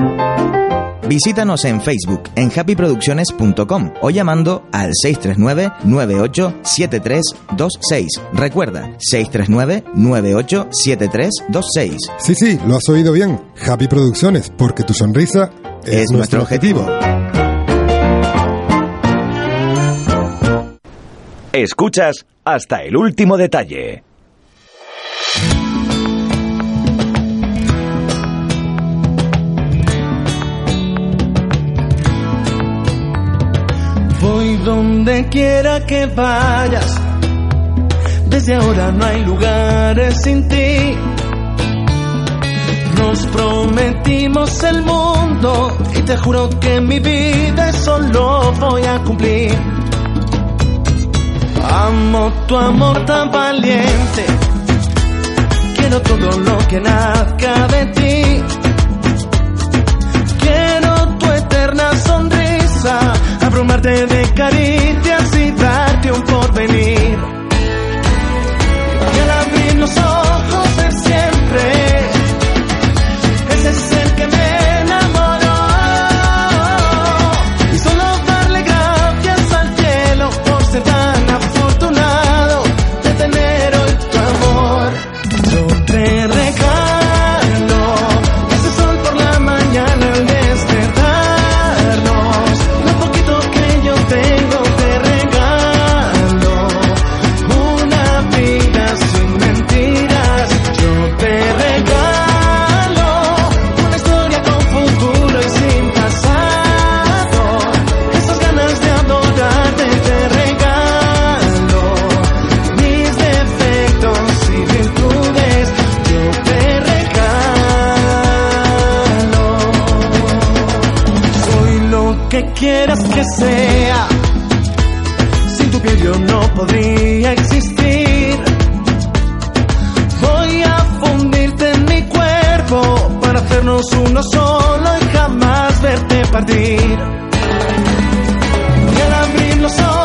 Speaker 30: Visítanos en Facebook en happyproducciones.com o llamando al 639-987326. Recuerda, 639-987326.
Speaker 13: Sí, sí, lo has oído bien. Happy Producciones, porque tu sonrisa es,
Speaker 30: Es nuestro objetivo.
Speaker 1: Escuchas hasta el último detalle.
Speaker 25: Voy donde quiera que vayas. Desde ahora no hay lugares sin ti. No Nos prometimos el mundo y te juro que mi vida eso lo voy a cumplir. Amo tu amor tan valiente. Quiero todo lo que nazca de ti. Abrumarte de caricias y darte un porvenir. Que sea. Sin tu piel yo no podría existir. Voy a fundirte en mi cuerpo para hacernos uno solo y jamás verte partir. Y al abrir los ojos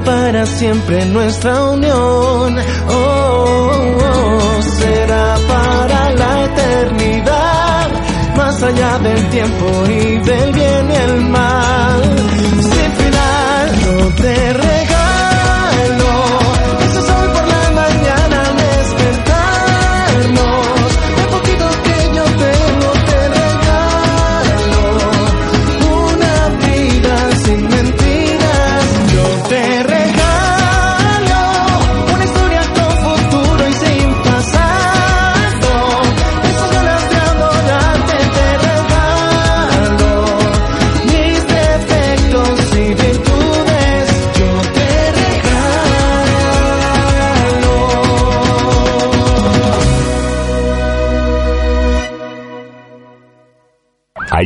Speaker 25: para siempre nuestra unión. Oh, será para la eternidad, más allá del tiempo y del bien y el mal. Sin final, yo te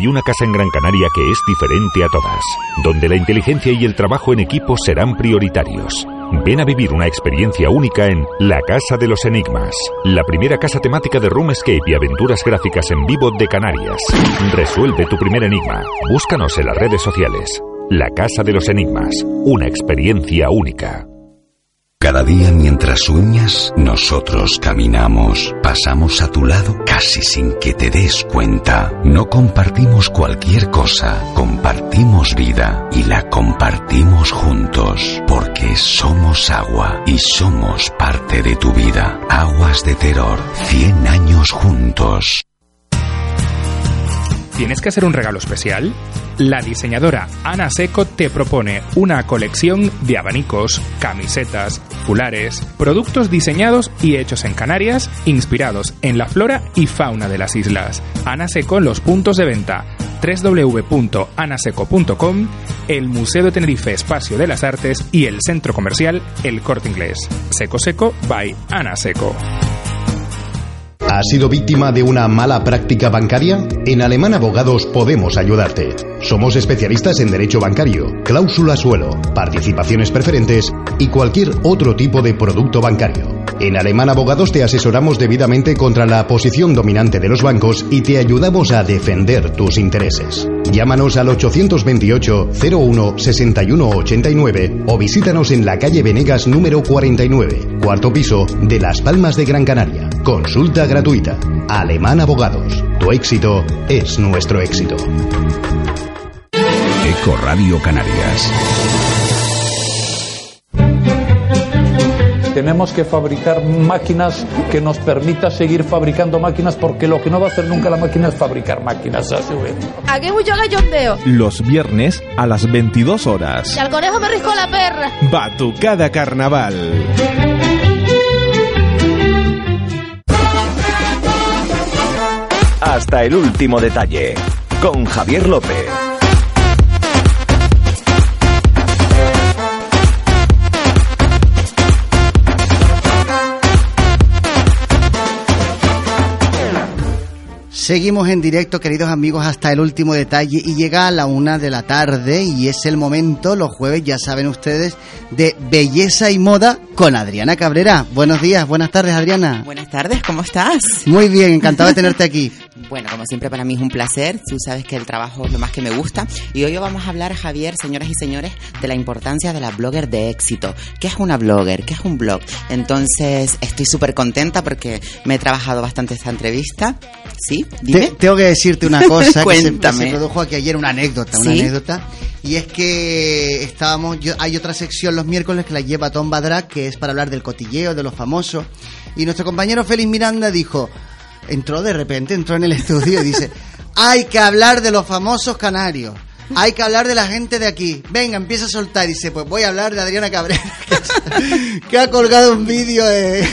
Speaker 4: Hay una casa en Gran Canaria que es diferente a todas, donde la inteligencia y el trabajo en equipo serán prioritarios. Ven a vivir una experiencia única en La Casa de los Enigmas, la primera casa temática de Roomscape y aventuras gráficas en vivo de Canarias. Resuelve tu primer enigma. Búscanos en las redes sociales. La Casa de los Enigmas, una experiencia única.
Speaker 26: Cada día mientras sueñas, nosotros caminamos, pasamos a tu lado casi sin que te des cuenta. No compartimos cualquier cosa, compartimos vida y la compartimos juntos, porque somos agua y somos parte de tu vida. Aguas de Terror, 100 años juntos.
Speaker 31: ¿Tienes que hacer un regalo especial? La diseñadora Ana Seco te propone una colección de abanicos, camisetas, fulares, productos diseñados y hechos en Canarias, inspirados en la flora y fauna de las islas. Ana Seco en los puntos de venta www.anaseco.com, el Museo de Tenerife Espacio de las Artes y el centro comercial El Corte Inglés. Seco Seco by Ana Seco.
Speaker 32: ¿Has sido víctima de una mala práctica bancaria? En Alemán Abogados podemos ayudarte. Somos especialistas en derecho bancario, cláusula suelo, participaciones preferentes y cualquier otro tipo de producto bancario. En Alemán Abogados te asesoramos debidamente contra la posición dominante de los bancos y te ayudamos a defender tus intereses. Llámanos al 828 01 61 89 o visítanos en la calle Venegas número 49, cuarto piso de Las Palmas de Gran Canaria. Consulta gratuita. Alemán Abogados. Tu éxito es nuestro éxito.
Speaker 8: Eco Radio Canarias.
Speaker 33: Tenemos que fabricar máquinas que nos permita seguir fabricando máquinas porque lo que no va a hacer nunca la máquina es fabricar máquinas a su vez.
Speaker 34: Aquí mucho gallondeo.
Speaker 35: Los viernes a las 22 horas.
Speaker 34: Y al conejo me riscó la perra.
Speaker 35: Batucada Carnaval.
Speaker 1: Hasta el último detalle. Con Javier López.
Speaker 2: Seguimos en directo, queridos amigos, hasta el último detalle y llega a la una de la tarde y es el momento, los jueves, ya saben ustedes, de belleza y moda con Adriana Cabrera. Buenos días, buenas tardes, Adriana.
Speaker 36: Buenas tardes, ¿cómo estás?
Speaker 2: Muy bien, encantado de tenerte aquí.
Speaker 36: Bueno, como siempre para mí es un placer, tú sabes que el trabajo es lo más que me gusta y hoy vamos a hablar, Javier, señoras y señores, de la importancia de la blogger de éxito. ¿Qué es una blogger? ¿Qué es un blog? Entonces, estoy súper contenta porque me he trabajado bastante esta entrevista. ¿Sí?
Speaker 2: Te- tengo que decirte una cosa que se, que
Speaker 36: Cuéntame.
Speaker 2: se produjo aquí ayer, una anécdota, una anécdota. Y es que estábamos, yo, hay otra sección los miércoles que la lleva Tom Badrak, que es para hablar del cotilleo, de los famosos. Y nuestro compañero Félix Miranda dijo, entró de repente, entró en el estudio y dice, hay que hablar de los famosos canarios. Hay que hablar de la gente de aquí. Venga, empieza a soltar. Y dice, pues voy a hablar de Adriana Cabrera, que, que ha colgado un vídeo eh,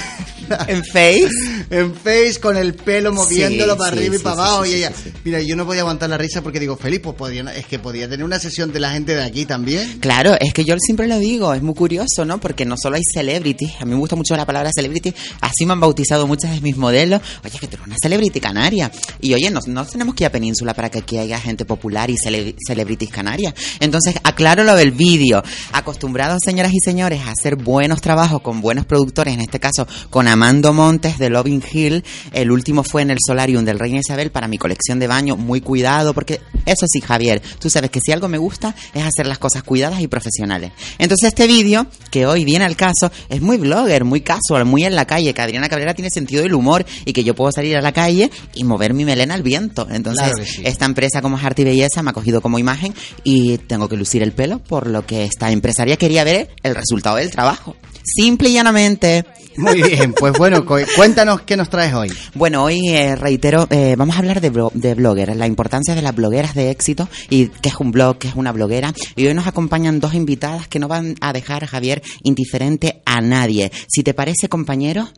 Speaker 36: en Face.
Speaker 2: En Face con el pelo moviéndolo
Speaker 36: Sí,
Speaker 2: para
Speaker 36: sí,
Speaker 2: arriba y
Speaker 36: sí,
Speaker 2: para abajo. y ella, mira, yo no podía aguantar la risa porque digo, Felipe, pues podía, es que podía tener una sesión de la gente de aquí también.
Speaker 36: Claro, es que yo siempre lo digo, es muy curioso, ¿no? Porque no solo hay celebrities, a mí me gusta mucho la palabra celebrity, así me han bautizado muchas de mis modelos. Oye, que tú eres una celebrity canaria. Y oye, no, no tenemos que ir a Península para que aquí haya gente popular y cele- celebrities canarias. Entonces, aclaro lo del vídeo. Acostumbrados, señoras y señores, a hacer buenos trabajos con buenos productores, en este caso con Amando Montes de Loving Hill. El último fue en el Solarium del Reina Isabel para mi colección de baño, muy cuidado, porque eso sí, Javier, tú sabes que si algo me gusta es hacer las cosas cuidadas y profesionales. Entonces este vídeo, que hoy viene al caso, es muy blogger, muy casual, muy en la calle, que Adriana Cabrera tiene sentido del humor y que yo puedo salir a la calle y mover mi melena al viento. Entonces,
Speaker 2: Claro que sí.
Speaker 36: esta empresa como es Arte y Belleza me ha cogido como imagen y tengo que lucir el pelo, por lo que esta empresaria quería ver el resultado del trabajo. Simple y llanamente.
Speaker 2: Muy bien, pues bueno, cu- cuéntanos qué nos traes hoy.
Speaker 36: Bueno, hoy eh, reitero, eh, vamos a hablar de, blo- de bloggers, la importancia de las blogueras de éxito y qué es un blog, qué es una bloguera. Y hoy nos acompañan dos invitadas que no van a dejar, Javier, indiferente a nadie. Si te parece, compañero,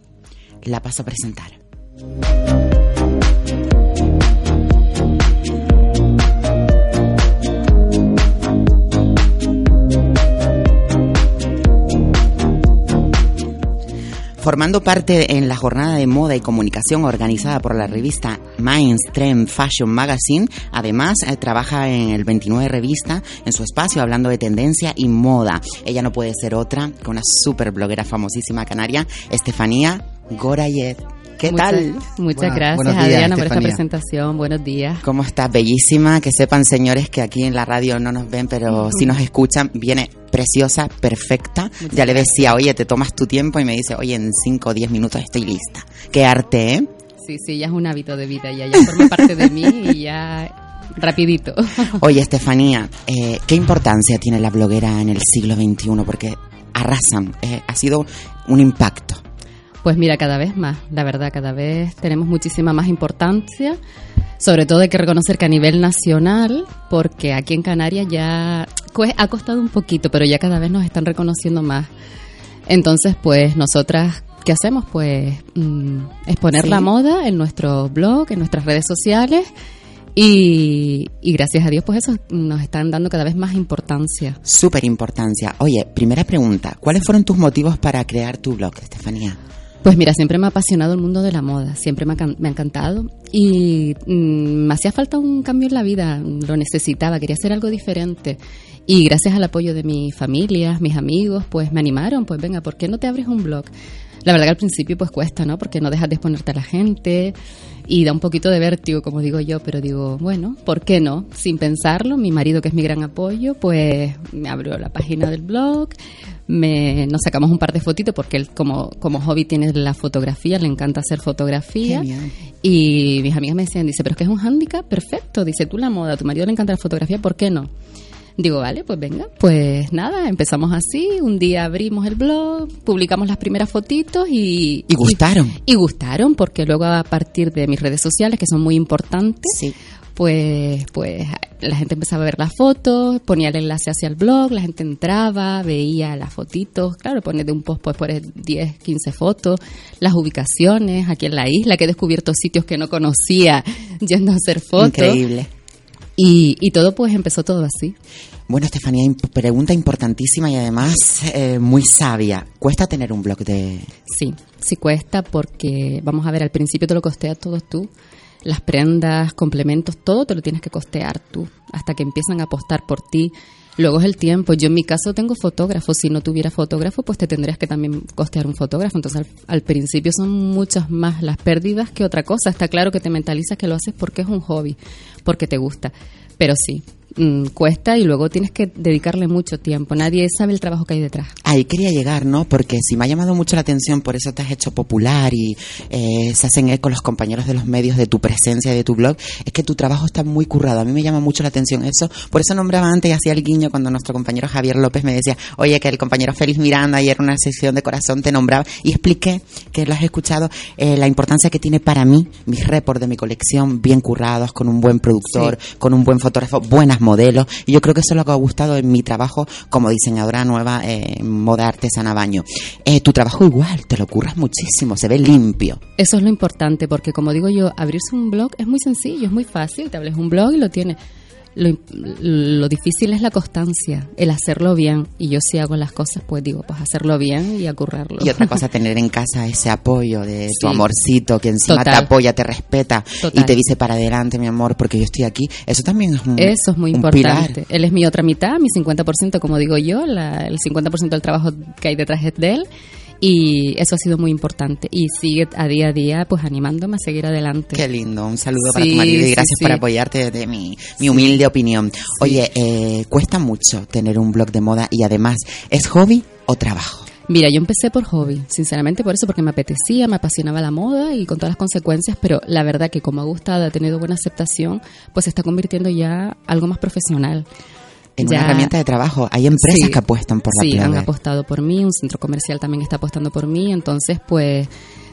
Speaker 36: la paso a presentar. Formando parte en la jornada de moda y comunicación organizada por la revista Mainstream Fashion Magazine, además eh, trabaja en el 29 Revista, en su espacio hablando de tendencia y moda. Ella no puede ser otra que una super bloguera famosísima canaria, Estefanía Gorayet. ¿Qué
Speaker 37: Muchas-
Speaker 36: tal?
Speaker 37: Muchas gracias, Adriana, por esta presentación. Buenos días.
Speaker 36: ¿Cómo estás? Bellísima. Que sepan, señores, que aquí en la radio no nos ven, pero si nos escuchan, viene preciosa, perfecta. ya le decía, oye, te tomas tu tiempo y me dice, oye, en 5 o 10 minutos estoy lista. Qué arte, ¿eh?
Speaker 37: Sí, sí, ya es un hábito de vida, ya, ya forma parte de mí y ya rapidito.
Speaker 36: Oye, Estefanía, eh, ¿qué importancia tiene la bloguera en el siglo XXI? Porque arrasan, eh, ha sido un impacto.
Speaker 37: Pues mira, cada vez más, la verdad, cada vez tenemos muchísima más importancia. Sobre todo hay que reconocer que a nivel nacional, porque aquí en Canarias ya cue- ha costado un poquito, pero ya cada vez nos están reconociendo más. Entonces, pues nosotras, ¿qué hacemos? Pues mm, exponer
Speaker 36: Sí.
Speaker 37: la moda en nuestro blog, en nuestras redes sociales. Y, y gracias a Dios, pues eso nos están dando cada vez más importancia.
Speaker 36: Súper importancia. Oye, primera pregunta, ¿cuáles fueron tus motivos para crear tu blog, Estefanía?
Speaker 37: Pues mira, siempre me ha apasionado el mundo de la moda, siempre me ha, me ha encantado y mm, me hacía falta un cambio en la vida, lo necesitaba, quería hacer algo diferente y gracias al apoyo de mi familia, mis amigos, pues me animaron, pues venga, ¿por qué no te abres un blog? La verdad que al principio pues cuesta, ¿no? Porque no dejas de exponerte a la gente y da un poquito de vértigo, como digo yo, pero digo, bueno, ¿por qué no? Sin pensarlo, mi marido, que es mi gran apoyo, pues me abrió la página del blog, me, nos sacamos un par de fotitos porque él como, como hobby tiene la fotografía, le encanta hacer fotografía. Y mis amigas me decían, dice, pero es que es un hándicap perfecto, dice, tú la moda, a tu marido le encanta la fotografía, ¿por qué no? Digo, vale, pues venga, pues nada, empezamos así, un día abrimos el blog, publicamos las primeras fotitos y...
Speaker 36: Y gustaron.
Speaker 37: Y, gustaron, porque luego a partir de mis redes sociales, que son muy importantes, pues, pues la gente empezaba a ver las fotos, ponía el enlace hacia el blog, la gente entraba, veía las fotitos, claro, pones de un post, pues pones 10, 15 fotos, las ubicaciones aquí en la isla, que he descubierto sitios que no conocía yendo a hacer fotos.
Speaker 36: Increíble.
Speaker 37: Y, y todo pues empezó todo así.
Speaker 36: Bueno, Estefanía, pregunta importantísima y además eh, muy sabia. ¿Cuesta tener un blog de...?
Speaker 37: Sí, sí cuesta porque, vamos a ver, al principio te lo costeas todo tú. Las prendas, complementos, todo te lo tienes que costear tú, hasta que empiezan a apostar por ti. Luego es el tiempo. Yo en mi caso tengo fotógrafo. Si no tuviera fotógrafo, pues te tendrías que también costear un fotógrafo. Entonces al principio son muchas más las pérdidas que otra cosa. Está claro que te mentalizas que lo haces porque es un hobby, porque te gusta. Pero sí, mm, cuesta y luego tienes que dedicarle mucho tiempo. Nadie sabe el trabajo que hay detrás.
Speaker 36: Ahí quería llegar, ¿no? Porque si me ha llamado mucho la atención, por eso te has hecho popular y eh, se hacen eco los compañeros de los medios de tu presencia y de tu blog, es que tu trabajo está muy currado. A mí me llama mucho la atención eso. Por eso nombraba antes y hacía el guiño cuando nuestro compañero Javier López me decía, oye, que el compañero Félix Miranda ayer en una sesión de corazón te nombraba y expliqué, que lo has escuchado, eh, la importancia que tiene para mí mis reports de mi colección bien currados, con un buen productor, con un buen fotógrafo, buenas modelos. Y yo creo que eso es lo que ha gustado en mi trabajo como diseñadora nueva eh, en moda artesana baño. Eh, tu trabajo igual, te lo curras muchísimo, se ve limpio.
Speaker 37: Eso es lo importante, porque como digo yo, abrirse un blog es muy sencillo, es muy fácil. Te abres un blog y lo tienes. Lo, lo difícil es la constancia, el hacerlo bien. Y yo si hago las cosas, pues digo, pues hacerlo bien y acurrarlo.
Speaker 36: Y otra cosa, tener en casa ese apoyo de tu amorcito que encima te apoya, te respeta
Speaker 37: Total.
Speaker 36: y te dice para adelante, mi amor, porque yo estoy aquí. Eso también es un,
Speaker 37: Eso es muy importante.
Speaker 36: pilar.
Speaker 37: Él es mi otra mitad, mi 50%, como digo yo, la- el 50% del trabajo que hay detrás es de él. Y eso ha sido muy importante. Y sigue a día a día, pues animándome a seguir adelante.
Speaker 36: Qué lindo, un saludo para tu marido y gracias
Speaker 37: sí.
Speaker 36: por apoyarte de mi, mi humilde opinión. Oye, eh, cuesta mucho tener un blog de moda y además, ¿es hobby o trabajo?
Speaker 37: Mira, yo empecé por hobby, sinceramente por eso, porque me apetecía, me apasionaba la moda y con todas las consecuencias, pero la verdad que como ha gustado, ha tenido buena aceptación, pues se está convirtiendo ya algo más profesional.
Speaker 36: En
Speaker 37: Ya-
Speaker 36: una herramienta de trabajo. Hay empresas
Speaker 37: Sí.
Speaker 36: que apuestan por la
Speaker 37: Sí, han apostado por mí, un centro comercial también está apostando por mí, entonces pues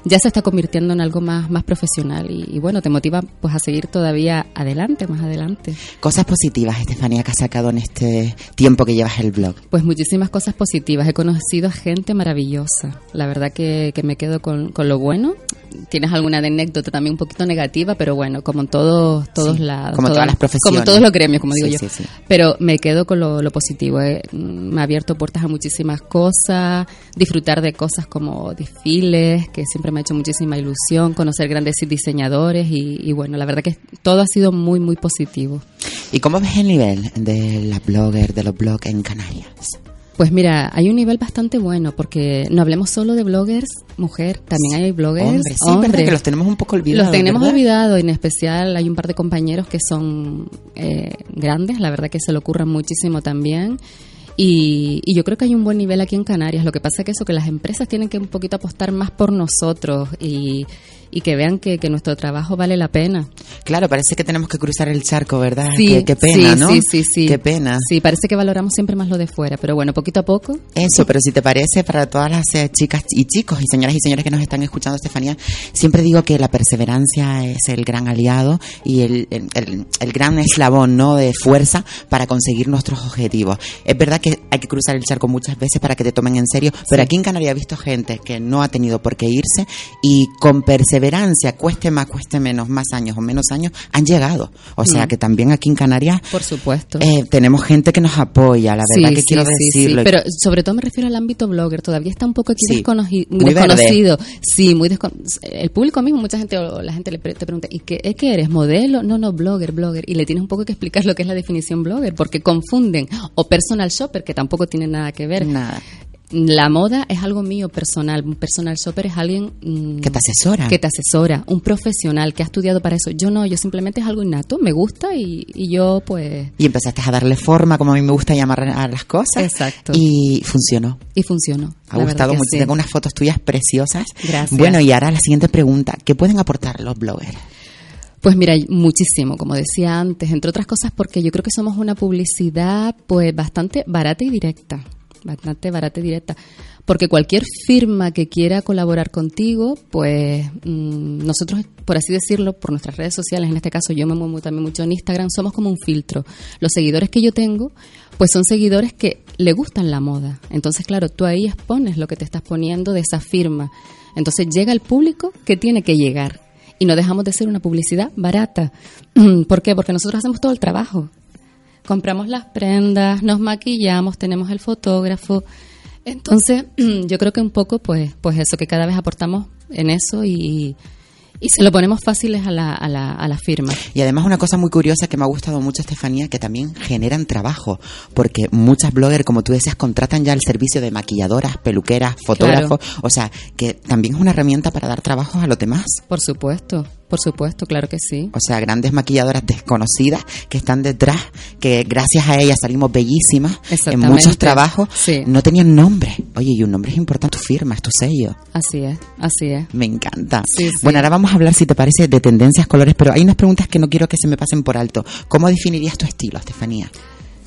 Speaker 37: ya se está convirtiendo en algo más, más profesional y, y bueno, te motiva pues a seguir todavía adelante, más adelante.
Speaker 36: Cosas positivas, Estefanía, que has sacado en este tiempo que llevas el blog.
Speaker 37: Pues muchísimas cosas positivas. He conocido a gente maravillosa. La verdad que, que me quedo con, con lo bueno. Tienes alguna anécdota también un poquito negativa, pero bueno, como en todos, todos
Speaker 36: Sí,
Speaker 37: lados.
Speaker 36: como todas las profesiones.
Speaker 37: Como todos los gremios, como digo
Speaker 36: Sí,
Speaker 37: yo.
Speaker 36: sí, sí.
Speaker 37: Pero me quedo con lo, lo positivo. eh. Mm, Me ha abierto puertas a muchísimas cosas. Disfrutar de cosas como desfiles, que siempre me ha hecho muchísima ilusión. Conocer grandes diseñadores y, y bueno, la verdad que todo ha sido muy, muy positivo.
Speaker 36: ¿Y cómo ves el nivel de la blogger, de los blogs en Canarias?
Speaker 37: Pues mira, hay un nivel bastante bueno porque no hablemos solo de bloggers mujer, también hay bloggers
Speaker 36: Hombres, sí,
Speaker 37: hombres.
Speaker 36: verdad que los tenemos un poco olvidados.
Speaker 37: Los tenemos olvidados, en especial hay un par de compañeros que son eh, grandes, la verdad que se lo ocurran muchísimo también. Y, y yo creo que hay un buen nivel aquí en Canarias. Lo que pasa es que eso, que las empresas tienen que un poquito apostar más por nosotros y, y que vean que, que nuestro trabajo vale la pena.
Speaker 36: Claro, parece que tenemos que cruzar el charco, ¿verdad?
Speaker 37: Sí,
Speaker 36: qué, qué pena,
Speaker 37: sí,
Speaker 36: ¿no?
Speaker 37: sí, sí, sí.
Speaker 36: Qué pena.
Speaker 37: Sí, parece que valoramos siempre más lo de fuera, pero bueno, poquito a poco.
Speaker 36: Eso, pero si te parece, para todas las eh, chicas y chicos y señoras y señores que nos están escuchando, Estefanía, siempre digo que la perseverancia es el gran aliado y el, el- el- el gran eslabón ¿no? de fuerza para conseguir nuestros objetivos. Es verdad que hay que cruzar el charco muchas veces para que te tomen en serio, pero aquí en Canarias he visto gente que no ha tenido por qué irse y con perseverancia, cueste más, cueste menos, más años o menos años, han llegado. O sea
Speaker 37: Mm.
Speaker 36: que también aquí en Canarias
Speaker 37: Por supuesto.
Speaker 36: eh, tenemos gente que nos apoya, la verdad que quiero decirlo.
Speaker 37: Pero sobre todo me refiero al ámbito blogger. Todavía está un poco aquí
Speaker 36: Sí.
Speaker 37: desconoci-
Speaker 36: Muy
Speaker 37: desconocido. Sí, muy descon- El público mismo, mucha gente, o la gente le pre- te pregunta, ¿y qué, ¿eh, qué eres? ¿Modelo? No, no, blogger, blogger. Y le tienes un poco que explicar lo que es la definición blogger, porque confunden. O personal shopper, que tampoco tiene nada que ver.
Speaker 36: Nada.
Speaker 37: La moda es algo mío personal. Un personal shopper es alguien mm,
Speaker 36: Que te asesora.
Speaker 37: que te asesora, un profesional que ha estudiado para eso. Yo no, yo simplemente es algo innato, me gusta y, y yo pues
Speaker 36: Y empezaste a darle forma, como a mí me gusta llamar a las cosas.
Speaker 37: Exacto.
Speaker 36: Y funcionó.
Speaker 37: y funcionó.
Speaker 36: Ha gustado mucho.
Speaker 37: sí.
Speaker 36: Tengo unas fotos tuyas preciosas.
Speaker 37: Gracias.
Speaker 36: Bueno, y ahora la siguiente pregunta. ¿Qué pueden aportar los bloggers?
Speaker 37: Pues mira, muchísimo, como decía antes, entre otras cosas porque yo creo que somos una publicidad pues bastante barata y directa, bastante barata y directa, porque cualquier firma que quiera colaborar contigo, pues mm, nosotros, por así decirlo, por nuestras redes sociales, en este caso yo me muevo también mucho en Instagram, somos como un filtro. Los seguidores que yo tengo, pues son seguidores que le gustan la moda. Entonces, claro, tú ahí expones lo que te estás poniendo de esa firma. Entonces llega el público que tiene que llegar y no dejamos de ser una publicidad barata. ¿Por qué? Porque nosotros hacemos todo el trabajo. Compramos las prendas, nos maquillamos, tenemos el fotógrafo. Entonces, yo creo que un poco, pues, pues eso, que cada vez aportamos en eso y, y se lo ponemos fáciles a la, a la, a la firma.
Speaker 36: Y además una cosa muy curiosa que me ha gustado mucho, Estefanía, que también generan trabajo, porque muchas bloggers, como tú decías, contratan ya el servicio de maquilladoras, peluqueras, fotógrafos, o sea, que también es una herramienta para dar trabajo a los demás.
Speaker 37: Por supuesto, por supuesto, claro que sí.
Speaker 36: O sea, grandes maquilladoras desconocidas que están detrás, que gracias a ellas salimos bellísimas en muchos trabajos,
Speaker 37: Sí.
Speaker 36: no tenían nombre. Oye, y un nombre es importante, tu firma, es tu sello.
Speaker 37: Así es, así es.
Speaker 36: Me encanta.
Speaker 37: Sí, sí.
Speaker 36: Bueno, ahora vamos a hablar, si te parece, de tendencias, colores, pero hay unas preguntas que no quiero que se me pasen por alto. ¿Cómo definirías tu estilo, Estefanía?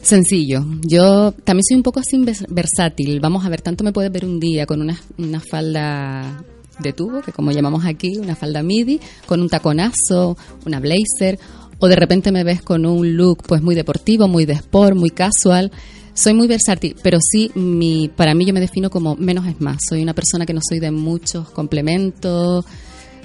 Speaker 37: Sencillo. Yo también soy un poco así vers- versátil. Vamos a ver, tanto me puedes ver un día con una, una falda de tubo, que como llamamos aquí, una falda midi, con un taconazo, una blazer, o de repente me ves con un look pues muy deportivo, muy de sport, muy casual. Soy muy versátil, pero sí, mi, para mí yo me defino como menos es más. Soy una persona que no soy de muchos complementos,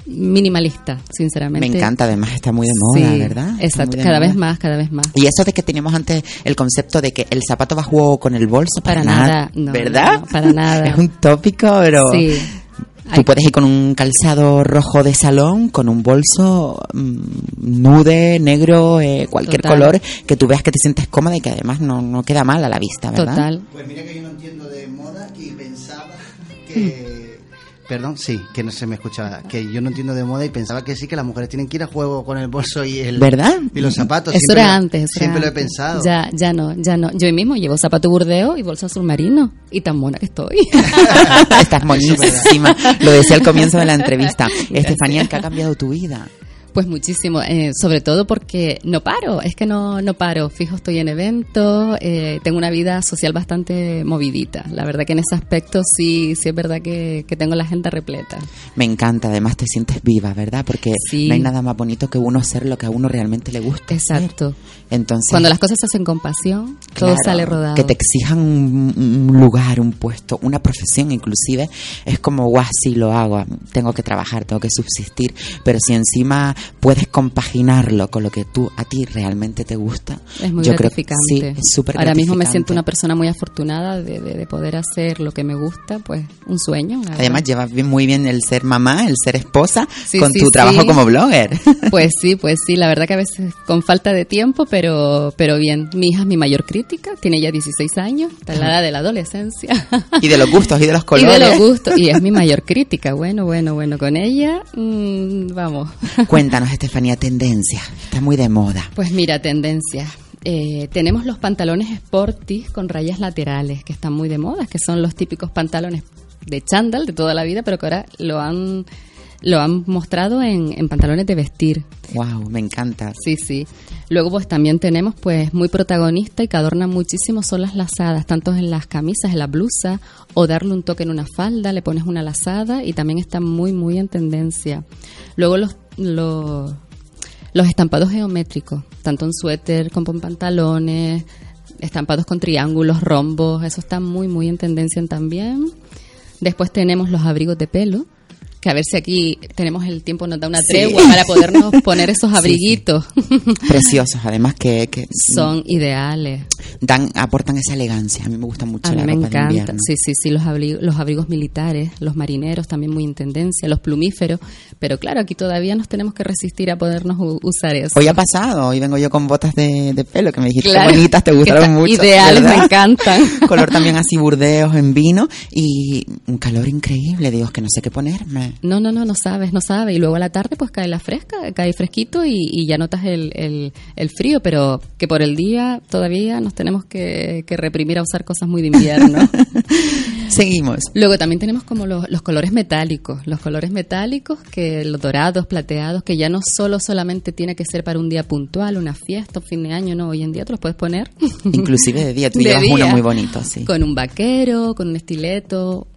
Speaker 37: minimalista, sinceramente.
Speaker 36: Me encanta, además está muy de moda,
Speaker 37: Sí,
Speaker 36: ¿verdad? Está
Speaker 37: Exacto, cada
Speaker 36: moda.
Speaker 37: vez más, cada vez más.
Speaker 36: Y eso de que teníamos antes el concepto de que el zapato va a juego con el bolso, para,
Speaker 37: Para nada, no,
Speaker 36: ¿verdad?
Speaker 37: no, para nada.
Speaker 36: Es un tópico, pero
Speaker 37: Sí.
Speaker 36: Tú puedes ir con un calzado rojo de salón, con un bolso mm, nude, negro, eh, cualquier
Speaker 37: Total.
Speaker 36: color, que tú veas que te sientes cómoda y que además no, no queda mal a la vista, ¿verdad?
Speaker 37: Total.
Speaker 2: Pues mira que yo no entiendo de moda y pensaba que... Perdón, sí, que no se me escuchaba. Que yo no entiendo de moda y pensaba que sí, que las mujeres tienen que ir a juego con el bolso y el...
Speaker 36: ¿Verdad?
Speaker 2: Y los zapatos.
Speaker 37: Eso
Speaker 2: Siempre
Speaker 37: era
Speaker 2: lo-
Speaker 37: antes. eso era
Speaker 2: Siempre lo he pensado.
Speaker 37: Ya, ya no, ya no. Yo mismo llevo zapato burdeo y bolsa azul marino. Y tan mona que estoy.
Speaker 36: Estás monísima. Lo decía al comienzo de la entrevista. Estefanía, ¿en ¿qué ha cambiado tu vida?
Speaker 37: Pues muchísimo, eh, sobre todo porque no paro, es que no, no paro. Fijo, estoy en eventos, eh, tengo una vida social bastante movidita. La verdad que en ese aspecto sí, sí es verdad que, que tengo la agenda repleta.
Speaker 36: Me encanta, además te sientes viva, ¿verdad? Porque
Speaker 37: Sí.
Speaker 36: no hay nada más bonito que uno hacer lo que a uno realmente le gusta.
Speaker 37: Exacto.
Speaker 36: Entonces,
Speaker 37: Cuando las cosas se hacen con pasión, todo sale rodado.
Speaker 36: Que te exijan un, un lugar, un puesto, una profesión inclusive, es como, guau, sí lo hago, tengo que trabajar, tengo que subsistir, pero si encima puedes compaginarlo con lo que tú a ti realmente te gusta,
Speaker 37: Es muy
Speaker 36: yo creo que
Speaker 37: gratificante.
Speaker 36: sí, es súper
Speaker 37: Ahora mismo me siento una persona muy afortunada de, de- de poder hacer lo que me gusta, pues un sueño.
Speaker 36: Además llevas bien- muy bien el ser mamá, el ser esposa,
Speaker 37: Sí,
Speaker 36: con
Speaker 37: sí,
Speaker 36: tu trabajo como blogger.
Speaker 37: Pues sí, pues sí, la verdad que a veces con falta de tiempo, pero, pero bien. Mi hija es mi mayor crítica, tiene ya 16 años, está en la edad de la adolescencia.
Speaker 36: y de los gustos y de los
Speaker 37: Y
Speaker 36: colores.
Speaker 37: de los gustos, y es mi mayor crítica. Bueno, bueno, bueno, con ella, mm, vamos.
Speaker 36: Cuéntanos, Estefanía, tendencia. Está muy de moda.
Speaker 37: Pues mira, tendencias. Eh, tenemos los pantalones sporty con rayas laterales, que están muy de moda, que son los típicos pantalones de chándal de toda la vida, pero que ahora lo han, lo han mostrado en, en pantalones de vestir.
Speaker 36: Wow, me encanta.
Speaker 37: Sí, sí. Luego pues también tenemos pues muy protagonista y que adornan muchísimo son las lazadas, tanto en las camisas, en la blusa o darle un toque en una falda, le pones una lazada y también está muy muy en tendencia. Luego los los, los estampados geométricos, tanto en suéter como en pantalones, estampados con triángulos, rombos, eso está muy muy en tendencia también. Después tenemos los abrigos de pelo, que a ver si aquí tenemos el tiempo, nos da una tregua para podernos poner esos abriguitos.
Speaker 36: Preciosos, además que, que
Speaker 37: Son ideales.
Speaker 36: dan aportan esa elegancia. A mí me gusta mucho
Speaker 37: A mí
Speaker 36: la
Speaker 37: me
Speaker 36: ropa de
Speaker 37: encanta.
Speaker 36: invierno.
Speaker 37: Sí, sí, sí, los abrigos, los abrigos militares, los marineros también muy en tendencia, los plumíferos. Pero claro, aquí todavía nos tenemos que resistir a podernos usar eso.
Speaker 36: Hoy ha pasado, hoy vengo yo con botas de, de pelo que me dijiste
Speaker 37: Claro,
Speaker 36: que bonitas, te gustaron mucho.
Speaker 37: ideales,
Speaker 36: ¿verdad?
Speaker 37: me encantan.
Speaker 36: Color también así burdeos en vino y un calor increíble, Dios, que no sé qué ponerme.
Speaker 37: No, no, no, no sabes, no sabes. Y luego a la tarde pues cae la fresca, cae fresquito y, y ya notas el, el, el frío, pero que por el día todavía nos tenemos que, que reprimir a usar cosas muy de invierno.
Speaker 36: Seguimos.
Speaker 37: Luego también tenemos como los, los colores metálicos, los colores metálicos, que los dorados, plateados, que ya no solo solamente tiene que ser para un día puntual, una fiesta, un fin de año, no, hoy en día te los puedes poner.
Speaker 36: Inclusive de día, tú
Speaker 37: De
Speaker 36: llevas
Speaker 37: día.
Speaker 36: uno muy bonito, sí.
Speaker 37: Con un vaquero, con un estileto,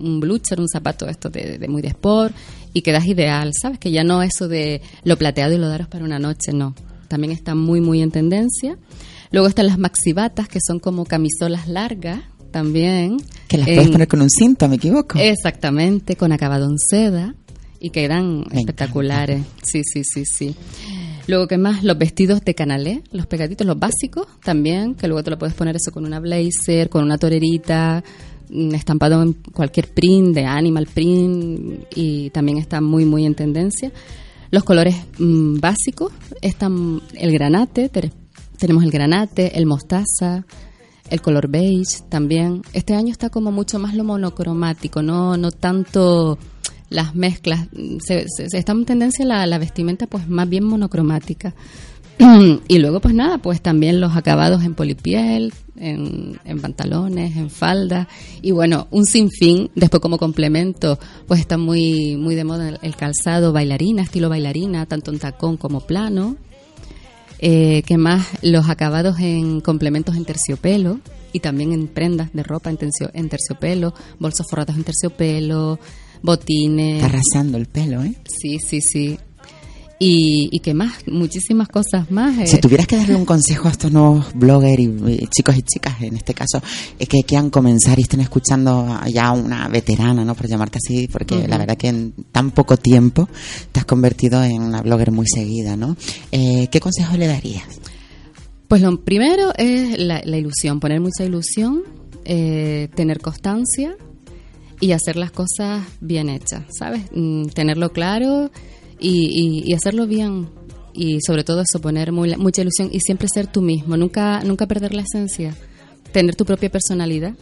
Speaker 37: un blucher, un zapato esto de, de muy de sport y quedas ideal, ¿sabes? Que ya no eso de lo plateado y lo daros para una noche, no. También está muy, muy en tendencia. Luego están las maxibatas, que son como camisolas largas también.
Speaker 36: Que las
Speaker 37: En-
Speaker 36: puedes poner con un cinto, ¿me equivoco?
Speaker 37: Exactamente, con acabado en seda y quedan espectaculares. Sí, sí, sí, sí. Luego, ¿qué más? Los vestidos de canalé, los pegaditos, los básicos también, que luego te lo puedes poner eso con una blazer, con una torerita, estampado en cualquier print, de animal print, y también está muy, muy en tendencia. Los colores mm, básicos están el granate, te- tenemos el granate, el mostaza, el color beige también. Este año está como mucho más lo monocromático, no, no tanto las mezclas. Se, se- se- está en tendencia la, la vestimenta pues más bien monocromática. Y luego pues nada, pues también los acabados en polipiel, en, en pantalones, en falda y bueno, un sinfín. Después como complemento pues está muy, muy de moda el, calzado bailarina, estilo bailarina, tanto en tacón como plano. Eh, ¿Qué más? Los acabados en complementos en terciopelo y también en prendas de ropa en, tercio- en terciopelo, bolsos forrados en terciopelo, botines.
Speaker 36: Está arrasando el pelo, ¿eh?
Speaker 37: Sí, sí, sí. Y, y qué más, muchísimas cosas más. eh.
Speaker 36: Si tuvieras que darle un consejo a estos nuevos bloggers y, y chicos y chicas, en este caso, es que quieran comenzar y estén escuchando ya una veterana, ¿no? Por llamarte así, porque la verdad que en tan poco tiempo te has convertido en una blogger muy seguida, ¿no? Eh, ¿Qué consejo le darías?
Speaker 37: Pues lo primero es la, la ilusión, poner mucha ilusión, eh, tener constancia y hacer las cosas bien hechas, ¿sabes? Mm, tenerlo claro y, y- y hacerlo bien. Y sobre todo eso, poner muy- mucha ilusión y siempre ser tú mismo, nunca, nunca perder la esencia, tener tu propia personalidad.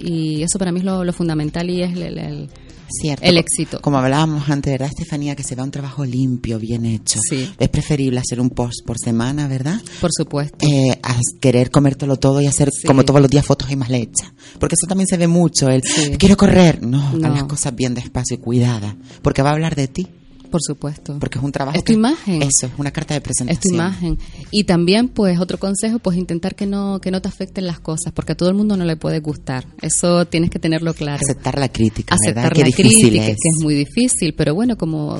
Speaker 37: Y eso para mí es lo, lo fundamental y es el, el- el-
Speaker 36: Cierto.
Speaker 37: el éxito.
Speaker 36: Como hablábamos antes, ¿verdad, Estefanía? Que se vea un trabajo limpio, bien hecho.
Speaker 37: Sí.
Speaker 36: Es preferible hacer un post por semana, ¿verdad?
Speaker 37: Por supuesto.
Speaker 36: Eh, a querer comértelo todo y hacer
Speaker 37: Sí.
Speaker 36: como todos los días fotos y más leche. Porque eso también se ve mucho, el quiero correr. No, haz
Speaker 37: No.
Speaker 36: las cosas bien despacio y cuidadas. Porque va a hablar de ti.
Speaker 37: Por supuesto.
Speaker 36: Porque es un trabajo.
Speaker 37: Es tu
Speaker 36: que-
Speaker 37: imagen.
Speaker 36: Eso, es una carta de
Speaker 37: Es
Speaker 36: presentación.
Speaker 37: tu imagen. Y también, pues, otro consejo, pues intentar que no, que no te afecten las cosas, porque a todo el mundo no le puede gustar. Eso tienes que tenerlo claro.
Speaker 36: Aceptar la crítica, ¿verdad?
Speaker 37: Aceptar
Speaker 36: Qué
Speaker 37: la
Speaker 36: difícil
Speaker 37: crítica,
Speaker 36: es.
Speaker 37: que es muy difícil, pero bueno, como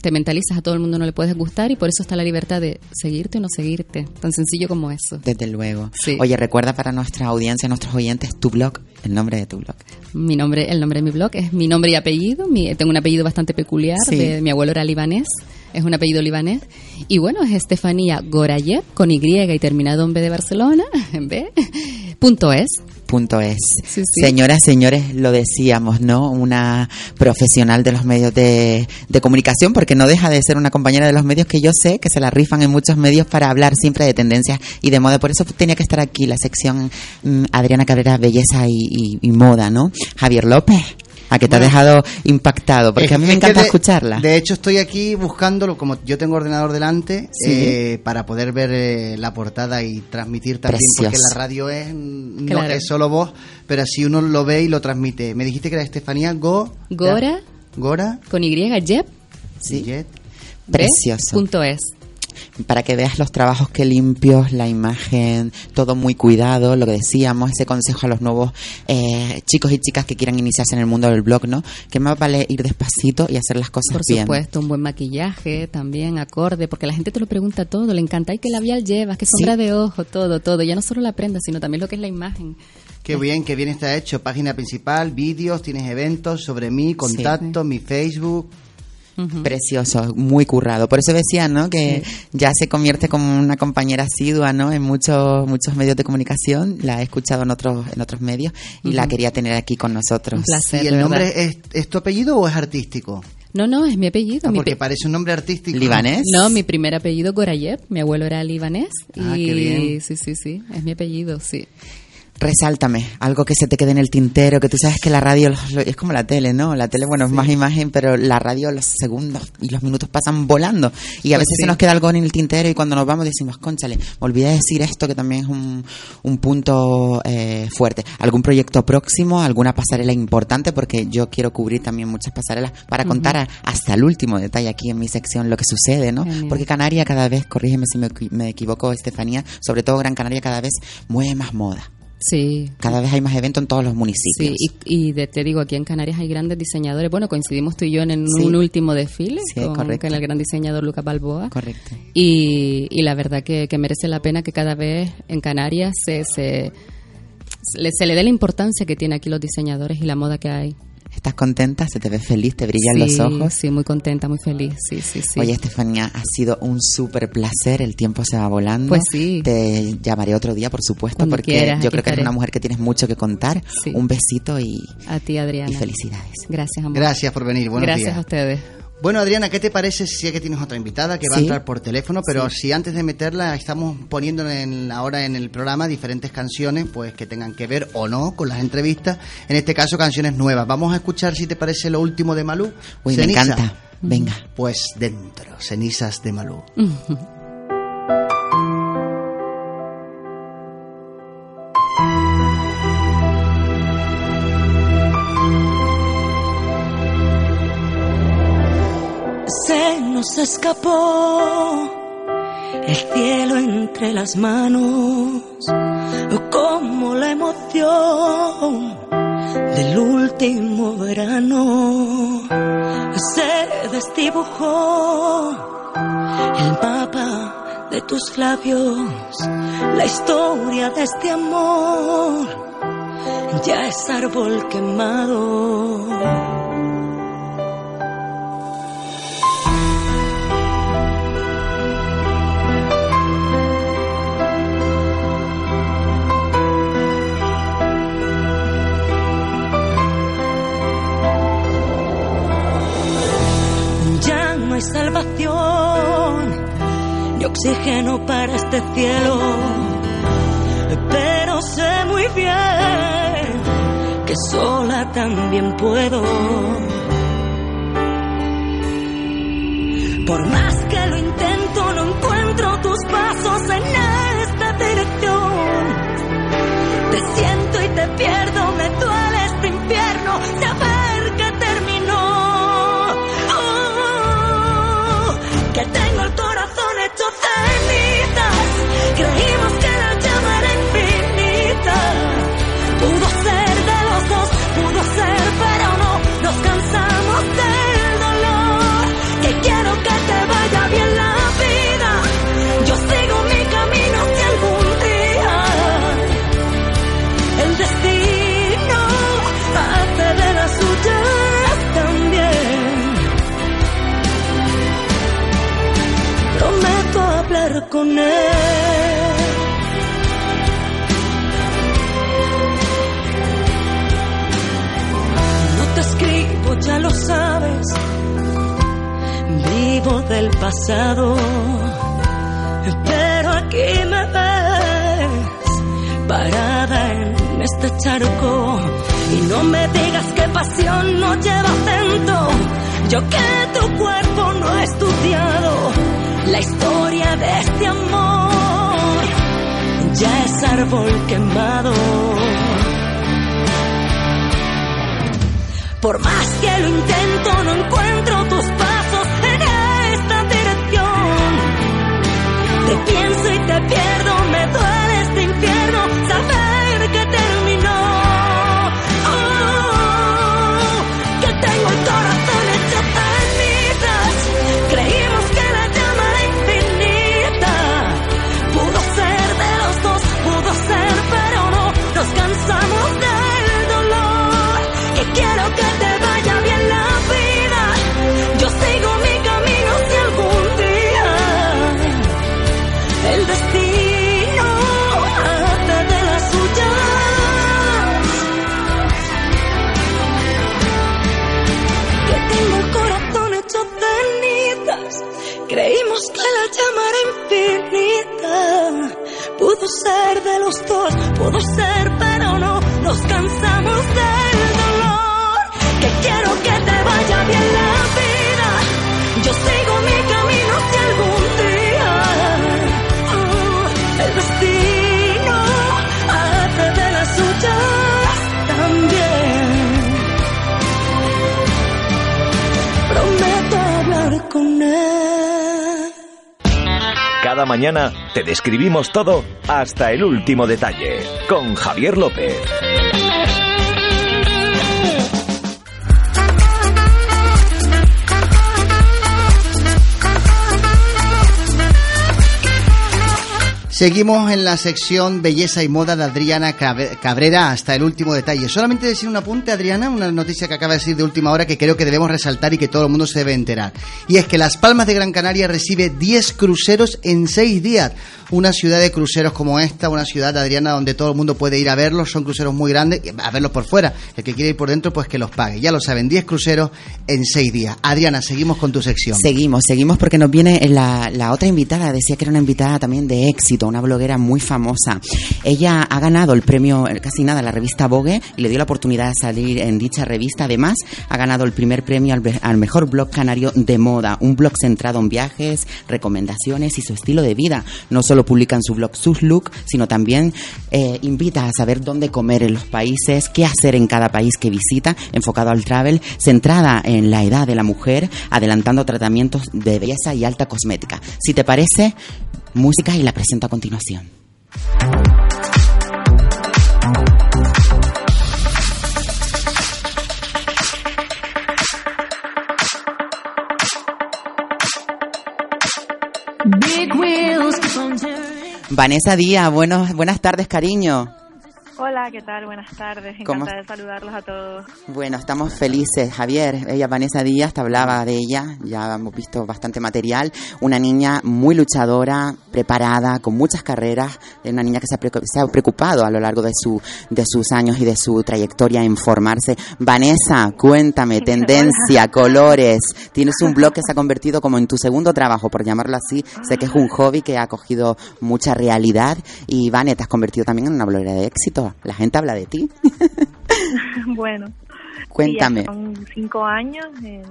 Speaker 37: te mentalizas a todo el mundo no le puedes gustar y por eso está la libertad de seguirte o no seguirte. Tan sencillo como eso.
Speaker 36: Desde luego.
Speaker 37: Sí.
Speaker 36: Oye, recuerda para nuestra audiencia, nuestros oyentes, tu blog, el nombre de tu blog.
Speaker 37: Mi nombre, el nombre de mi blog es mi nombre y apellido. Mi- tengo un apellido bastante peculiar.
Speaker 36: Sí.
Speaker 37: de- mi abuelo era libanés, es un apellido libanés. Y bueno, es Estefanía Gorayev con Y y terminado en B de Barcelona, en B, punto es.
Speaker 36: Punto es.
Speaker 37: Sí, sí.
Speaker 36: Señoras, señores, lo decíamos, ¿no? Una profesional de los medios de, de comunicación, porque no deja de ser una compañera de los medios que yo sé que se la rifan en muchos medios para hablar siempre de tendencias y de moda. Por eso tenía que estar aquí la sección mm, Adriana Cabrera, Belleza y, y- y Moda, ¿no? Javier López, a que te
Speaker 2: Bueno.
Speaker 36: ha dejado impactado, porque
Speaker 2: Es-
Speaker 36: a mí me encanta
Speaker 2: de-
Speaker 36: escucharla.
Speaker 2: De hecho, estoy aquí buscándolo, como yo tengo ordenador delante,
Speaker 36: Sí.
Speaker 2: eh, para poder ver eh, la portada y transmitir también, porque la radio es, no
Speaker 37: Claro.
Speaker 2: es solo voz, pero así uno lo ve y lo transmite. Me dijiste que era Estefanía Go...
Speaker 37: Gora,
Speaker 2: Gora...
Speaker 37: con Y, Yep,
Speaker 36: Sí.
Speaker 2: Jet.
Speaker 37: B,
Speaker 36: Precioso.
Speaker 37: punto es.
Speaker 36: Para que veas los trabajos que limpios, la imagen, todo muy cuidado, lo que decíamos, ese consejo a los nuevos eh, chicos y chicas que quieran iniciarse en el mundo del blog, ¿no? Que más vale ir despacito y hacer las cosas
Speaker 37: Por
Speaker 36: bien.
Speaker 37: supuesto, un buen maquillaje también, acorde, porque la gente te lo pregunta todo, le encanta, ¿y qué labial llevas? ¿Qué sombra de ojo? Todo, todo. Ya no solo la prenda, sino también lo que es la imagen.
Speaker 2: Qué bien, qué bien está hecho. Página principal, vídeos, tienes eventos sobre mí, contacto, mi Facebook.
Speaker 36: Precioso, muy currado. Por eso decía, ¿no? Que ya se convierte como una compañera asidua, ¿no? En muchos muchos medios de comunicación. La he escuchado en otros en otros medios y la quería tener aquí con nosotros.
Speaker 2: ¿Y el nombre es, es tu apellido o es artístico?
Speaker 37: No, no, es mi apellido.
Speaker 2: Ah,
Speaker 37: mi
Speaker 2: porque
Speaker 37: pe-
Speaker 2: parece un nombre artístico.
Speaker 37: No, mi primer apellido Gorayev, mi abuelo era libanés.
Speaker 36: Ah,
Speaker 37: y
Speaker 36: qué bien.
Speaker 37: sí, sí, sí, es mi apellido, sí.
Speaker 36: Resáltame, algo que se te quede en el tintero, que tú sabes que la radio es como la tele, ¿no? La tele, bueno, es más imagen, pero la radio los segundos y los minutos pasan volando. Y a
Speaker 37: Pues
Speaker 36: veces
Speaker 37: sí.
Speaker 36: se nos queda algo en el tintero y cuando nos vamos decimos, conchale, me olvidé de decir esto que también es un, un punto eh, fuerte. ¿Algún proyecto próximo? ¿Alguna pasarela importante? Porque yo quiero cubrir también muchas pasarelas para contar a- hasta el último detalle aquí en mi sección lo que sucede, ¿no?
Speaker 37: Genial.
Speaker 36: Porque Canaria cada vez, corrígeme si me, me equivoco, Estefanía, sobre todo Gran Canaria cada vez mueve más moda.
Speaker 37: Sí.
Speaker 36: Cada vez hay más eventos en todos los municipios.
Speaker 37: Sí, y, y de- te digo, aquí en Canarias hay grandes diseñadores. Bueno, coincidimos tú y yo en, en
Speaker 36: Sí.
Speaker 37: un último desfile
Speaker 36: Sí,
Speaker 37: con, el gran diseñador Lucas Balboa.
Speaker 36: Correcto.
Speaker 37: Y, y la verdad que, que merece la pena que cada vez en Canarias se, se, se le, se le dé la importancia que tiene aquí los diseñadores y la moda que hay.
Speaker 36: ¿Estás contenta? ¿Se te ve feliz? ¿Te brillan
Speaker 37: Sí,
Speaker 36: los ojos?
Speaker 37: Sí, muy contenta, muy feliz. Sí, sí, sí.
Speaker 36: Oye, Estefanía, ha sido un súper placer. El tiempo se va volando.
Speaker 37: Pues sí.
Speaker 36: Te llamaré otro día, por supuesto,
Speaker 37: Cuando
Speaker 36: porque
Speaker 37: quieras,
Speaker 36: yo creo que eres una mujer que tienes mucho que contar.
Speaker 37: Sí.
Speaker 36: Un besito y,
Speaker 37: A ti, Adriana.
Speaker 36: y felicidades.
Speaker 37: Gracias, amor.
Speaker 2: Gracias por venir. Buenos
Speaker 37: Gracias
Speaker 2: días.
Speaker 37: a ustedes.
Speaker 2: Bueno, Adriana, ¿qué te parece si es que tienes otra invitada que va a entrar por teléfono? Pero
Speaker 36: Sí.
Speaker 2: si antes de meterla estamos poniendo en, ahora en el programa diferentes canciones, pues que tengan que ver o no con las entrevistas. En este caso, canciones nuevas. Vamos a escuchar si te parece lo último de Malú.
Speaker 36: Uy, me encanta. Venga.
Speaker 2: Pues dentro, cenizas de Malú.
Speaker 18: Nos escapó el cielo entre las manos, como la emoción del último verano. Se desdibujó el mapa de tus labios, la historia de este amor ya es árbol quemado. Salvación ni oxígeno para este cielo, pero sé muy bien que sola también puedo. Por más que lo intento, no encuentro tus pasos en esta Vivo del pasado, pero aquí me ves parada en este charco. Y no me digas que pasión no lleva acento. Yo que tu cuerpo no he estudiado la historia de este amor. Ya es árbol quemado. Por más que lo intento, no encuentro tus pasos en esta dirección. Te pienso y te pierdo, me duele ser de los dos, pudo ser, pero no. Nos cansamos del dolor. Que quiero que te vaya bien
Speaker 1: Mañana te describimos todo hasta el último detalle. Con Javier López.
Speaker 2: Seguimos en la sección Belleza y Moda de Adriana Cabrera hasta el último detalle. Solamente decir un apunte, Adriana, una noticia que acaba de decir de última hora que creo que debemos resaltar y que todo el mundo se debe enterar. Y es que Las Palmas de Gran Canaria recibe 10 cruceros en 6 días. Una ciudad de cruceros como esta, una ciudad, Adriana, donde todo el mundo puede ir a verlos. Son cruceros muy grandes, a verlos por fuera. El que quiere ir por dentro, pues que los pague. Ya lo saben, 10 cruceros en 6 días. Adriana, seguimos con tu sección.
Speaker 36: Seguimos, seguimos porque nos viene la otra invitada, decía que era una invitada también de éxito, una bloguera muy famosa. Ella ha ganado el premio, eh, casi nada, la revista Vogue y le dio la oportunidad de salir en dicha revista. Además, ha ganado el primer premio al, al mejor blog canario de moda, un blog centrado en viajes, recomendaciones y su estilo de vida. No solo publica en su blog sus look, sino también eh, invita a saber dónde comer en los países, qué hacer en cada país que visita, enfocado al travel, centrada en la edad de la mujer, adelantando tratamientos de belleza y alta cosmética. Si te parece, música y la presento a continuación. Vanessa Díaz, buenos, buenas tardes, cariño.
Speaker 38: Hola, ¿qué tal? Buenas tardes.
Speaker 36: ¿Cómo-
Speaker 38: Encantada de saludarlos a todos.
Speaker 36: Bueno, estamos felices, Javier. Ella, Vanessa Díaz, te hablaba de ella, ya hemos visto bastante material. Una niña muy luchadora, preparada, con muchas carreras, una niña que se ha, preocu- se ha preocupado a lo largo de, su, de sus años y de su trayectoria en formarse. Vanessa, cuéntame, tendencia, colores. Tienes un blog que se ha convertido como en tu segundo trabajo, por llamarlo así. Sé que es un hobby que ha cogido mucha realidad. Y, Vane, te has convertido también en una bloguera de éxito. La gente habla de ti.
Speaker 38: bueno.
Speaker 36: Cuéntame.
Speaker 38: sí, son cinco años en,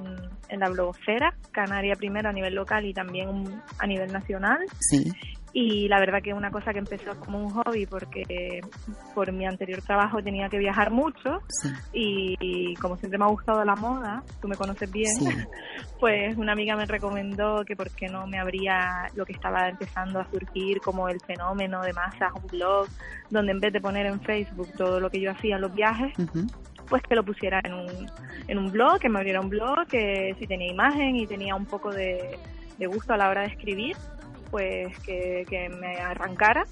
Speaker 38: en la blogosfera, Canaria primero a nivel local y también a nivel nacional.
Speaker 36: Sí.
Speaker 38: Y la verdad que una cosa que empezó como un hobby porque por mi anterior trabajo tenía que viajar mucho y, y como siempre me ha gustado la moda, tú me conoces bien,
Speaker 36: Sí.
Speaker 38: pues una amiga me recomendó que por qué no me abría lo que estaba empezando a surgir como el fenómeno de masas, un blog, donde en vez de poner en Facebook todo lo que yo hacía en los viajes, pues que lo pusiera en un, en un blog, que me abriera un blog, que si tenía imagen y tenía un poco de, de gusto a la hora de escribir, pues que, que me arrancara.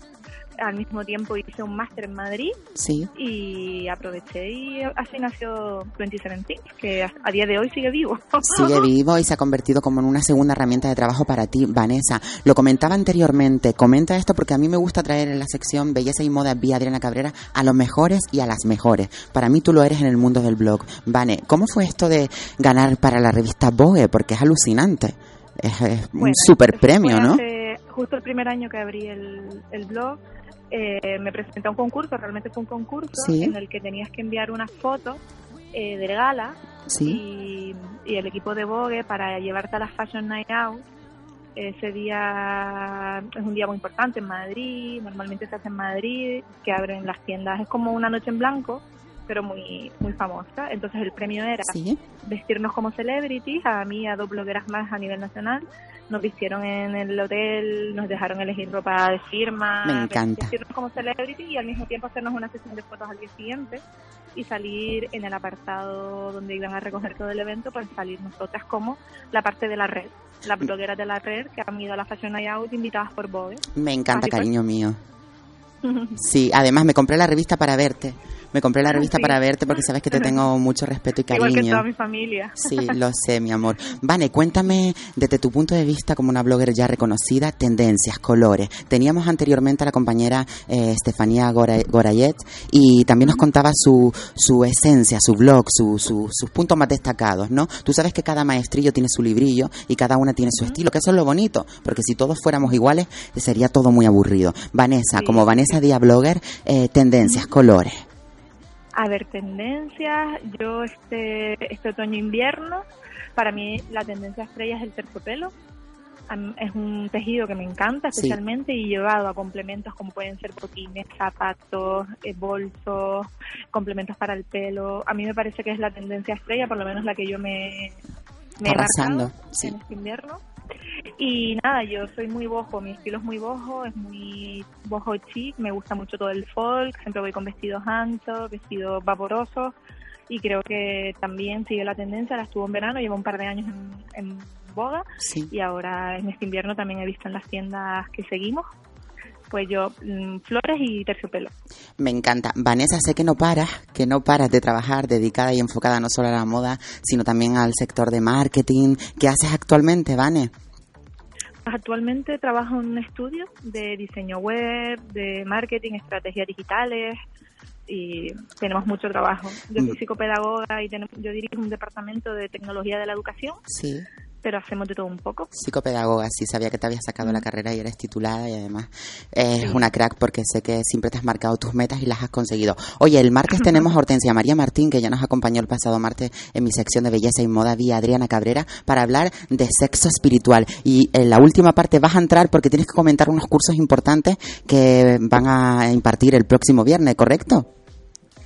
Speaker 38: Al mismo tiempo hice un máster en Madrid
Speaker 36: Sí.
Speaker 38: y aproveché y así nació 2017, que a, a día de hoy sigue vivo.
Speaker 36: Sigue vivo y se ha convertido como en una segunda herramienta de trabajo para ti, Vanessa. Lo comentaba anteriormente, comenta esto porque a mí me gusta traer en la sección Belleza y Moda vía Adriana Cabrera a los mejores y a las mejores. Para mí tú lo eres en el mundo del blog. Vane, ¿cómo fue esto de ganar para la revista Vogue? Porque es alucinante. Es, un
Speaker 38: Bueno,
Speaker 36: super premio, ¿no?
Speaker 38: hace- justo el primer año que abrí el, el blog, eh, me presenté a un concurso, realmente fue un concurso
Speaker 36: Sí.
Speaker 38: en el que tenías que enviar una foto eh, del gala
Speaker 36: Sí.
Speaker 38: y, y el equipo de Vogue para llevarte a la Fashion Night Out. Ese día es un día muy importante en Madrid, normalmente se hace en Madrid, que abren las tiendas, es como una noche en blanco, pero muy muy famosa. Entonces el premio era vestirnos como celebrities, a mí a dos blogueras más a nivel nacional. Nos vistieron en el hotel, nos dejaron elegir ropa de firma,
Speaker 36: Me encanta.
Speaker 38: vestirnos como celebrity y al mismo tiempo hacernos una sesión de fotos al día siguiente y salir en el apartado donde iban a recoger todo el evento, pues salir nosotras como la parte de la red, las blogueras de la red que han ido a la Fashion Night Out invitadas por Vogue.
Speaker 36: Me encanta,
Speaker 38: Así fue.
Speaker 36: cariño mío. Sí, además me compré la revista para verte. Me compré la revista
Speaker 38: Sí.
Speaker 36: para verte porque sabes que te tengo mucho respeto y
Speaker 38: Igual que
Speaker 36: cariño.
Speaker 38: toda mi familia.
Speaker 36: Sí, lo sé, mi amor. Vane, cuéntame desde tu punto de vista como una blogger ya reconocida, tendencias, colores. Teníamos anteriormente a la compañera eh, Estefanía Gora- Gorayet y también nos contaba su, su esencia, su blog, su, su- sus puntos más destacados, ¿no? Tú sabes que cada maestrillo tiene su librillo y cada una tiene su estilo, que eso es lo bonito, porque si todos fuéramos iguales sería todo muy aburrido. Vanessa, como Vanessa Díaz Blogger, eh, tendencias, colores.
Speaker 38: A ver, tendencias. Yo este, este otoño-invierno, para mí la tendencia estrella es el terciopelo. Es un tejido que me encanta
Speaker 36: Sí.
Speaker 38: especialmente y llevado a complementos como pueden ser botines, zapatos, eh, bolsos, complementos para el pelo. A mí me parece que es la tendencia estrella, por lo menos la que yo me, me he
Speaker 36: Arrasando,
Speaker 38: marcado
Speaker 36: sí.
Speaker 38: en este invierno. Y nada, yo soy muy bojo, mi estilo es muy bojo, es muy bojo chic, me gusta mucho todo el folk, siempre voy con vestidos anchos, vestidos vaporosos y creo que también sigue la tendencia, la estuvo en verano, llevo un par de años en, en boga
Speaker 36: Sí.
Speaker 38: y ahora en este invierno también he visto en las tiendas que seguimos, pues yo mm, flores y terciopelo.
Speaker 36: Me encanta. Vanessa, sé que no paras, que no paras de trabajar dedicada y enfocada no solo a la moda, sino también al sector de marketing. ¿Qué haces actualmente, Vane?
Speaker 38: Pues Actualmente trabajo en un estudio de diseño web, de marketing, estrategias digitales y tenemos mucho trabajo. Yo soy
Speaker 36: Mm.
Speaker 38: psicopedagoga y tenemos, yo dirijo un departamento de tecnología de la educación,
Speaker 36: Sí.
Speaker 38: Pero hacemos de todo un poco.
Speaker 36: Psicopedagoga, sí, sabía que te habías sacado la carrera y eres titulada y además es una crack porque sé que siempre te has marcado tus metas y las has conseguido. Oye, el martes tenemos a Hortensia María Martín, que ya nos acompañó el pasado martes en mi sección de belleza y moda vía Adriana Cabrera, para hablar de sexo espiritual. Y en la última parte vas a entrar porque tienes que comentar unos cursos importantes que van a impartir el próximo viernes, ¿correcto?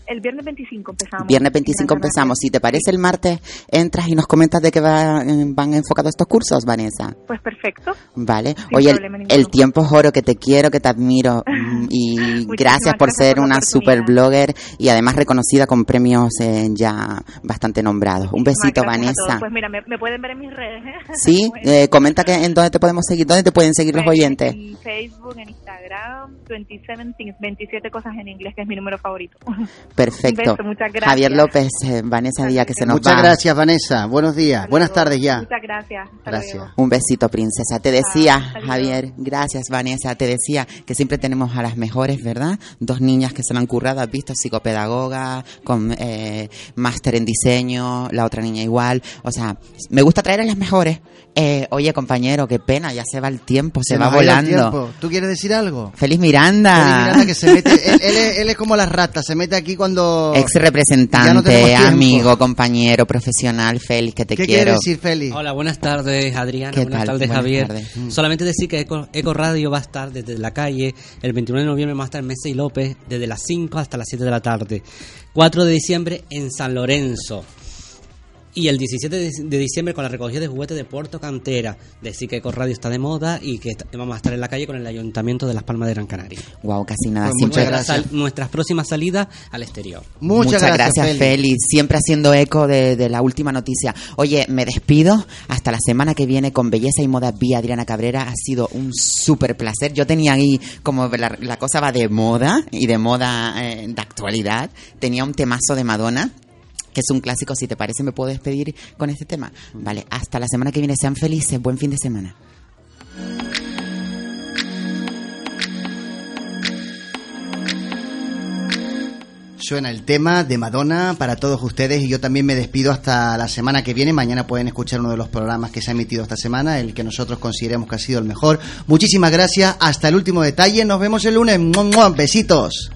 Speaker 38: El viernes 25 empezamos.
Speaker 36: Viernes 25 empezamos. Si te parece el martes, entras y nos comentas de qué va- eh, van enfocados estos cursos, Vanessa.
Speaker 38: Pues perfecto.
Speaker 36: Vale.
Speaker 38: Sin
Speaker 36: Oye, el, el tiempo es oro, que te quiero, que te admiro mm, y gracias por
Speaker 38: gracias
Speaker 36: ser
Speaker 38: por
Speaker 36: una super blogger y además reconocida con premios eh, ya bastante nombrados. Un besito. Vanessa.
Speaker 38: Pues mira, me, me pueden ver en mis redes. ¿eh?
Speaker 36: Sí, eh, comenta que en dónde te podemos seguir, dónde te pueden seguir los oyentes.
Speaker 38: En Facebook, en Instagram, 27 things, 27 cosas en inglés, que es mi número favorito.
Speaker 36: Perfecto.
Speaker 38: Un beso, muchas gracias.
Speaker 36: Javier López, eh, Vanessa Díaz, que se nos
Speaker 2: Muchas
Speaker 36: va.
Speaker 2: gracias, Vanessa. Buenos días. Buenas tardes ya.
Speaker 38: Muchas gracias. Hasta
Speaker 2: Gracias.
Speaker 38: luego.
Speaker 36: Un besito, princesa. Te decía,
Speaker 38: hasta luego.
Speaker 36: Javier, gracias, Vanessa. Te decía que siempre tenemos a las mejores, ¿verdad? Dos niñas que se la han currado, has visto, psicopedagoga, con eh, máster en diseño, la otra niña igual. O sea, me gusta traer a las mejores. Eh, oye, compañero, qué pena, ya se va el tiempo, se, va volando.
Speaker 2: tiempo. ¿Tú quieres decir algo?
Speaker 36: Feliz Miranda.
Speaker 2: Feliz Miranda que se mete, él, él es, él es como las ratas, se mete aquí cuando...
Speaker 36: Ex
Speaker 2: no
Speaker 36: representante, amigo, compañero, profesional, Félix, que te
Speaker 2: ¿Qué
Speaker 36: quiero.
Speaker 2: quiere decir Félix?
Speaker 39: Hola, buenas tardes Adriana,
Speaker 36: ¿Qué
Speaker 39: buenas
Speaker 36: tal?
Speaker 39: tardes
Speaker 36: Buenas
Speaker 39: Javier.
Speaker 36: tardes. Mm.
Speaker 39: Solamente decir que Eco, Eco Radio va a estar desde la calle el 21 de noviembre va a estar en Mesa y López desde las 5 hasta las 7 de la tarde. 4 de diciembre en San Lorenzo. Y el 17 de diciembre con la recogida de juguetes de Puerto Cantera. Decir que Eco Radio está de moda y que vamos a estar en la calle con el Ayuntamiento de Las Palmas de Gran Canaria.
Speaker 36: Wow, casi nada.
Speaker 2: Pues
Speaker 36: siempre-
Speaker 2: muchas gracias.
Speaker 39: Sal- nuestras próximas salidas al exterior.
Speaker 2: Muchas gracias, Félix.
Speaker 36: Félix. Siempre haciendo eco de, de la última noticia. Oye, me despido hasta la semana que viene con Belleza y Moda vía Adriana Cabrera. Ha sido un súper placer. Yo tenía ahí, como la, la cosa va de moda y de moda eh, de actualidad, tenía un temazo de Madonna. Que es un clásico, si te parece, me puedo despedir con este tema. Vale, hasta la semana que viene. Sean felices. Buen fin de semana.
Speaker 2: Suena el tema de Madonna para todos ustedes y yo también me despido hasta la semana que viene. Mañana pueden escuchar uno de los programas que se ha emitido esta semana, el que nosotros consideremos que ha sido el mejor. Muchísimas gracias. Hasta el último detalle. Nos vemos el lunes. ¡Mua, mua! Besitos.